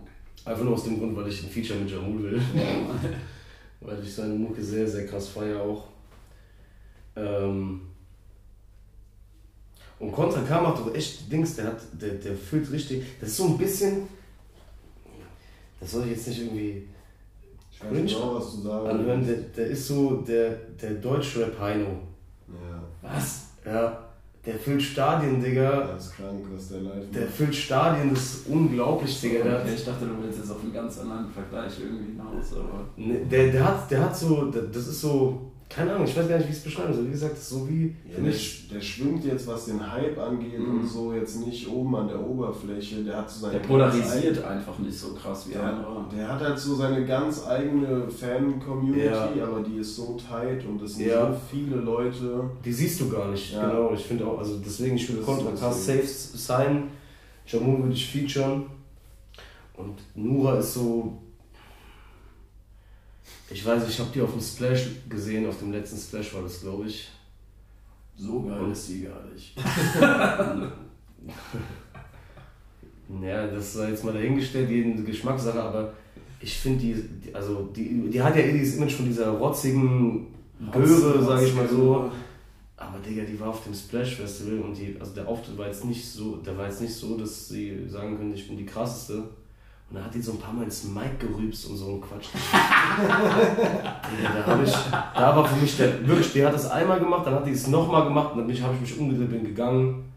Speaker 3: Einfach nur aus dem Grund, weil ich ein Feature mit Jamul will. [LAUGHS] weil ich seine Mucke sehr, sehr krass feiere auch. Ähm und Contra K macht doch echt Dings, der hat, der, der fühlt richtig. Das ist so ein bisschen. Das soll ich jetzt nicht irgendwie
Speaker 2: Ich weiß genau, was du sagen
Speaker 3: anhören. Der, der ist so der, der Deutschrap-Heino.
Speaker 2: Ja,
Speaker 1: Was?
Speaker 3: Ja, der füllt Stadien, Digga.
Speaker 2: das ist krank, was der live
Speaker 3: Der füllt Stadien, das ist unglaublich, Digga. Der,
Speaker 1: Okay, ich dachte, du willst jetzt auf einen ganz anderen Vergleich irgendwie hinaus, aber.
Speaker 3: Ne, Der, der, hat, der hat so, der- das ist so, keine Ahnung, ich weiß gar nicht, wie ich es beschreiben soll. Wie gesagt, so wie,
Speaker 2: Ja, der, der schwimmt jetzt, was den Hype angeht
Speaker 1: Mhm.
Speaker 2: und so, jetzt nicht oben an der Oberfläche. Der hat so seine
Speaker 1: Der polarisiert einfach nicht so krass wie
Speaker 2: Der,
Speaker 1: andere.
Speaker 2: der hat halt so seine ganz eigene Fan-Community,
Speaker 3: Ja.
Speaker 2: aber die ist so tight und es sind
Speaker 3: Ja.
Speaker 2: so viele Leute.
Speaker 3: die siehst du gar nicht.
Speaker 2: Ja.
Speaker 3: Genau, ich finde auch, also deswegen, ich würde
Speaker 2: Das
Speaker 3: Contra
Speaker 2: ist
Speaker 3: K safe sein. Jamul würde ich featuren. Und Nura ist so, ich weiß, ich habe die auf dem Splash gesehen, auf dem letzten Splash war das, glaube ich.
Speaker 1: So geil ist die gar nicht. [LAUGHS]
Speaker 3: Ja, das sei jetzt mal dahingestellt, jeden Geschmackssache, aber ich finde die, die, also die, die hat ja eh dieses Image von dieser rotzigen Göre, sage ich mal so. Aber Digga, die war auf dem Splash Festival und die, also der Auftritt war jetzt nicht so, der war jetzt nicht so, dass sie sagen können, ich bin die krasseste. Und dann hat die so ein paar Mal ins Mic gerübst und so ein Quatsch. [LAUGHS] Digga, da ich, da war für mich der, wirklich, die hat das einmal gemacht, dann hat die es nochmal gemacht und dann habe ich mich umgedreht, bin gegangen.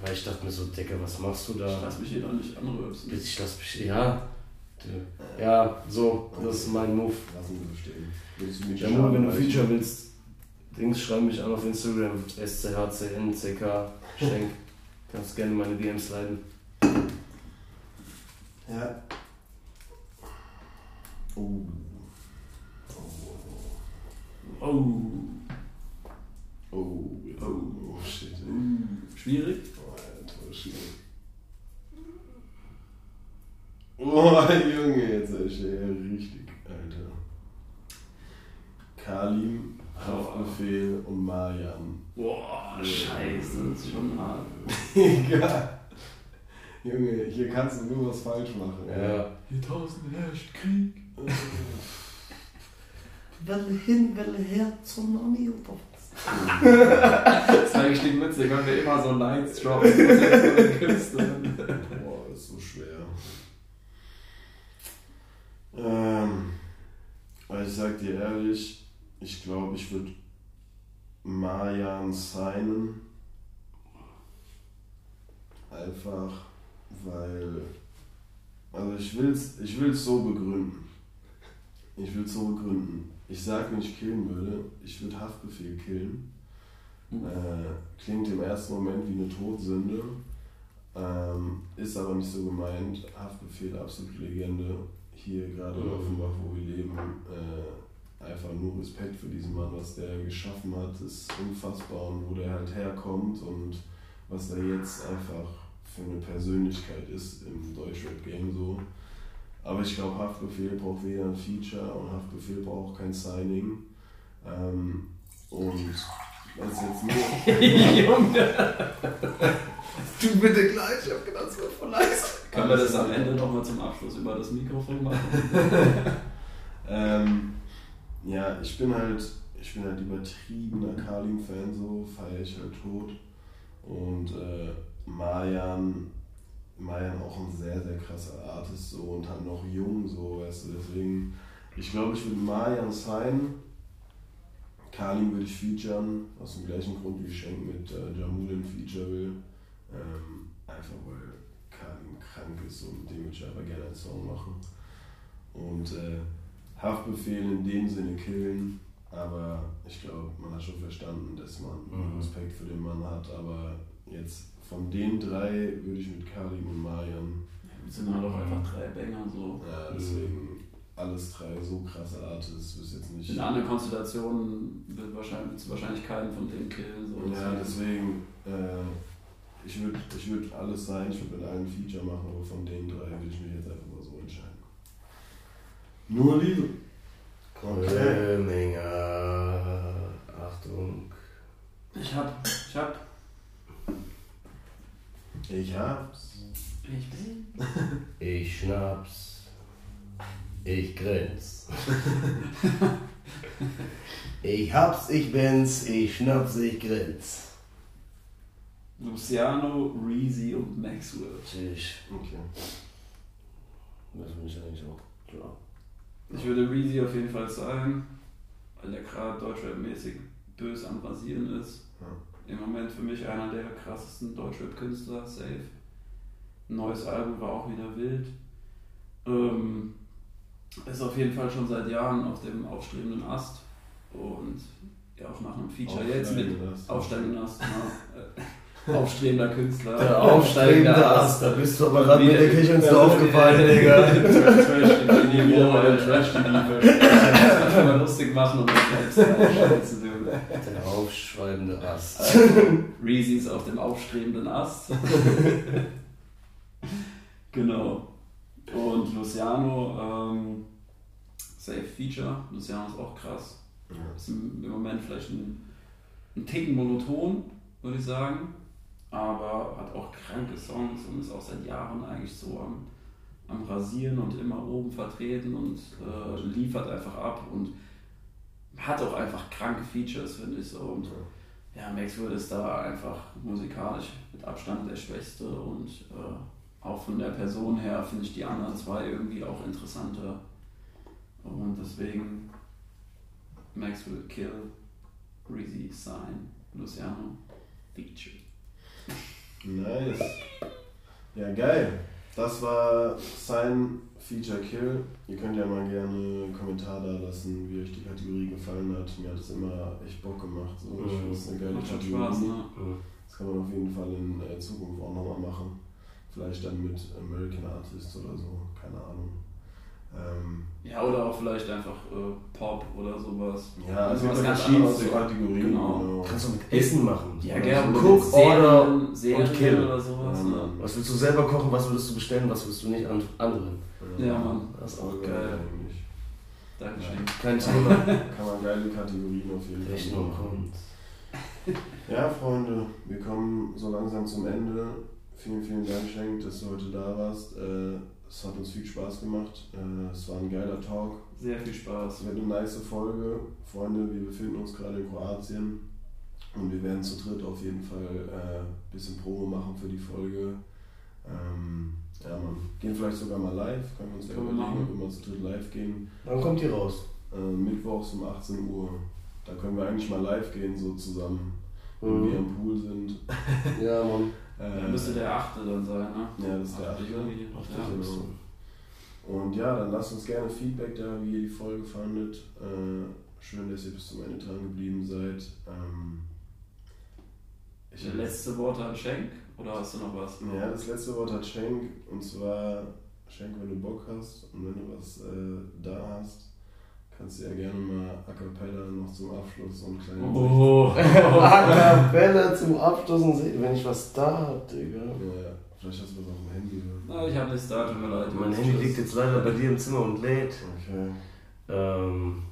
Speaker 3: Weil ich dachte mir so, Digga, was machst du da?
Speaker 1: Ich lass mich hier doch nicht anrübsen.
Speaker 3: Bitte, ich lass mich. Ja. Ja, so, das ist mein Move.
Speaker 2: Lassen wir so stehen. Willst du mich
Speaker 3: Ja, Mo, wenn du Feature willst, Dings, schreib mich an auf Instagram, SCHCNCK, Schenk. Kannst gerne meine DMs leiten.
Speaker 2: Ja. Oh.
Speaker 1: Oh.
Speaker 2: Oh. Oh. Oh, shit.
Speaker 1: Uh, Schwierig?
Speaker 2: Oh, Alter, schwierig. Oh, [LAUGHS] Junge, jetzt ist er richtig, Alter. Kalim, Haftbefehl und Marian.
Speaker 1: Boah, scheiße, das ist schon hart. [LAUGHS]
Speaker 2: Egal. Junge, hier kannst du nur was falsch machen.
Speaker 3: Ja.
Speaker 1: Hier draußen herrscht Krieg. [LAUGHS]
Speaker 3: Welle hin, Welle her zum Nami
Speaker 1: Das ist [LAUGHS] eigentlich die witzig, wenn wir immer so Lines droppen.
Speaker 2: Boah, ist so schwer. Ähm, also ich sag dir ehrlich, ich glaube, ich würde Marian signen. Einfach, weil. Also ich will's, ich will's so begründen. Ich will's so begründen. Ich sag, wenn ich killen würde, ich würde Haftbefehl killen. Äh, klingt im ersten Moment wie eine Todsünde. Ähm, ist aber nicht so gemeint. Haftbefehl, absolute Legende. Hier gerade in
Speaker 3: Mhm.
Speaker 2: Offenbach, wo wir leben. Äh, einfach nur Respekt für diesen Mann, was der geschaffen hat, ist unfassbar und wo der halt herkommt und was er jetzt einfach für eine Persönlichkeit ist im Deutschrap-Game so. Aber ich glaube, Haftbefehl braucht weder ein Feature und Haftbefehl braucht auch kein Signing. Ähm, und das ist jetzt nur. [LAUGHS]
Speaker 1: Junge.
Speaker 2: Du bitte gleich, ich hab gedacht, es wird voll leise.
Speaker 1: Können wir das am Ende nochmal zum Abschluss über das Mikrofon machen? [LAUGHS]
Speaker 2: Ähm, ja, ich bin halt, ich bin halt übertriebener Kalim-Fan, so feiere ich halt tot. Und äh, Marjan, Marjan auch ein sehr, sehr krasser Artist so und halt noch jung, so, weißt du, deswegen, ich glaube, ich würde Marjan sein. Kalim würde ich featuren, aus dem gleichen Grund wie Schenk mit äh, Jamul ein Feature will. Ähm, einfach weil Kalim krank ist und mit dem würde ich einfach gerne einen Song machen. Und äh, Haftbefehl in dem Sinne killen, aber ich glaube, man hat schon verstanden, dass man
Speaker 3: Mhm.
Speaker 2: Respekt für den Mann hat, aber jetzt von den drei würde ich mit Karim und Marian,
Speaker 1: Das sind halt auch einfach drei Banger so.
Speaker 2: ja, deswegen alles drei so krasse Artists, ist jetzt nicht.
Speaker 1: In anderen Konstellationen wird wahrscheinlich, wahrscheinlich keinen von denen killen. So.
Speaker 2: Ja, deswegen, äh, ich würde ich würd alles sein, ich würde mit allen Feature machen, aber von den drei würde ich mich jetzt einfach mal so entscheiden. Nur Liebe.
Speaker 3: Röminger. Achtung.
Speaker 1: Ich hab, ich hab,
Speaker 2: Ich hab's.
Speaker 1: ich bin.
Speaker 3: Ich schnaps. Ich grin's. ich hab's, ich bin's, ich schnaps, ich grin's.
Speaker 1: Luciano, Reezy und Maxwell.
Speaker 3: Ich.
Speaker 2: Okay.
Speaker 3: Das bin ich eigentlich auch. Klar.
Speaker 1: Ich würde Reezy auf jeden Fall sagen, weil der gerade Deutschrap-mäßig bös am Rasieren ist.
Speaker 2: Ja.
Speaker 1: Im Moment für mich einer der krassesten Deutschrap-Künstler, safe. Ein neues Album war auch wieder wild. Ähm, ist auf jeden Fall schon seit Jahren auf dem aufstrebenden Ast und ja auch nach einem Feature jetzt mit
Speaker 2: Aufsteigender Ast.
Speaker 1: aufsteigenden Ast, genau. Äh, Aufstrebender Künstler.
Speaker 3: Der aufsteigende Ast, da bist du aber gerade mit der Kirche ins Dorf gefallen, Digga. [LAUGHS]
Speaker 1: Trash-TV, wieder mal den Trash-TV. Ich kann mal lustig machen und das selbst [LAUGHS] einschätzen.
Speaker 3: Der aufschreibende Ast. [LAUGHS]
Speaker 1: Also, Reezy ist auf dem aufstrebenden Ast. [LAUGHS] genau. Und Luciano, ähm, Safe Feature. Luciano ist auch krass.
Speaker 2: Ja.
Speaker 1: Ist im, im Moment vielleicht ein, ein Ticken monoton, würde ich sagen. Aber hat auch kranke Songs und ist auch seit Jahren eigentlich so am, am Rasieren und immer oben vertreten und äh, liefert einfach ab und hat auch einfach kranke Features, finde ich so. Und ja, Max Wood ist da einfach musikalisch mit Abstand der Schwächste und äh, auch von der Person her finde ich die anderen zwei irgendwie auch interessanter. Und deswegen Max Wood Kill, Reezy Sign, Luciano Feature.
Speaker 2: Nice. Ja, geil. Das war sein Feature Kill. Ihr könnt ja mal gerne einen Kommentar da lassen, wie euch die Kategorie gefallen hat. Mir hat es immer echt Bock gemacht. So. Ich finde es eine geile
Speaker 1: Macht
Speaker 2: Kategorie.
Speaker 1: Spaß, ne?
Speaker 2: Das kann man auf jeden Fall in äh, Zukunft auch nochmal machen. Vielleicht dann mit American Artists oder so, keine Ahnung. Ähm,
Speaker 1: Ja, oder auch vielleicht einfach äh, Pop oder sowas.
Speaker 2: ja, also
Speaker 1: was ganz
Speaker 2: verschiedenste
Speaker 1: anderes.
Speaker 2: Kategorien.
Speaker 1: Genau.
Speaker 3: Kannst du mit Essen machen.
Speaker 1: Ja, gerne.
Speaker 2: so.
Speaker 1: mit
Speaker 3: Cook,
Speaker 1: Serien-
Speaker 3: Order
Speaker 1: Serien
Speaker 3: und Kill.
Speaker 1: oder sowas.
Speaker 2: Ja,
Speaker 1: ne?
Speaker 3: Was willst du selber kochen, was würdest du bestellen, was würdest du nicht an anderen?
Speaker 1: Ja, Mann.
Speaker 3: Das ist auch geil.
Speaker 2: eigentlich.
Speaker 1: Dankeschön.
Speaker 3: Kein Thema.
Speaker 2: Kann man geile Kategorien auf jeden Fall
Speaker 3: Rechnung
Speaker 2: machen.
Speaker 3: kommt. [LAUGHS]
Speaker 2: Ja, Freunde, wir kommen so langsam zum Ende. Vielen, vielen Dank, Schenk, dass du heute da warst. Äh, Es hat uns viel Spaß gemacht. Äh, Es war ein geiler Talk.
Speaker 1: Sehr viel Spaß.
Speaker 2: Es wird eine nice Folge. Freunde, wir befinden uns gerade in Kroatien und wir werden zu dritt auf jeden Fall ein äh, bisschen Promo machen für die Folge. Ähm, ja, man. Gehen vielleicht sogar mal live. Können wir uns ja überlegen, ob wir mal zu dritt live gehen.
Speaker 3: Wann kommt die raus?
Speaker 2: Äh, mittwochs um 18 Uhr. Da können wir eigentlich mal live gehen, so zusammen, wenn
Speaker 3: Mhm.
Speaker 2: wir am Pool sind.
Speaker 3: Ja, Mann. [LAUGHS]
Speaker 2: Äh,
Speaker 1: Ja, müsste der achte dann sein, ne?
Speaker 2: Ja, das ist der
Speaker 1: 8.
Speaker 2: achte.
Speaker 1: Juni.
Speaker 3: So.
Speaker 2: Und ja, dann lasst uns gerne Feedback da, wie ihr die Folge fandet. Äh, schön, dass ihr bis zum Ende dran geblieben seid. Ähm, ich
Speaker 1: letzte Wort an Schenk oder hast du noch was?
Speaker 2: Ja, das letzte Wort hat Schenk. Und zwar, Schenk, wenn du Bock hast und wenn du was äh, da hast, kannst du ja gerne mal a cappella noch zum Abschluss so einen kleinen
Speaker 1: Oh. [LAUGHS]
Speaker 3: A Cappella zum Abschluss und sehen, wenn ich was da hab, Digga.
Speaker 2: Ja, vielleicht hast du was auf dem Handy. Oder?
Speaker 1: Na, ich habe nichts da, tut mir leid.
Speaker 3: Mein Handy liegt jetzt leider bei dir im Zimmer und lädt.
Speaker 2: Okay.
Speaker 3: Ähm,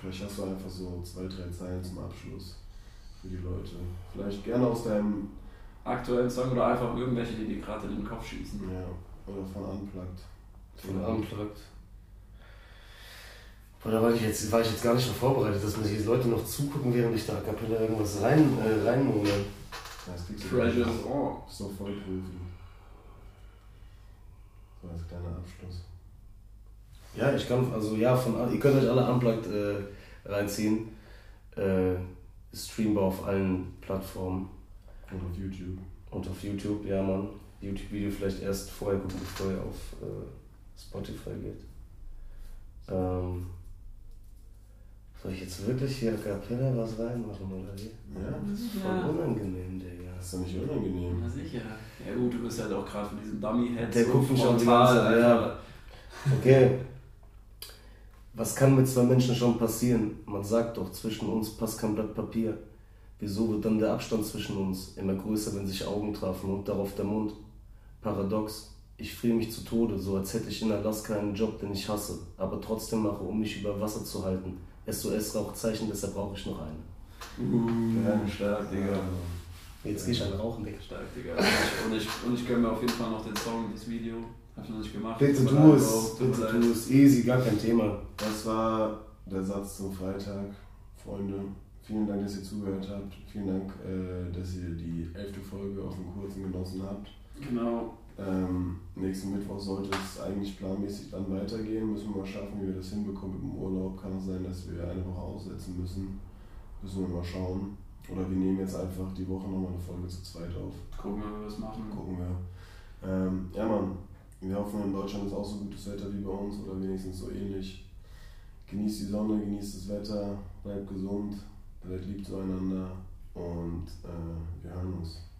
Speaker 2: Vielleicht hast du einfach so zwei, drei Zeilen zum Abschluss für die Leute. Vielleicht gerne aus deinem,
Speaker 1: Aktuellen Song oder einfach irgendwelche, die dir gerade in den Kopf schießen.
Speaker 2: ja, oder von Unplugged.
Speaker 3: von Unplugged. Boah, da war ich, jetzt, war ich jetzt gar nicht noch vorbereitet, dass mir die Leute noch zugucken, während ich da A Cappella irgendwas rein, äh, reinmurmel.
Speaker 2: Ja, das kriegst du
Speaker 1: Treasures
Speaker 2: gleich.
Speaker 1: on.
Speaker 2: Vollprofi. So als kleiner Abschluss.
Speaker 3: Ja, ich kann, also ja, von, ihr könnt euch alle Unplugged äh, reinziehen. Äh, streambar auf allen Plattformen
Speaker 2: Und auf YouTube.
Speaker 3: und auf YouTube, ja Mann. YouTube-Video vielleicht erst vorher gucken, bevor ihr auf äh, Spotify geht. Ähm, soll ich jetzt wirklich hier A Cappella was reinmachen oder wie?
Speaker 2: Ja,
Speaker 3: Das ist voll
Speaker 1: Ja.
Speaker 3: unangenehm, Digga.
Speaker 2: das ist doch nicht unangenehm.
Speaker 1: Na sicher. Ja gut, du bist halt auch gerade von diesem Dummy-Head
Speaker 3: Der
Speaker 1: so
Speaker 3: guckt mich schon die
Speaker 1: frontal
Speaker 3: ganze Zeit, ja. Okay. Was kann mit zwei Menschen schon passieren? Man sagt doch, zwischen uns passt kein Blatt Papier. Wieso wird dann der Abstand zwischen uns immer größer, wenn sich Augen trafen und darauf der Mund? Paradox. Ich friere mich zu Tode, so als hätte ich in Alaska einen Job, den ich hasse, aber trotzdem mache, um mich über Wasser zu halten. SOS-Rauchzeichen, deshalb brauche ich noch eine.
Speaker 1: Uh,
Speaker 2: Ja.
Speaker 1: stark, Digga.
Speaker 3: Jetzt geh ich an Rauchen, Digga.
Speaker 1: Stark, Digga. Und ich, und ich gönne mir auf jeden Fall noch den Song, das Video. Hab ich noch nicht gemacht.
Speaker 3: Bitte tu es, bitte tu es. Easy, gar kein Thema.
Speaker 2: Das war der Satz zum Freitag, Freunde. Vielen Dank, dass ihr zugehört habt. Vielen Dank, äh, dass ihr die elfte Folge auf dem kurzen genossen habt.
Speaker 1: Genau.
Speaker 2: Ähm, nächsten Mittwoch sollte es eigentlich planmäßig dann weitergehen. Müssen wir mal schaffen, wie wir das hinbekommen mit dem Urlaub. Kann auch sein, dass wir eine Woche aussetzen müssen. Müssen wir mal schauen. Oder wir nehmen jetzt einfach die Woche nochmal eine Folge zu zweit auf.
Speaker 1: Gucken wir, wie wir das machen.
Speaker 2: Gucken wir. Ähm, ja, Mann. Wir hoffen, in Deutschland ist auch so gutes Wetter wie bei uns oder wenigstens so ähnlich. Genießt die Sonne, genießt das Wetter, bleibt gesund, seid lieb zueinander und äh, wir hören uns.